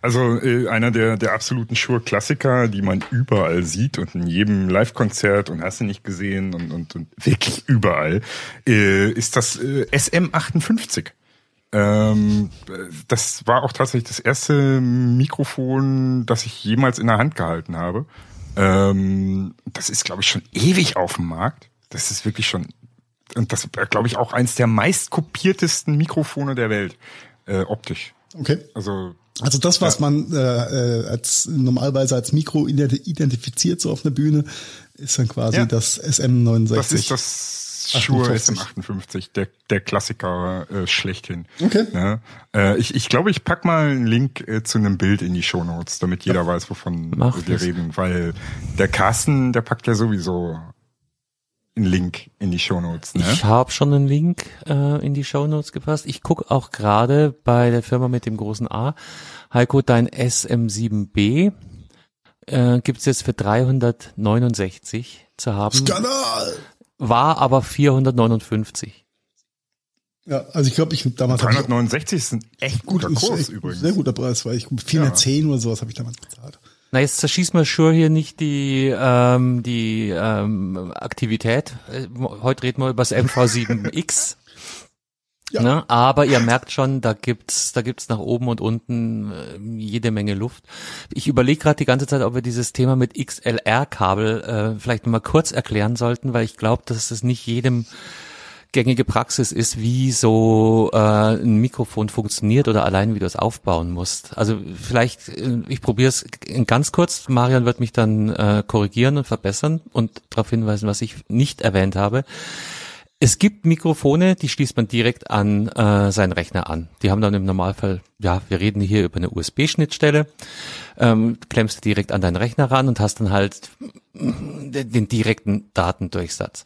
Also äh, einer der, der absoluten Shure-Klassiker, die man überall sieht und in jedem Live-Konzert und hast du nicht gesehen und, und, und wirklich überall, äh, ist das äh, SM58. Ähm, das war auch tatsächlich das erste Mikrofon, das ich jemals in der Hand gehalten habe. Ähm, das ist, glaube ich, schon ewig auf dem Markt. Das ist wirklich schon, und das glaube ich, auch eins der meistkopiertesten Mikrofone der Welt, äh, optisch. Okay. Also Also das, was ja. man äh, äh als normalerweise als Mikro identifiziert so auf einer Bühne, ist dann quasi ja. das SM69. Das ist das Shure SM58, der, der Klassiker äh, schlechthin. Okay. Ja, äh, ich ich glaube, ich pack mal einen Link äh, zu einem Bild in die Shownotes, damit jeder ja. weiß, wovon Mach wir das. reden. Weil der Carsten, der packt ja sowieso einen Link in die Shownotes. Ne? Ich habe schon einen Link äh, in die Shownotes gepasst. Ich guck auch gerade bei der Firma mit dem großen A. Heiko, dein SM7B äh, gibt's jetzt für 369 zu haben. Skandal! war aber 459. Ja, also ich glaube, ich damals 369 ist ein echt guter Kurs echt übrigens. Sehr guter Preis, weil ich 410 ja. oder sowas habe ich damals bezahlt. Na, jetzt zerschießt man Sure hier nicht die, ähm, die ähm, Aktivität. Äh, heute reden wir über das MV7X. Ja. Ne? Aber ihr merkt schon, da gibt's, da gibt's nach oben und unten äh, jede Menge Luft. Ich überlege gerade die ganze Zeit, ob wir dieses Thema mit XLR-Kabel äh, vielleicht mal kurz erklären sollten, weil ich glaube, dass es nicht jedem gängige Praxis ist, wie so äh, ein Mikrofon funktioniert oder allein wie du es aufbauen musst. Also vielleicht, äh, ich probiere es ganz kurz. Marian wird mich dann äh, korrigieren und verbessern und darauf hinweisen, was ich nicht erwähnt habe. Es gibt Mikrofone, die schließt man direkt an äh, seinen Rechner an. Die haben dann im Normalfall, ja, wir reden hier über eine USB-Schnittstelle, ähm, klemmst du direkt an deinen Rechner ran und hast dann halt den, den direkten Datendurchsatz.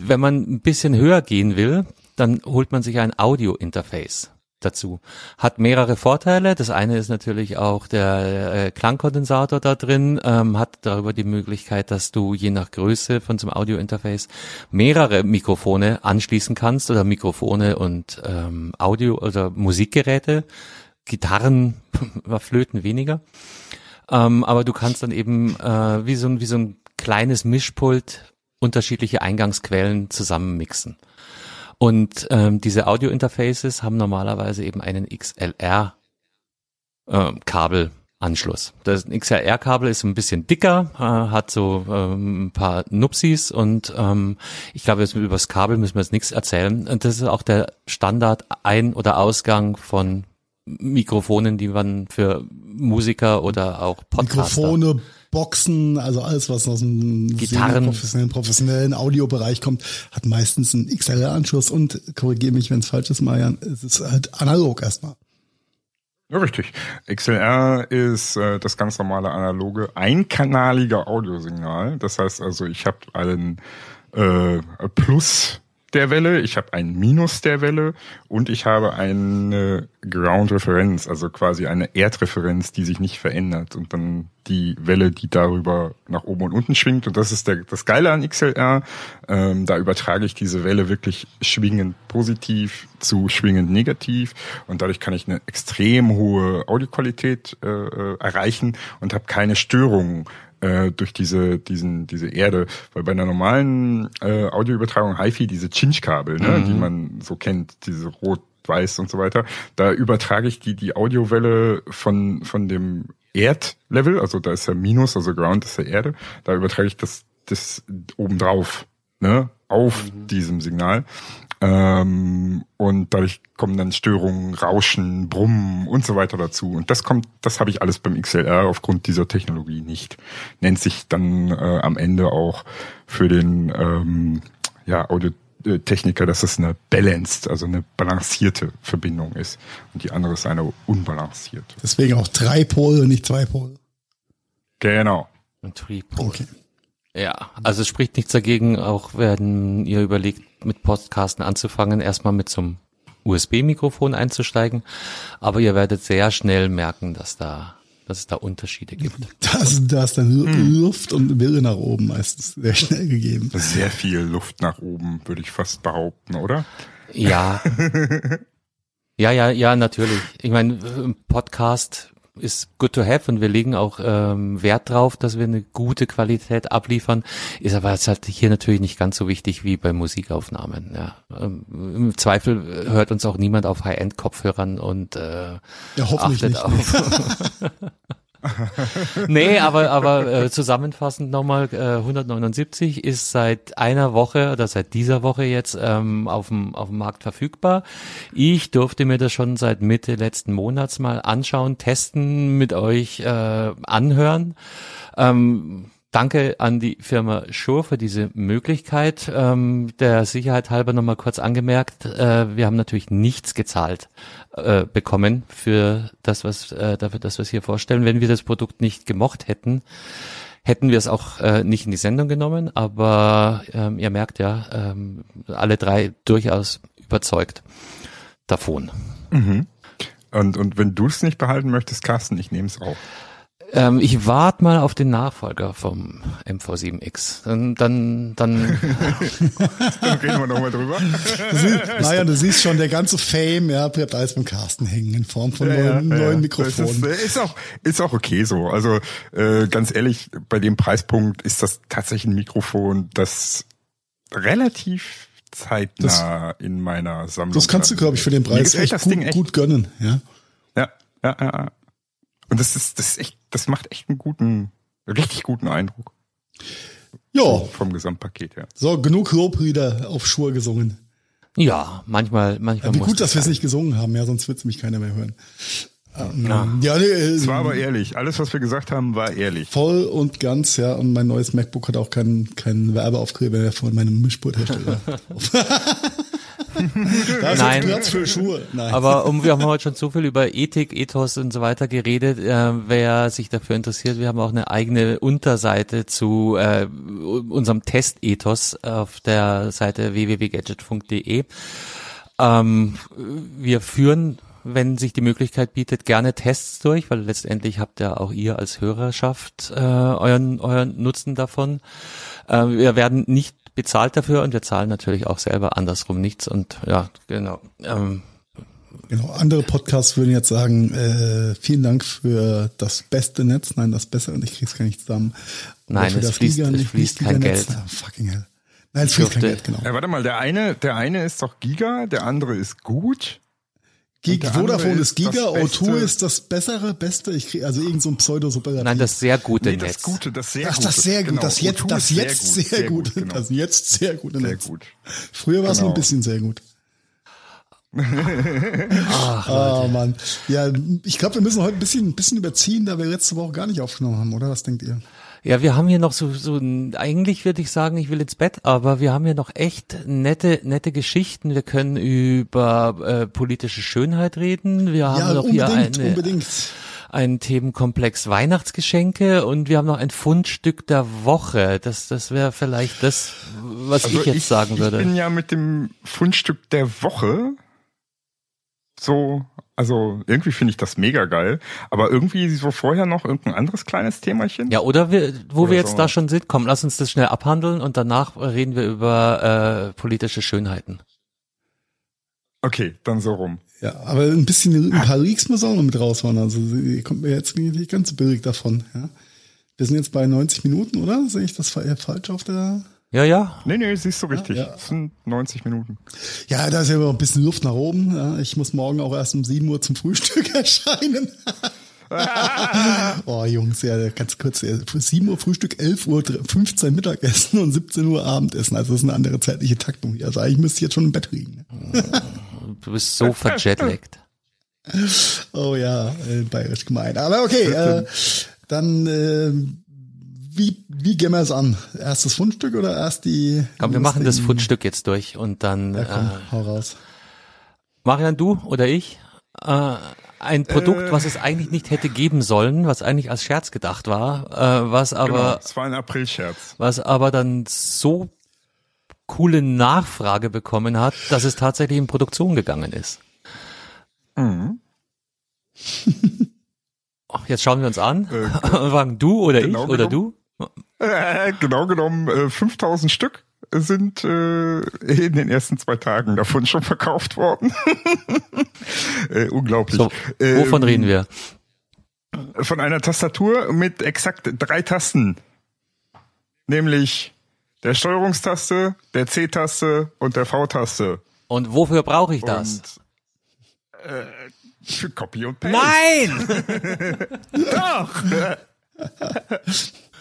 Wenn man ein bisschen höher gehen will, dann holt man sich ein Audio-Interface dazu. Hat mehrere Vorteile. Das eine ist natürlich auch der äh, Klangkondensator da drin, ähm, hat darüber die Möglichkeit, dass du je nach Größe von so einem Audio-Interface mehrere Mikrofone anschließen kannst oder Mikrofone und ähm, Audio- oder Musikgeräte, Gitarren, Flöten weniger. Ähm, aber du kannst dann eben äh, wie so ein wie so ein kleines Mischpult unterschiedliche Eingangsquellen zusammenmixen. Und ähm, diese Audio-Interfaces haben normalerweise eben einen XLR-Kabelanschluss. Ähm, das XLR-Kabel ist ein bisschen dicker, äh, hat so ähm, ein paar Nupsis und ähm, ich glaube, über das Kabel müssen wir jetzt nichts erzählen. Und das ist auch der Standard Ein- oder Ausgang von Mikrofonen, die man für Musiker oder auch Podcaster Mikrofone, Boxen, also alles, was aus dem Gitarren. professionellen, professionellen Audiobereich kommt, hat meistens einen XLR-Anschluss und korrigiere mich, wenn es falsch ist, Marian, es ist halt analog erstmal. Ja, richtig. XLR ist äh, das ganz normale analoge, einkanalige Audiosignal. Das heißt also, ich habe einen äh, Plus der Welle, ich habe ein Minus der Welle und ich habe eine Ground-Referenz, also quasi eine Erdreferenz, die sich nicht verändert und dann die Welle, die darüber nach oben und unten schwingt und das ist der, das Geile an XLR, ähm, da übertrage ich diese Welle wirklich schwingend positiv zu schwingend negativ und dadurch kann ich eine extrem hohe Audioqualität äh, äh erreichen und habe keine Störungen äh, durch diese, diesen, diese Erde. Weil bei einer normalen äh, Audioübertragung HiFi, diese Chinch-Kabel, ne, mhm. die man so kennt, diese rot, weiß und so weiter, da übertrage ich die, die Audiowelle von, von dem Erdlevel, also da ist ja Minus, also Ground ist ja Erde, da übertrage ich das, das obendrauf, ne, auf mhm. diesem Signal. Ähm, und dadurch kommen dann Störungen, Rauschen, Brummen und so weiter dazu. Und das kommt, das habe ich alles beim XLR aufgrund dieser Technologie nicht. Nennt sich dann äh, am Ende auch für den ähm, ja, Audiotechniker, dass es eine balanced, also eine balancierte Verbindung ist. Und die andere ist eine unbalancierte. Deswegen auch drei Pole, nicht zwei Pole. Genau. Und three Pole. Okay. Ja, also es spricht nichts dagegen, auch wenn ihr überlegt, mit Podcasten anzufangen, erstmal mit so einem USB-Mikrofon einzusteigen. Aber ihr werdet sehr schnell merken, dass da dass es da Unterschiede gibt. Da ist, da ist dann Luft und Wille nach oben meistens sehr schnell gegeben. Sehr viel Luft nach oben, würde ich fast behaupten, oder? Ja. Ja, ja, ja, natürlich. Ich meine, ein Podcast ist good to have und wir legen auch ähm, Wert drauf, dass wir eine gute Qualität abliefern. Ist aber jetzt halt hier natürlich nicht ganz so wichtig wie bei Musikaufnahmen. Ja. Ähm, Im Zweifel hört uns auch niemand auf High-End-Kopfhörern und äh, Ja, hoffentlich achtet nicht. auf. nee, aber aber äh, zusammenfassend nochmal, äh, 179 ist seit einer Woche oder seit dieser Woche jetzt ähm, auf dem Markt verfügbar. Ich durfte mir das schon seit Mitte letzten Monats mal anschauen, testen, mit euch äh, anhören. Ähm, Danke an die Firma Shure für diese Möglichkeit. Ähm, der Sicherheit halber nochmal kurz angemerkt, äh, wir haben natürlich nichts gezahlt äh, bekommen für das, was äh, dafür, das wir es hier vorstellen. Wenn wir das Produkt nicht gemocht hätten, hätten wir es auch äh, nicht in die Sendung genommen. Aber ähm, ihr merkt ja, ähm, alle drei durchaus überzeugt davon. Und, und wenn du es nicht behalten möchtest, Carsten, ich nehme es auch. Ähm, ich warte mal auf den Nachfolger vom MV7X. Dann, dann, dann Dann reden wir nochmal drüber. Du siehst, Marian, du siehst schon, der ganze Fame, ja, bleibt alles beim Carsten hängen in Form von neuen, neuen Das ist, Mikrofonen. äh, ist auch ist auch okay so. Also äh, ganz ehrlich, bei dem Preispunkt ist das tatsächlich ein Mikrofon, das relativ zeitnah in meiner Sammlung. Das kannst du, glaube ich, für den Preis echt das gut, Ding echt. gut gönnen, ja. Ja, ja, ja. ja. Und das ist das ist echt, das macht echt einen guten, richtig guten Eindruck Ja, vom Gesamtpaket her. so, genug Lobrieder auf Schur gesungen. ja, manchmal, manchmal Wie muss gut, dass wir es nicht gesungen haben, ja, sonst wird mich keiner mehr hören. Ähm, Ja. ja, nee, äh, Es war aber ehrlich. Alles, was wir gesagt haben, war ehrlich. voll und ganz, ja. Und mein neues MacBook hat auch keinen keinen Werbeaufkleber von meinem Mischpulthersteller. da ist Nein. Platz für Schuhe. Nein. Aber um, wir haben heute schon so viel über Ethik, Ethos und so weiter geredet. Äh, wer sich dafür interessiert, wir haben auch eine eigene Unterseite zu äh, unserem Testethos auf der Seite www.gadgetfunk.de. Ähm, wir führen, wenn sich die Möglichkeit bietet, gerne Tests durch, weil letztendlich habt ja auch ihr als Hörerschaft äh, euren, euren Nutzen davon. Äh, wir werden nicht bezahlt dafür und wir zahlen natürlich auch selber andersrum nichts und ja, genau. Ähm, Genau, andere Podcasts würden jetzt sagen, äh, vielen Dank für das beste Netz. Nein, das bessere, und ich krieg's gar nicht zusammen. Nein, für es das fließt- Giga- es nicht fließt kein. Geld. Ah, fucking hell. Nein, es fließt kein Geld, genau. Ja, warte mal, der eine, der eine ist doch Giga, der andere ist gut. Gig, der andere Vodafone ist ist das Giga, O2 Beste. ist das bessere, beste. Ich krieg also irgend so ein Pseudo-Super. Nein, das sehr gute Nee, Netz. das Gute, das sehr Ach, gute. das sehr gut, Genau, das jetzt, O2 das ist jetzt sehr, gut, genau. das jetzt sehr gute sehr Netz. gut. Früher war es nur ein Genau. bisschen sehr gut. Ach, Ah, Mann. Ja, ich glaube, wir müssen heute ein bisschen, ein bisschen überziehen, da wir letzte Woche gar nicht aufgenommen haben, oder? Was denkt ihr? Ja, wir haben hier noch so, so eigentlich würde ich sagen, ich will ins Bett, aber wir haben hier noch echt nette, nette Geschichten. Wir können über äh, politische Schönheit reden. Wir haben ja, noch hier unbedingt, eine, unbedingt. einen Themenkomplex Weihnachtsgeschenke und wir haben noch ein Fundstück der Woche. Das, das wäre vielleicht das, was ich jetzt sagen würde. Also Ich bin ja mit dem Fundstück der Woche so, also irgendwie finde ich das mega geil, aber irgendwie so vorher noch irgendein anderes kleines Themachen. Ja, oder wir, wo Oder wir jetzt so. da schon sind, komm, lass uns das schnell abhandeln und danach reden wir über äh, politische Schönheiten. Okay, dann so rum. Ja, aber ein bisschen, ein paar Leaks muss auch noch mit raushauen. Also, ihr kommt mir jetzt nicht ganz so billig davon, ja. Wir sind jetzt bei 90 Minuten, oder? Sehe ich das fa- falsch auf der? Ja, ja. Nee, nee, siehst du richtig. ja. Das sind 90 Minuten. Ja, da ist ja immer ein bisschen Luft nach oben. Ja. Ich muss morgen auch erst um 7 Uhr zum Frühstück erscheinen. oh, Jungs, ja, ganz kurz. ja, 7 Uhr Frühstück, 11 Uhr 15 Mittagessen und 17 Uhr Abendessen. Also das ist eine andere zeitliche Taktung. Also eigentlich müsste ich jetzt schon im Bett liegen. Du bist so verjetlaggt. Oh ja, äh, bayerisch gemein. Aber okay, äh, dann äh, wie, wie gehen wir es an? Erst das Fundstück oder erst die... Komm, wir machen das Fundstück jetzt durch und dann Ja, komm, äh, hau raus. Marian, du oder ich, äh, ein Produkt, Äh. was es eigentlich nicht hätte geben sollen, was eigentlich als Scherz gedacht war, äh, was genau, aber es war ein Aprilscherz. was aber dann so coole Nachfrage bekommen hat, dass es tatsächlich in Produktion gegangen ist. Mhm. Ach, jetzt schauen wir uns an. und sagen du oder genau ich oder genommen. du? Äh, genau genommen äh, 5000 Stück sind äh, in den ersten zwei Tagen davon schon verkauft worden. äh, unglaublich. So, wovon Ähm, reden wir? Von einer Tastatur mit exakt drei Tasten. Nämlich der Steuerungstaste, der C-Taste und der V-Taste. Und wofür brauche ich das? Und äh, für Copy und Paste. Nein!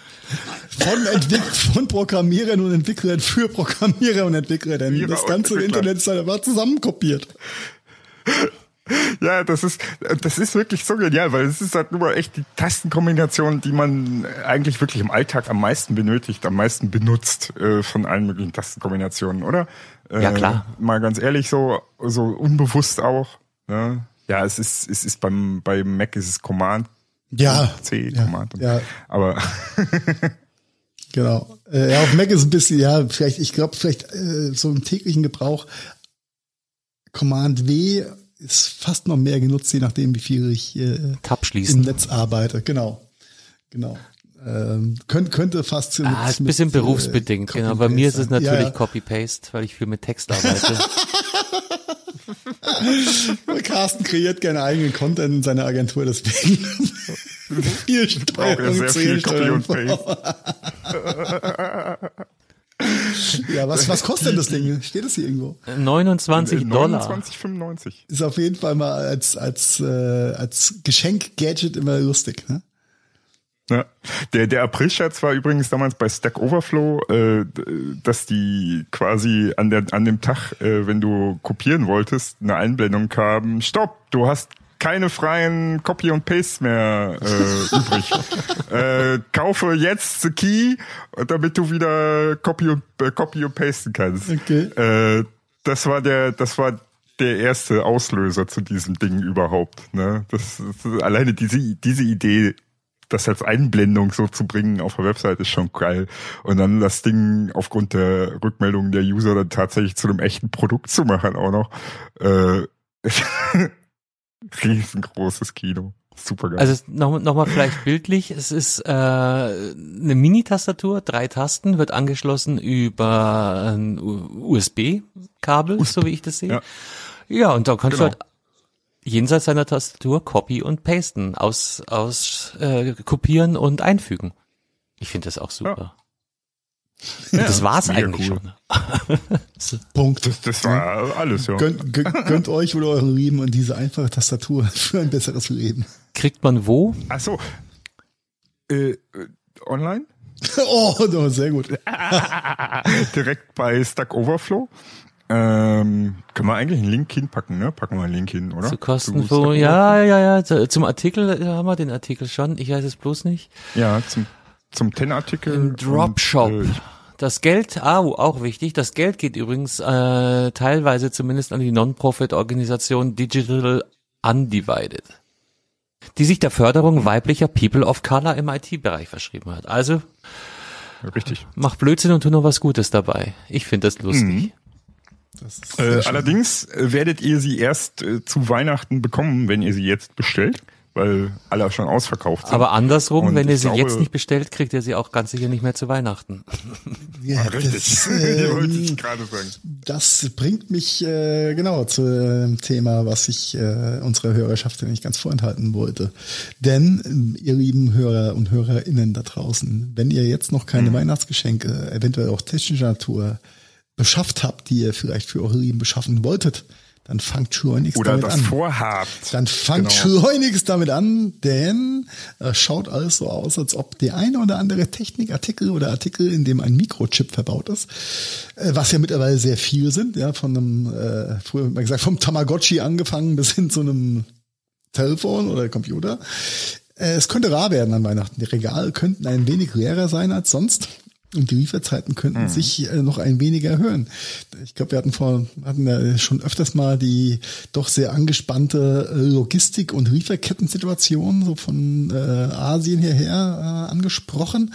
Von, Entwick von Programmierern und Entwicklern für Programmierer und Entwickler, denn Entwickler das ganze. Internet ist einfach zusammenkopiert. Ja, das ist, das ist wirklich so genial, weil es ist halt nur echt die Tastenkombination, die man eigentlich wirklich im Alltag am meisten benötigt, am meisten benutzt äh, von allen möglichen Tastenkombinationen, oder? Äh, Ja, klar. Mal ganz ehrlich, so, so unbewusst auch. Ne? Ja, es ist, es ist beim, beim Mac ist es Command, Ja, C, ja, ja. Aber genau. Äh, ja, auf Mac ist ein bisschen, ja, vielleicht, ich glaube, vielleicht äh, so im täglichen Gebrauch Command W ist fast noch mehr genutzt, je nachdem, wie viel ich äh, Tab im. Netz arbeite. Genau, genau. Ähm, könnte, könnte fast mit, Ah, ist ein bisschen mit, äh, berufsbedingt, genau. Bei mir ist es natürlich Ja, Copy-Paste, weil ich viel mit Text arbeite. Carsten kreiert gerne eigenen Content in seiner Agentur, deswegen viel Steuerung, sehr viel Copy und. Paste. Ja, was, was kostet denn das Ding? Steht das hier irgendwo? 29 Dollar. 29,95. Ist auf jeden Fall mal als, als, äh, als Geschenk-Gadget immer lustig, ne? Ja. Der, der April-Scherz war übrigens damals bei Stack Overflow, äh, dass die quasi an, der, an dem Tag, äh, wenn du kopieren wolltest, eine Einblendung kam, stopp, du hast keine freien Copy und Paste mehr äh, übrig. äh, kaufe jetzt the Key, damit du wieder Copy und äh, Copy und pasten kannst. Okay. Äh, das war der, das war der erste Auslöser zu diesem Ding überhaupt. Ne? Das, das alleine diese diese Idee, das als Einblendung so zu bringen auf der Website ist schon geil. Und dann das Ding aufgrund der Rückmeldungen der User dann tatsächlich zu einem echten Produkt zu machen auch noch. Äh, riesengroßes Kino. Super geil. Also noch, noch mal vielleicht bildlich, es ist äh, eine Mini-Tastatur, drei Tasten, wird angeschlossen über ein USB-Kabel, so wie ich das sehe. Ja. Ja, und da kannst Genau. du halt jenseits deiner Tastatur copy und pasten, aus, aus äh, kopieren und einfügen. Ich finde das auch super. Und das war's eigentlich cool. schon. Punkt. das, das war alles, ja. Gönnt, gönnt, gönnt euch oder euren Lieben und diese einfache Tastatur für ein besseres Leben. Kriegt man wo? Ach so. Äh, äh, online? Oh, no, sehr gut. Direkt bei Stack Overflow. Ähm, können wir eigentlich einen Link hinpacken, ne? Packen wir einen Link hin, oder? Zu Kosten? Overflow? Ja, ja, ja. zu- Zum Artikel äh, haben wir den Artikel schon. Ich weiß es bloß nicht. Ja, zum, zum Ten-Artikel. Im Dropshop. Äh, Das Geld, ah, auch wichtig, das Geld geht übrigens äh, teilweise zumindest an die Non-Profit-Organisation Digital Undivided, die sich der Förderung weiblicher People of Color im IT-Bereich verschrieben hat. Also richtig. mach Blödsinn und tu noch was Gutes dabei. Ich finde das lustig. Ist Äh, allerdings äh, werdet ihr sie erst äh, zu Weihnachten bekommen, wenn ihr sie jetzt bestellt, weil alle schon ausverkauft sind. Aber andersrum, Und wenn ihr sie glaube- jetzt nicht bestellt, kriegt ihr sie auch ganz sicher nicht mehr zu Weihnachten. ja, Richtig. das, ähm, sagen. das bringt mich äh, genau zu dem Thema, was ich äh, unserer Hörerschaft nicht ganz vorenthalten wollte. Denn, ähm, ihr lieben Hörer und Hörerinnen da draußen, wenn ihr jetzt noch Mhm. keine Weihnachtsgeschenke, eventuell auch technischer Natur, beschafft habt, die ihr vielleicht für eure Lieben beschaffen wolltet, dann fangt schleunigst Oder damit das an. vorhabt. Dann fangt Genau. schleunigst damit an, denn es schaut alles so aus, als ob der eine oder andere Technikartikel oder Artikel, in dem ein Mikrochip verbaut ist, äh, was ja mittlerweile sehr viel sind, ja, von einem, äh, früher hat man gesagt, vom Tamagotchi angefangen bis hin zu einem Telefon oder Computer. Äh, Es könnte rar werden an Weihnachten. Die Regale könnten ein wenig leerer sein als sonst. Und die Lieferzeiten könnten sich äh, noch ein wenig erhöhen. Ich glaube, wir hatten vor, hatten ja schon öfters mal die doch sehr angespannte äh, Logistik- und Lieferkettensituation so von äh, Asien hierher äh, angesprochen,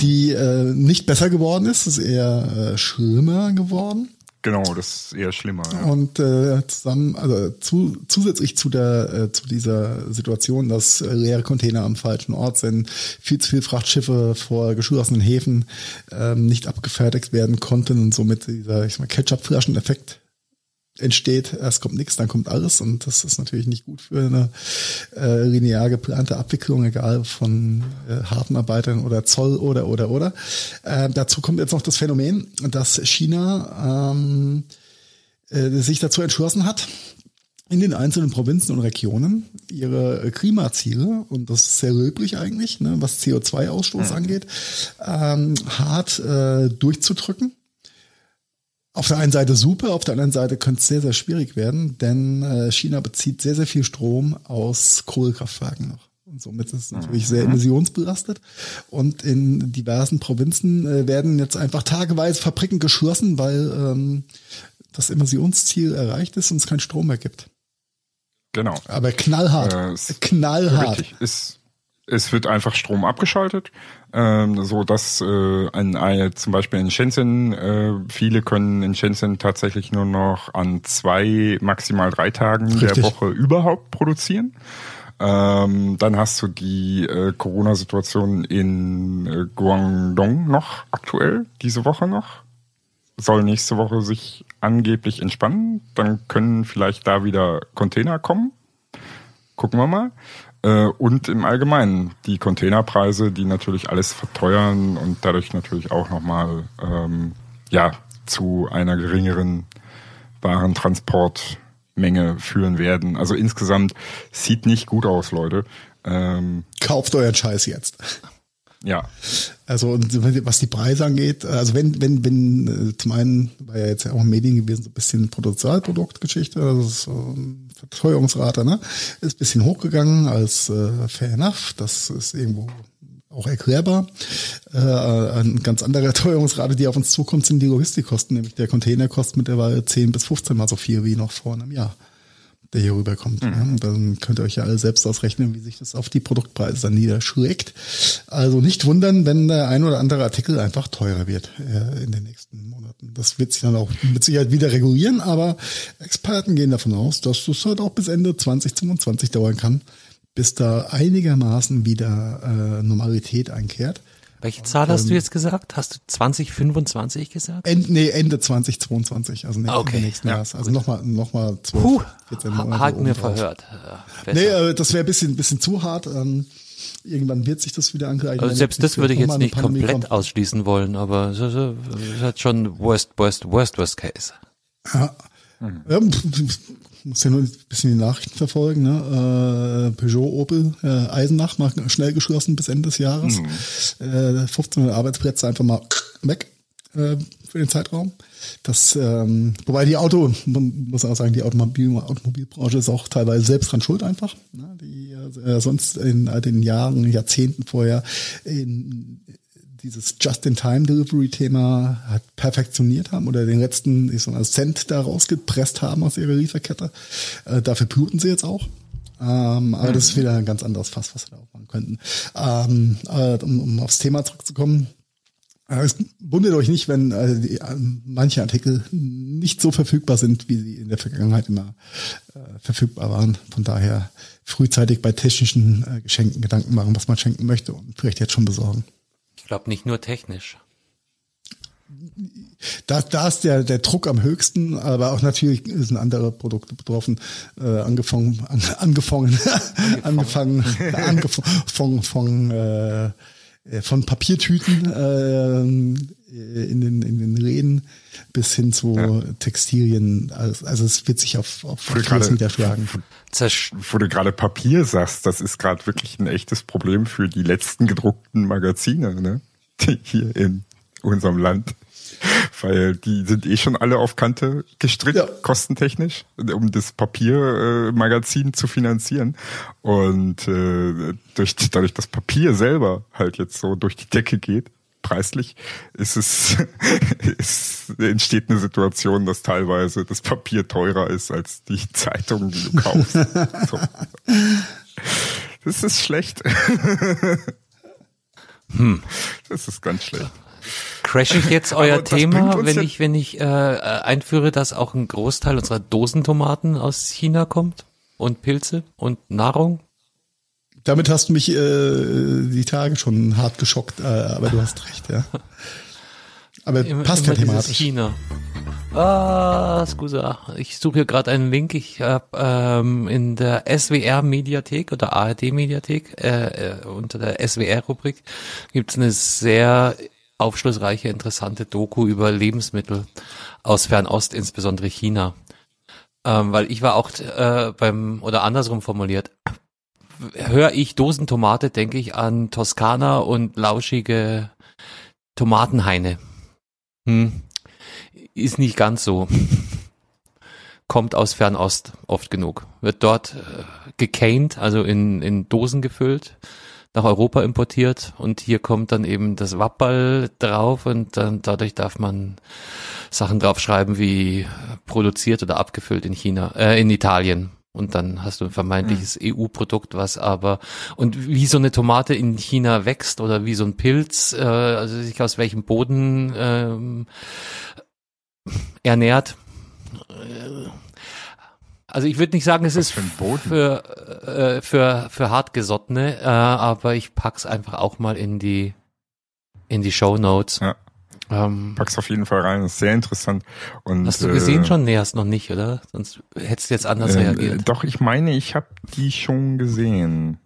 die äh, nicht besser geworden ist, ist eher äh, schlimmer geworden. Genau, das ist eher schlimmer. Ja. Und äh, zusammen, also zu, zusätzlich zu der äh, zu dieser Situation, dass äh, leere Container am falschen Ort sind, viel zu viele Frachtschiffe vor geschlossenen Häfen ähm, nicht abgefertigt werden konnten und somit dieser, ich sag mal, Ketchup-Flaschen-Effekt entsteht. Erst kommt nichts, dann kommt alles und das ist natürlich nicht gut für eine äh, linear geplante Abwicklung, egal von äh, Hafenarbeitern oder Zoll oder oder oder. Äh, dazu kommt jetzt noch das Phänomen, dass China ähm, äh, sich dazu entschlossen hat, in den einzelnen Provinzen und Regionen ihre Klimaziele, und das ist sehr löblich eigentlich, ne, was CO2-Ausstoß angeht, ähm, hart äh, durchzudrücken. Auf der einen Seite super, auf der anderen Seite könnte es sehr, sehr schwierig werden, denn äh, China bezieht sehr, sehr viel Strom aus Kohlekraftwerken noch. Und somit ist es natürlich sehr emissionsbelastet. Und in diversen Provinzen äh, werden jetzt einfach tageweise Fabriken geschlossen, weil ähm, das Emissionsziel erreicht ist und es keinen Strom mehr gibt. Genau. Aber knallhart. Äh, knallhart. Richtig. Es, es wird einfach Strom abgeschaltet, ähm, so dass äh, ein, zum Beispiel in Shenzhen äh, viele können in Shenzhen tatsächlich nur noch an zwei maximal drei Tagen der Richtig. Woche überhaupt produzieren. Ähm, dann hast du die äh, Corona-Situation in äh, Guangdong noch aktuell, diese Woche noch. Soll nächste Woche sich angeblich entspannen. Dann können vielleicht da wieder Container kommen. Gucken wir mal. Äh, und im Allgemeinen die Containerpreise, die natürlich alles verteuern und dadurch natürlich auch nochmal ähm, ja, zu einer geringeren Warentransportmenge führen werden. Also insgesamt sieht nicht gut aus, Leute. Ähm, Kauft euren Scheiß jetzt. ja, Also und was die Preise angeht, also wenn, wenn, wenn, äh, zum einen war ja jetzt ja auch Medien gewesen, so ein bisschen Potenzialproduktgeschichte, also das eine Verteuerungsrate, ne? Ist bisschen hochgegangen als äh, fair enough. Das ist irgendwo auch erklärbar. Äh, eine ganz andere Teuerungsrate, die auf uns zukommt, sind die Logistikkosten. Nämlich der Container kostet mittlerweile 10 bis 15 mal so viel wie noch vor einem Jahr, der hier rüberkommt. Ja, und dann könnt ihr euch ja alle selbst ausrechnen, wie sich das auf die Produktpreise dann niederschlägt. Also nicht wundern, wenn der ein oder andere Artikel einfach teurer wird äh, in den nächsten Monaten. Das wird sich dann auch mit Sicherheit wieder regulieren, aber Experten gehen davon aus, dass das halt auch bis Ende 2022 dauern kann, bis da einigermaßen wieder äh, Normalität einkehrt. Welche Zahl hast du jetzt gesagt? Hast du 2025 gesagt? End, nee, Ende 2022, also nächsten, Okay, nächsten ja, Jahres. Also nochmal noch mal 12, Puh, 14 Monate. Haken mir verhört. Ja, besser. Nee, äh, das wäre ein bisschen, bisschen zu hart. Ähm, irgendwann wird sich das wieder angleichen. Also selbst das würde ich jetzt nicht Pandemie komplett kommt. ausschließen wollen, aber es ist, äh, halt schon worst, worst, worst, worst case. Ja. Ja, muss ja nur ein bisschen die Nachrichten verfolgen. Ne? Äh, Peugeot, Opel, äh, Eisenach mal schnell geschlossen bis Ende des Jahres. Äh, 1500 Arbeitsplätze einfach mal weg äh, für den Zeitraum. Das, ähm, wobei die Auto, man muss auch sagen, die Automobil, Automobilbranche ist auch teilweise selbst dran schuld einfach. Ne? Die äh, sonst in äh, den Jahren, Jahrzehnten vorher in dieses Just-in-Time-Delivery-Thema hat perfektioniert haben oder den letzten ich sag mal, Cent da rausgepresst haben aus ihrer Lieferkette. Äh, dafür bluten sie jetzt auch. Ähm, aber das ist wieder ein ganz anderes Fass, was wir da auch machen könnten. Ähm, äh, um, um aufs Thema zurückzukommen. Äh, Es wundert euch nicht, wenn äh, die, äh, manche Artikel nicht so verfügbar sind, wie sie in der Vergangenheit immer äh, verfügbar waren. Von daher frühzeitig bei technischen äh, Geschenken Gedanken machen, was man schenken möchte und vielleicht jetzt schon besorgen. Ich glaube nicht nur technisch. Da, da ist der, der Druck am höchsten, aber auch natürlich sind andere Produkte betroffen, äh, angefangen, an, angefangen, angefangen, angefangen von, äh, von Papiertüten äh, in den in den Läden bis hin zu Textilien. Also, also es wird sich auf, auf vieles niederschlagen. Zersch wo du gerade Papier sagst, das ist gerade wirklich ein echtes Problem für die letzten gedruckten Magazine, ne? Die hier in unserem Land. Weil die sind eh schon alle auf Kante gestrickt, Ja. kostentechnisch, um das Papiermagazin äh, zu finanzieren. Und äh, durch, dadurch, dass Papier selber halt jetzt so durch die Decke geht, preislich, ist es, es entsteht eine Situation, dass teilweise das Papier teurer ist als die Zeitung, die du kaufst. so. Das ist schlecht. Das ist ganz schlecht. Crash ich jetzt euer Thema, wenn ich, wenn ich äh, äh, einführe, dass auch ein Großteil unserer Dosentomaten aus China kommt? Und Pilze und Nahrung? Damit hast du mich äh, die Tage schon hart geschockt, äh, aber du hast recht, ja. Aber Immer, passt ja thematisch. China. Ah, scusa. Ich suche hier gerade einen Link. Ich habe ähm, in der SWR-Mediathek oder ARD-Mediathek äh, äh, unter der SWR-Rubrik gibt's eine sehr aufschlussreiche, interessante Doku über Lebensmittel aus Fernost, insbesondere China. Ähm, weil ich war auch äh, beim, oder andersrum formuliert, höre ich Dosentomate, denke ich an Toskana und lauschige Tomatenhaine. Hm. Ist nicht ganz so. Kommt aus Fernost oft genug. Wird dort äh, gecaned, also in, in Dosen gefüllt, nach Europa importiert und hier kommt dann eben das Wapperl drauf und dann dadurch darf man Sachen draufschreiben wie produziert oder abgefüllt in China, äh, in Italien. Und dann hast du ein vermeintliches EU-Produkt, was aber und wie so eine Tomate in China wächst oder wie so ein Pilz, äh, also sich aus welchem Boden ähm, ernährt. Äh, Also ich würde nicht sagen, es ist für für äh, für für hartgesottene, äh, aber ich pack's einfach auch mal in die in die Show Notes. Ja. Ähm, Pack's auf jeden Fall rein, das ist sehr interessant. Und, hast du gesehen äh, schon? Nee, hast noch nicht, oder? Sonst hättest du jetzt anders Äh, reagiert. doch, ich meine, ich habe die schon gesehen.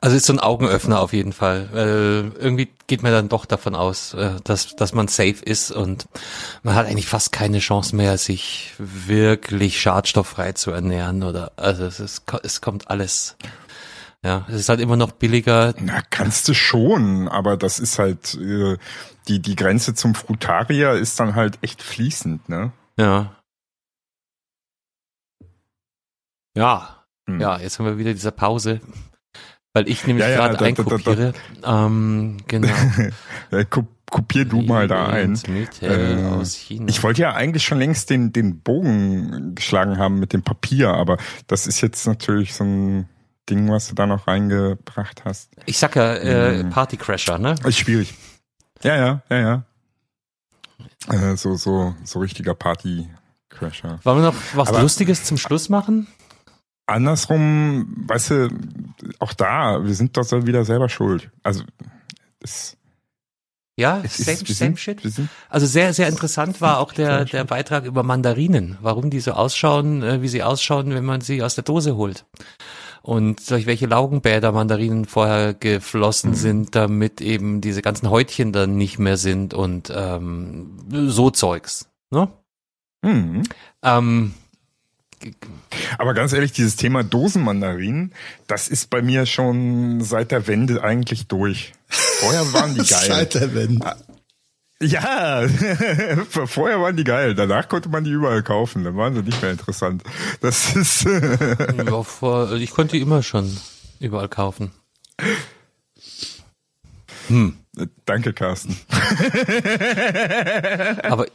Also ist so ein Augenöffner auf jeden Fall. Weil irgendwie geht man dann doch davon aus, äh, dass, dass man safe ist und man hat eigentlich fast keine Chance mehr, sich wirklich schadstofffrei zu ernähren oder also es, ist, es kommt alles. Ja, es ist halt immer noch billiger. Na, kannst du schon, aber das ist halt, äh, die, die Grenze zum Frutarier ist dann halt echt fließend, ne? Ja. Ja, Hm. ja, jetzt haben wir wieder diese Pause. Weil ich nämlich Ja, ja, gerade einkopiere. Ähm, genau. Äh, ko- kopier du mal da ein. Äh, aus China. Ich wollte ja eigentlich schon längst den, den Bogen geschlagen haben mit dem Papier, aber das ist jetzt natürlich so ein Ding, was du da noch reingebracht hast. Ich sag ja, äh, Mhm. Partycrasher, ne? Ist schwierig. Ja, ja, ja, ja. Äh, so, so, so richtiger Party-Crasher. Wollen wir noch was Aber- Lustiges zum Schluss machen? Andersrum, weißt du, auch da, wir sind doch so wieder selber schuld. Also, es, Ja, es same, ist, same sind, shit. Also sehr, sehr interessant war auch der, der Beitrag über Mandarinen, warum die so ausschauen, äh, wie sie ausschauen, wenn man sie aus der Dose holt. Und durch welche Laugenbäder Mandarinen vorher Mhm. geflossen sind, damit eben diese ganzen Häutchen dann nicht mehr sind und ähm, so Zeugs. Ne? hm. Ähm, Aber ganz ehrlich, dieses Thema Dosenmandarinen, das ist bei mir schon seit der Wende eigentlich durch. Vorher waren die geil. Seit der Wende. Ja, vorher waren die geil. Danach konnte man die überall kaufen. Dann waren sie nicht mehr interessant. Das ist ich konnte die immer schon überall kaufen. Hm. Danke, Carsten. Aber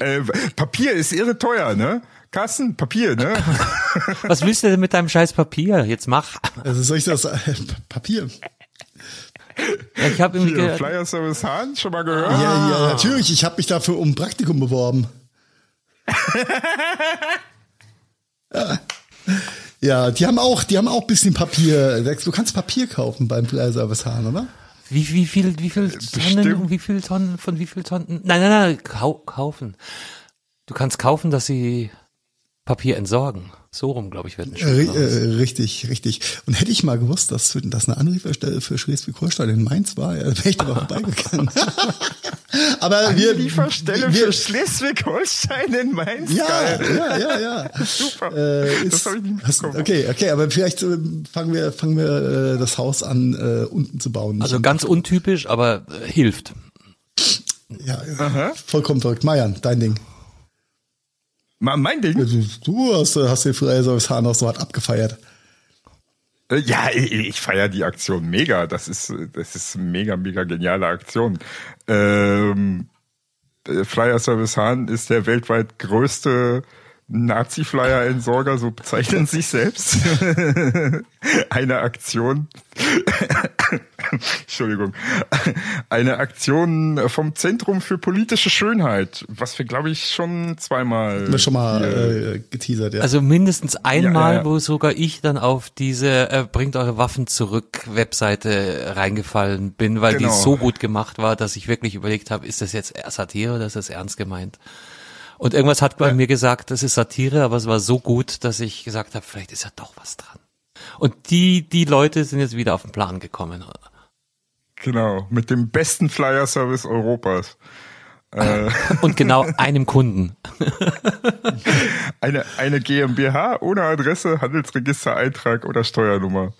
Äh, Papier ist irre teuer, ne? Carsten, Papier, ne? was willst du denn mit deinem scheiß Papier? Jetzt mach. Also soll ich das äh, Papier? Ja, ich habe irgendwie Flyer Service Hahn, schon mal gehört? Ja, ja, natürlich. Ich habe mich dafür um ein Praktikum beworben. ja. ja, die haben auch, die haben auch ein bisschen Papier. Du kannst Papier kaufen beim Flyerservice Hahn, oder? Wie, wie viel, wie viel Tonnen, Bestimmt. wie viel Tonnen, von wie viel Tonnen? Nein, nein, nein, kau kaufen. Du kannst kaufen, dass sie Papier entsorgen. So rum, glaube ich, wird ein Äh, äh, richtig, richtig. Und hätte ich mal gewusst, dass das eine Anlieferstelle für Schleswig-Holstein in Mainz war, wäre ich da mal vorbeigegangen. Aber wir, Lieferstelle wir, für Schleswig-Holstein in Mainz. ja, Geil. ja, ja, ja. Super. Äh, das ist, habe ich nicht hast- okay, okay, aber vielleicht äh, fangen wir, fangen wir äh, das Haus an, äh, unten zu bauen. Also ganz untypisch, aber äh, hilft. ja, ja. vollkommen verrückt. Marian, dein Ding. Mein Ding? Du, hast, hast den Freiservice Hahn noch so hart abgefeiert. Äh, Ja, ich, ich feiere die Aktion mega. Das ist, das ist eine mega, mega geniale Aktion. Ähm, äh, Flyer Service Hahn ist der weltweit größte Nazi-Flyer-Entsorger, so bezeichnen sie sich selbst. Eine Aktion Entschuldigung, eine Aktion vom Zentrum für politische Schönheit, was wir glaube ich schon zweimal schon mal äh, geteasert, ja. Also mindestens einmal, Ja, ja. wo sogar ich dann auf diese äh, Bringt eure Waffen zurück Webseite reingefallen bin, weil Genau. die so gut gemacht war, dass ich wirklich überlegt habe, ist das jetzt Satire oder ist das ernst gemeint? Und irgendwas hat bei mir gesagt, das ist Satire, aber es war so gut, dass ich gesagt habe, vielleicht ist ja doch was dran. Und die, die Leute sind jetzt wieder auf den Plan gekommen. genau mit dem besten Flyer Service Europas. Äh, Und genau einem Kunden. eine eine GmbH ohne Adresse, Handelsregistereintrag oder Steuernummer.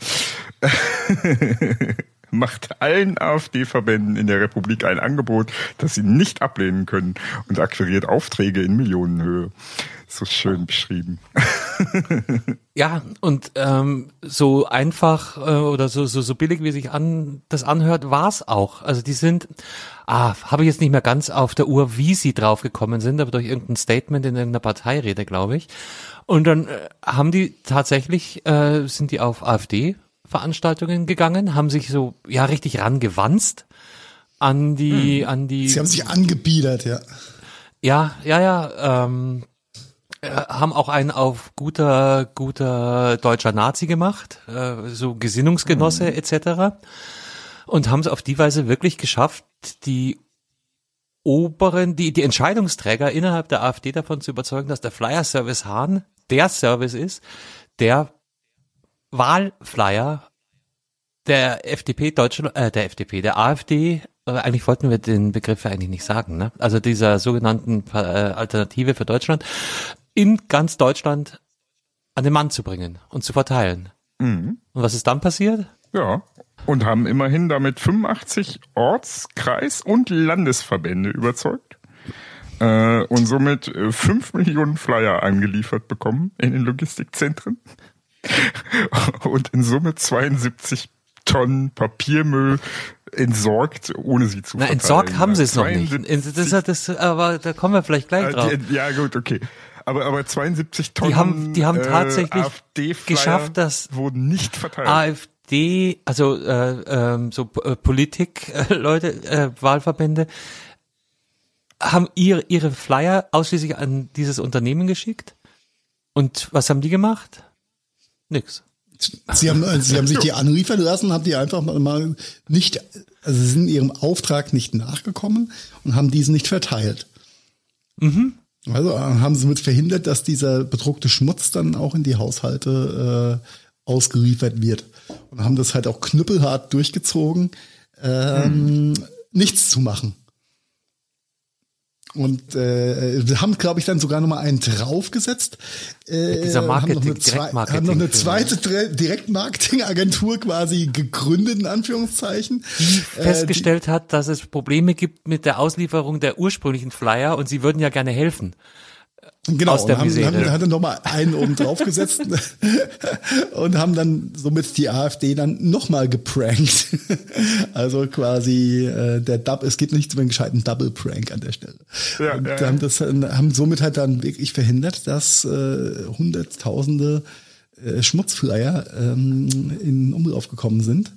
Macht allen AfD-Verbänden in der Republik ein Angebot, das sie nicht ablehnen können und akquiriert Aufträge in Millionenhöhe. So schön beschrieben. Ja, und ähm, so einfach äh, oder so, so, so billig, wie sich an, das anhört, war's auch. Also die sind, ah, habe ich jetzt nicht mehr ganz auf der Uhr, wie sie draufgekommen sind, aber durch irgendein Statement in irgendeiner Parteirede, glaube ich. Und dann äh, haben die tatsächlich, äh, sind die auf AfD-Veranstaltungen gegangen, haben sich so, ja, richtig rangewanzt an die, an die Sie haben sich angebiedert, ja. ja, ja, ja. Ähm, äh, haben auch einen auf guter, guter deutscher Nazi gemacht, äh, so Gesinnungsgenosse etc. Und haben es auf die Weise wirklich geschafft, die oberen, die, die Entscheidungsträger innerhalb der AfD davon zu überzeugen, dass der Flyer Service Hahn der Service ist, der Wahlflyer der FDP Deutschland, äh, der FDP, der AfD, äh, eigentlich wollten wir den Begriff ja eigentlich nicht sagen, ne? Also dieser sogenannten äh, Alternative für Deutschland in ganz Deutschland an den Mann zu bringen und zu verteilen. Und was ist dann passiert? Ja. Und haben immerhin damit 85 Orts-, Kreis- und Landesverbände überzeugt. Äh, und somit äh, 5 Millionen Flyer angeliefert bekommen in den Logistikzentren. und in Summe 72 Tonnen Papiermüll entsorgt, ohne sie zu Na, verteilen. entsorgt haben sie es noch nicht. 72 Das, das, aber da kommen wir vielleicht gleich Äh, drauf. ja, gut, okay. Aber, aber 72 Tonnen Die haben- die haben tatsächlich AfD-Flyer geschafft, dass wurden nicht verteilt. AfD, also äh, ähm, so äh, Politik, äh, Leute, äh, Wahlverbände, haben ihre, ihre Flyer ausschließlich an dieses Unternehmen geschickt. Und was haben die gemacht? Nix. Sie haben, äh, sie haben sich die anliefern lassen, haben die einfach mal- nicht, also sie sind ihrem Auftrag nicht nachgekommen und haben diesen nicht verteilt. Also äh, haben sie mit verhindert, dass dieser bedruckte Schmutz dann auch in die Haushalte äh, ausgeliefert wird. Und haben das halt auch knüppelhart durchgezogen, ähm, nichts zu machen. Und äh, wir haben, glaube ich, dann sogar noch mal einen draufgesetzt. Äh, dieser und haben noch eine Marketing- zwei- Haben noch eine zweite Direktmarketingagentur quasi gegründet, in Anführungszeichen. Äh, Festgestellt hat, dass es Probleme gibt mit der Auslieferung der ursprünglichen Flyer und sie würden ja gerne helfen. Genau, aus der und haben, haben, hat dann noch mal einen oben draufgesetzt und haben dann somit die AfD dann noch mal geprankt. also quasi äh, der Dub, es gibt nicht so einen gescheiten Double Prank an der Stelle. Ja, und ja, ja. haben das haben somit halt dann wirklich verhindert, dass äh, hunderttausende äh, Schmutzflyer ähm, in Umlauf gekommen sind.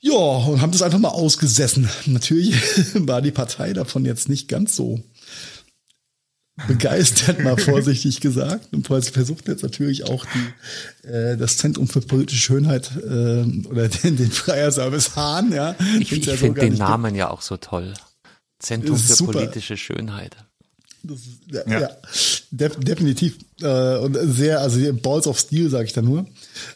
Ja, und haben das einfach mal ausgesessen. Natürlich war die Partei davon jetzt nicht ganz so begeistert, mal vorsichtig gesagt. Und versucht jetzt natürlich auch die, äh, das Zentrum für politische Schönheit äh, oder den, den Freierservice Hahn, ja. Ich, ich ja so finde den Namen ja auch so toll. Zentrum für super. politische Schönheit. Das ist, ja, Ja. ja. def definitiv. Äh, und sehr, also Balls of Steel, sage ich da nur.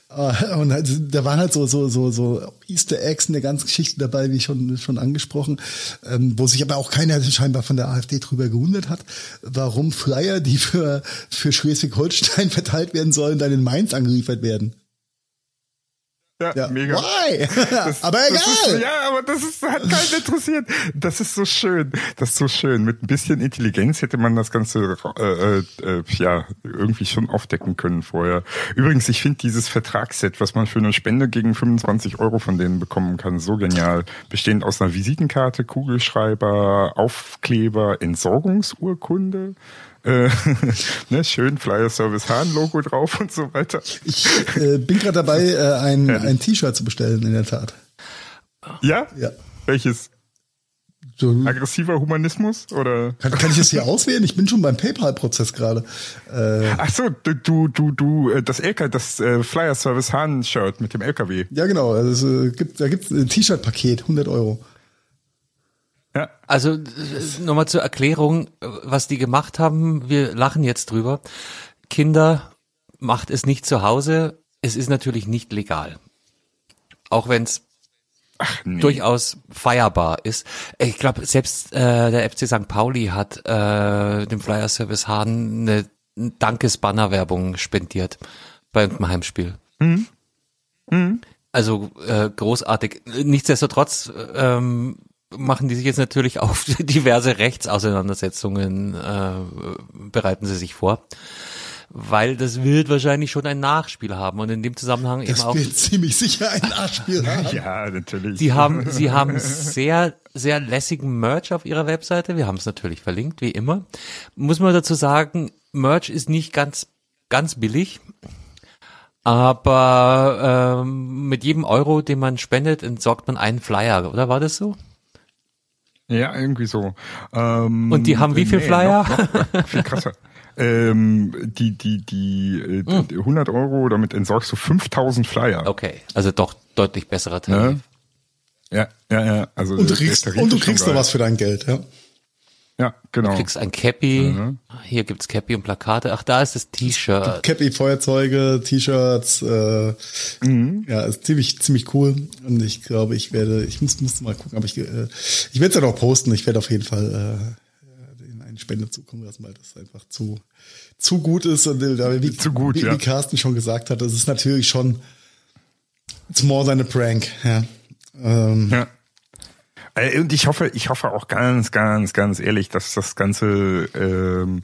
Äh, und halt, da waren halt so, so, so, so Easter Eggs in der ganzen Geschichte dabei, wie schon, schon angesprochen, ähm, wo sich aber auch keiner scheinbar von der AfD drüber gewundert hat, warum Flyer, die für, für Schleswig-Holstein verteilt werden sollen, dann in Mainz angeliefert werden. Ja, Ja. mega. Why? aber Das egal. ist, ja, aber das ist, hat keinen interessiert. Das ist so schön. Das ist so schön. Mit ein bisschen Intelligenz hätte man das Ganze äh, äh, ja irgendwie schon aufdecken können vorher. Übrigens, ich finde dieses Vertragsset, was man für eine Spende gegen 25 Euro von denen bekommen kann, so genial. Bestehend aus einer Visitenkarte, Kugelschreiber, Aufkleber, Entsorgungsurkunde. Äh, ne, schön Flyer Service Hahn Logo drauf und so weiter. Ich äh, bin gerade dabei, äh, ein, ein T-Shirt zu bestellen, in der Tat. Ja? Ja. Welches? So, Aggressiver Humanismus oder? kann, kann ich das hier auswählen? Ich bin schon beim PayPal-Prozess gerade. Äh, Ach so, du, du, du, du äh, das LK, das äh, Flyer Service Hahn Shirt mit dem LKW. ja, genau. Also, es gibt, da gibt es ein T-Shirt-Paket, 100 Euro. Ja. Also äh, nochmal zur Erklärung, was die gemacht haben. Wir lachen jetzt drüber. Kinder macht es nicht zu Hause. Es ist natürlich nicht legal. Auch wenn es nee. durchaus feierbar ist. Ich glaube, selbst äh, der FC St. Pauli hat äh, dem Flyer Service Hahn eine Dankesbanner-Werbung spendiert bei irgendeinem Heimspiel. Also äh, großartig. Nichtsdestotrotz ähm, machen die sich jetzt natürlich auf diverse Rechtsauseinandersetzungen äh, bereiten sie sich vor. Weil das wird wahrscheinlich schon ein Nachspiel haben und in dem Zusammenhang eben Das auch wird ziemlich sicher ein Nachspiel haben. Ja, natürlich. Sie haben, sie haben sehr, sehr lässigen Merch auf ihrer Webseite. Wir haben es natürlich verlinkt, wie immer. Muss man dazu sagen, Merch ist nicht ganz, ganz billig. Aber ähm, mit jedem Euro, den man spendet, entsorgt man einen Flyer, oder war das so? Ja, irgendwie so. Ähm, Und die haben wie viel Flyer? Noch, noch viel krasser. ähm, die, die, die, äh, Hm. die 100 Euro, damit entsorgst du 5000 Flyer. Okay, also doch deutlich besserer Tarif. Ja, ja, ja. Also Und du kriegst, und du kriegst noch was für dein Geld, ja. Ja, genau. Du kriegst ein Cappy, Mhm. hier gibt's Cappy und Plakate. Ach, da ist das T-Shirt. Cappy, Feuerzeuge, T-Shirts, äh, Mhm. ja, ist ziemlich, ziemlich cool. Und ich glaube, ich werde, ich muss, muss mal gucken, aber ich, äh, ich werde es ja noch posten. Ich werde auf jeden Fall äh, in eine Spende zukommen lassen, weil das einfach zu, zu gut ist. Und äh, wie, Zu gut, wie, ja. wie Carsten schon gesagt hat, das ist natürlich schon, it's more than a prank, ja. Ähm, Ja. Äh, Und ich hoffe, ich hoffe auch ganz, ganz, ganz ehrlich, dass das Ganze ähm,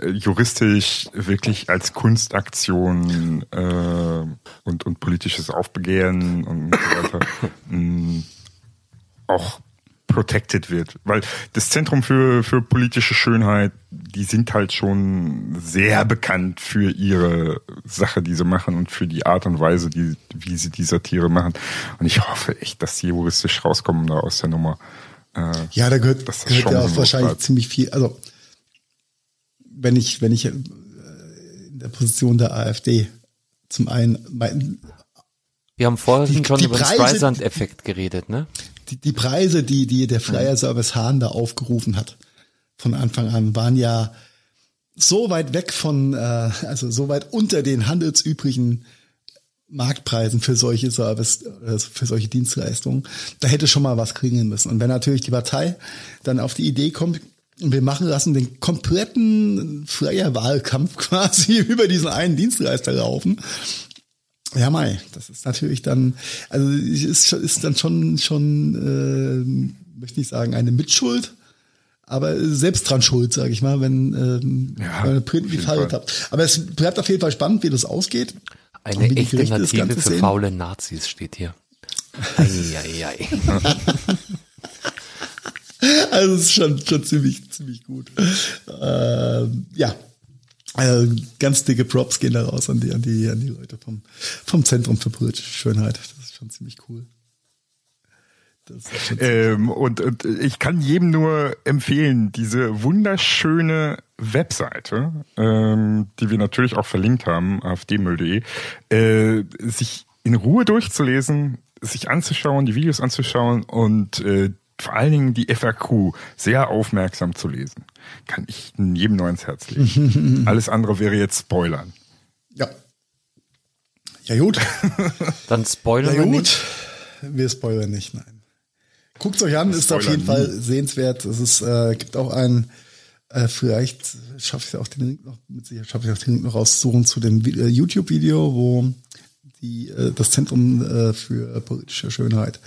äh, juristisch wirklich als Kunstaktion äh, und, und politisches Aufbegehren und so weiter mh, auch protected wird. Weil das Zentrum für, für politische Schönheit, die sind halt schon sehr bekannt für ihre Sache, die sie machen und für die Art und Weise, die, wie sie die Satire machen. Und ich hoffe echt, dass sie juristisch rauskommen da aus der Nummer. Äh, Ja, da gehört, das gehört ja auch wahrscheinlich bleibt. ziemlich viel. Also wenn ich, wenn ich äh, in der Position der AfD zum einen mein, Wir haben vorhin Die- schon die über den Preise- Streisand-Effekt geredet, ne? Die, die Preise, die, die der Flyer Service Hahn da aufgerufen hat, von Anfang an, waren ja so weit weg von, äh, also so weit unter den handelsüblichen Marktpreisen für solche Service, äh, für solche Dienstleistungen. Da hätte schon mal was kriegen müssen. Und wenn natürlich die Partei dann auf die Idee kommt, wir machen lassen den kompletten freier Wahlkampf quasi über diesen einen Dienstleister laufen, ja, Mai, das ist natürlich dann, also ist, ist dann schon, schon, äh, möchte nicht sagen, eine Mitschuld, aber selbst dran schuld, sage ich mal, wenn ähm, Ja, wenn ihr Print auf die jeden Falle Fall. habt. Aber es bleibt auf jeden Fall spannend, wie das ausgeht. Eine echte Native für sehen. faule Nazis steht hier. Eieiei. Also es ist schon, schon ziemlich, ziemlich gut. Ähm, ja. Also ganz dicke Props gehen da raus an die, an die, an die Leute vom, vom Zentrum für politische Schönheit. Das ist schon ziemlich cool. Ähm, und, und ich kann jedem nur empfehlen, diese wunderschöne Webseite, ähm, die wir natürlich auch verlinkt haben, afdmüll.de, äh, sich in Ruhe durchzulesen, sich anzuschauen, die Videos anzuschauen und äh, vor allen Dingen die FAQ sehr aufmerksam zu lesen. Kann ich jedem nur ins Herz legen. Alles andere wäre jetzt Spoilern. Ja. Ja, gut. Dann spoilern Ja, wir gut. nicht. Wir spoilern nicht, nein. Guckt euch an, ist auf jeden Fall sehenswert. Es ist, äh, gibt auch einen, äh, vielleicht schaffe ich auch den Link noch, mit Sicherheit schaffe ich auch den Link noch rauszusuchen zu dem äh, YouTube-Video, wo die, äh, das Zentrum äh, für politische Schönheit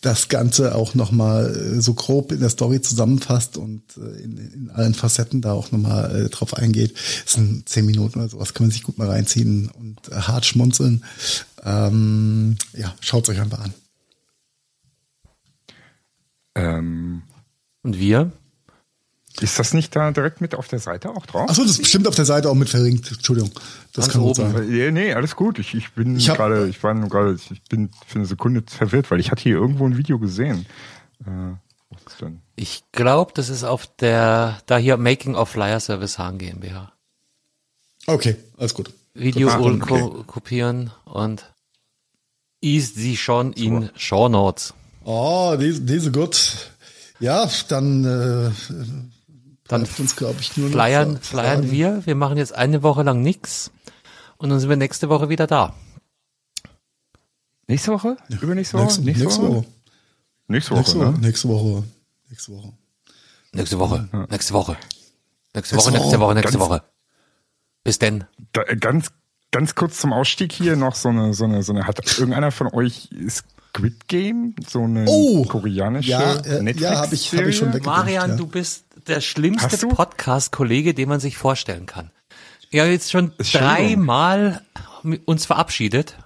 das Ganze auch nochmal äh, so grob in der Story zusammenfasst und in, in allen Facetten da auch nochmal drauf eingeht. Es sind zehn Minuten oder sowas, kann man sich gut mal reinziehen und hart schmunzeln. Ähm, ja, schaut euch einfach an. Ähm, Und wir? Ist das nicht da direkt mit auf der Seite auch drauf? Achso, das ist bestimmt auf der Seite auch mit verlinkt. Entschuldigung. Das Ganz kann oben. sein. Nee, alles gut. Ich, ich bin gerade, ich war gerade, ich bin für eine Sekunde verwirrt, weil ich hatte hier irgendwo ein Video gesehen. Äh, wo ist denn? Ich glaube, das ist auf der, da hier Making of Flyer Service Hahn GmbH. Okay, alles gut. Video Ah, und okay. ko kopieren und ist sie schon in Show Notes. Oh, diese, diese gut. Ja, dann äh, Dann uns, glaube ich, nur noch flyern, flyern wir. Wir machen jetzt eine Woche lang nix und dann sind wir nächste Woche wieder da. Nächste Woche? Übernächste Woche? Nächste, nächste Woche. Nächste Woche, Nächste Woche. ne? Nächste Woche. Nächste Woche. Nächste Woche, nächste Woche, nächste Nächste Woche, nächste Woche. Woche, nächste Ganz- Woche. Bis denn. Da, äh, ganz, ganz kurz zum Ausstieg hier noch so eine, so eine, so eine, hat irgendeiner von euch Squid Game? So eine Oh! koreanische Ja, äh, Netflix ja, hab ich- hab ich schon Serie? weg- Marian, ja. du bist der schlimmste? Podcast-Kollege, den man sich vorstellen kann. Haben jetzt schon dreimal uns verabschiedet.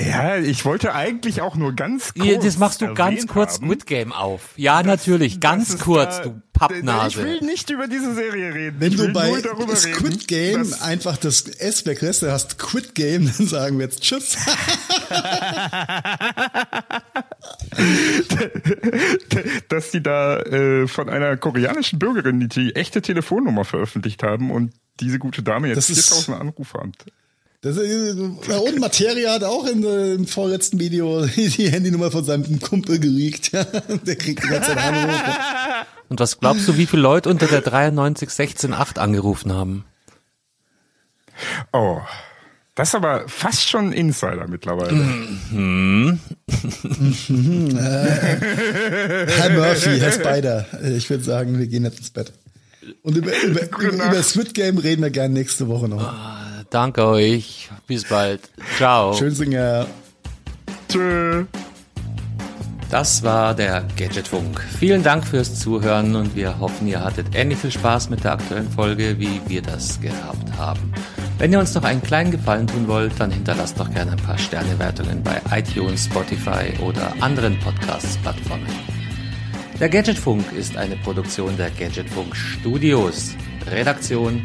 Ja, ich wollte eigentlich auch nur ganz kurz. Hier, das machst du ganz kurz haben, Squid Game auf. Ja, natürlich, ganz kurz, da- du Ich Pappnase. will nicht über diese Serie reden. Wenn ich du will bei nur darüber Squid reden, Game dass- einfach das S weglässt, dann hast Squid Game, dann sagen wir jetzt Tschüss. dass die da äh, von einer koreanischen Bürgerin die, die echte Telefonnummer veröffentlicht haben und diese gute Dame jetzt Das ist- 4000 Anrufe hat. Das, ist- und Materia hat auch in, äh, im vorletzten Video die Handynummer von seinem Kumpel geleakt. Der kriegt die ganze Zeit Anrufe. Und was glaubst du, wie viele Leute unter der 93168 angerufen haben? Oh, das ist aber fast schon ein Insider mittlerweile. Herr Murphy, Herr Spider. Äh, Ich würde sagen, wir gehen jetzt ins Bett. Und über, über, über, über Squid Game reden wir gerne nächste Woche noch. Danke euch. Bis bald. Ciao. Schön Singer. Tschö. Das war der Gadgetfunk. Vielen Dank fürs Zuhören und wir hoffen, ihr hattet ähnlich viel Spaß mit der aktuellen Folge, wie wir das gehabt haben. Wenn ihr uns noch einen kleinen Gefallen tun wollt, dann hinterlasst doch gerne ein paar Sternewertungen bei iTunes, Spotify oder anderen Podcasts-Plattformen. Der Gadgetfunk ist eine Produktion der Gadgetfunk Studios. Redaktion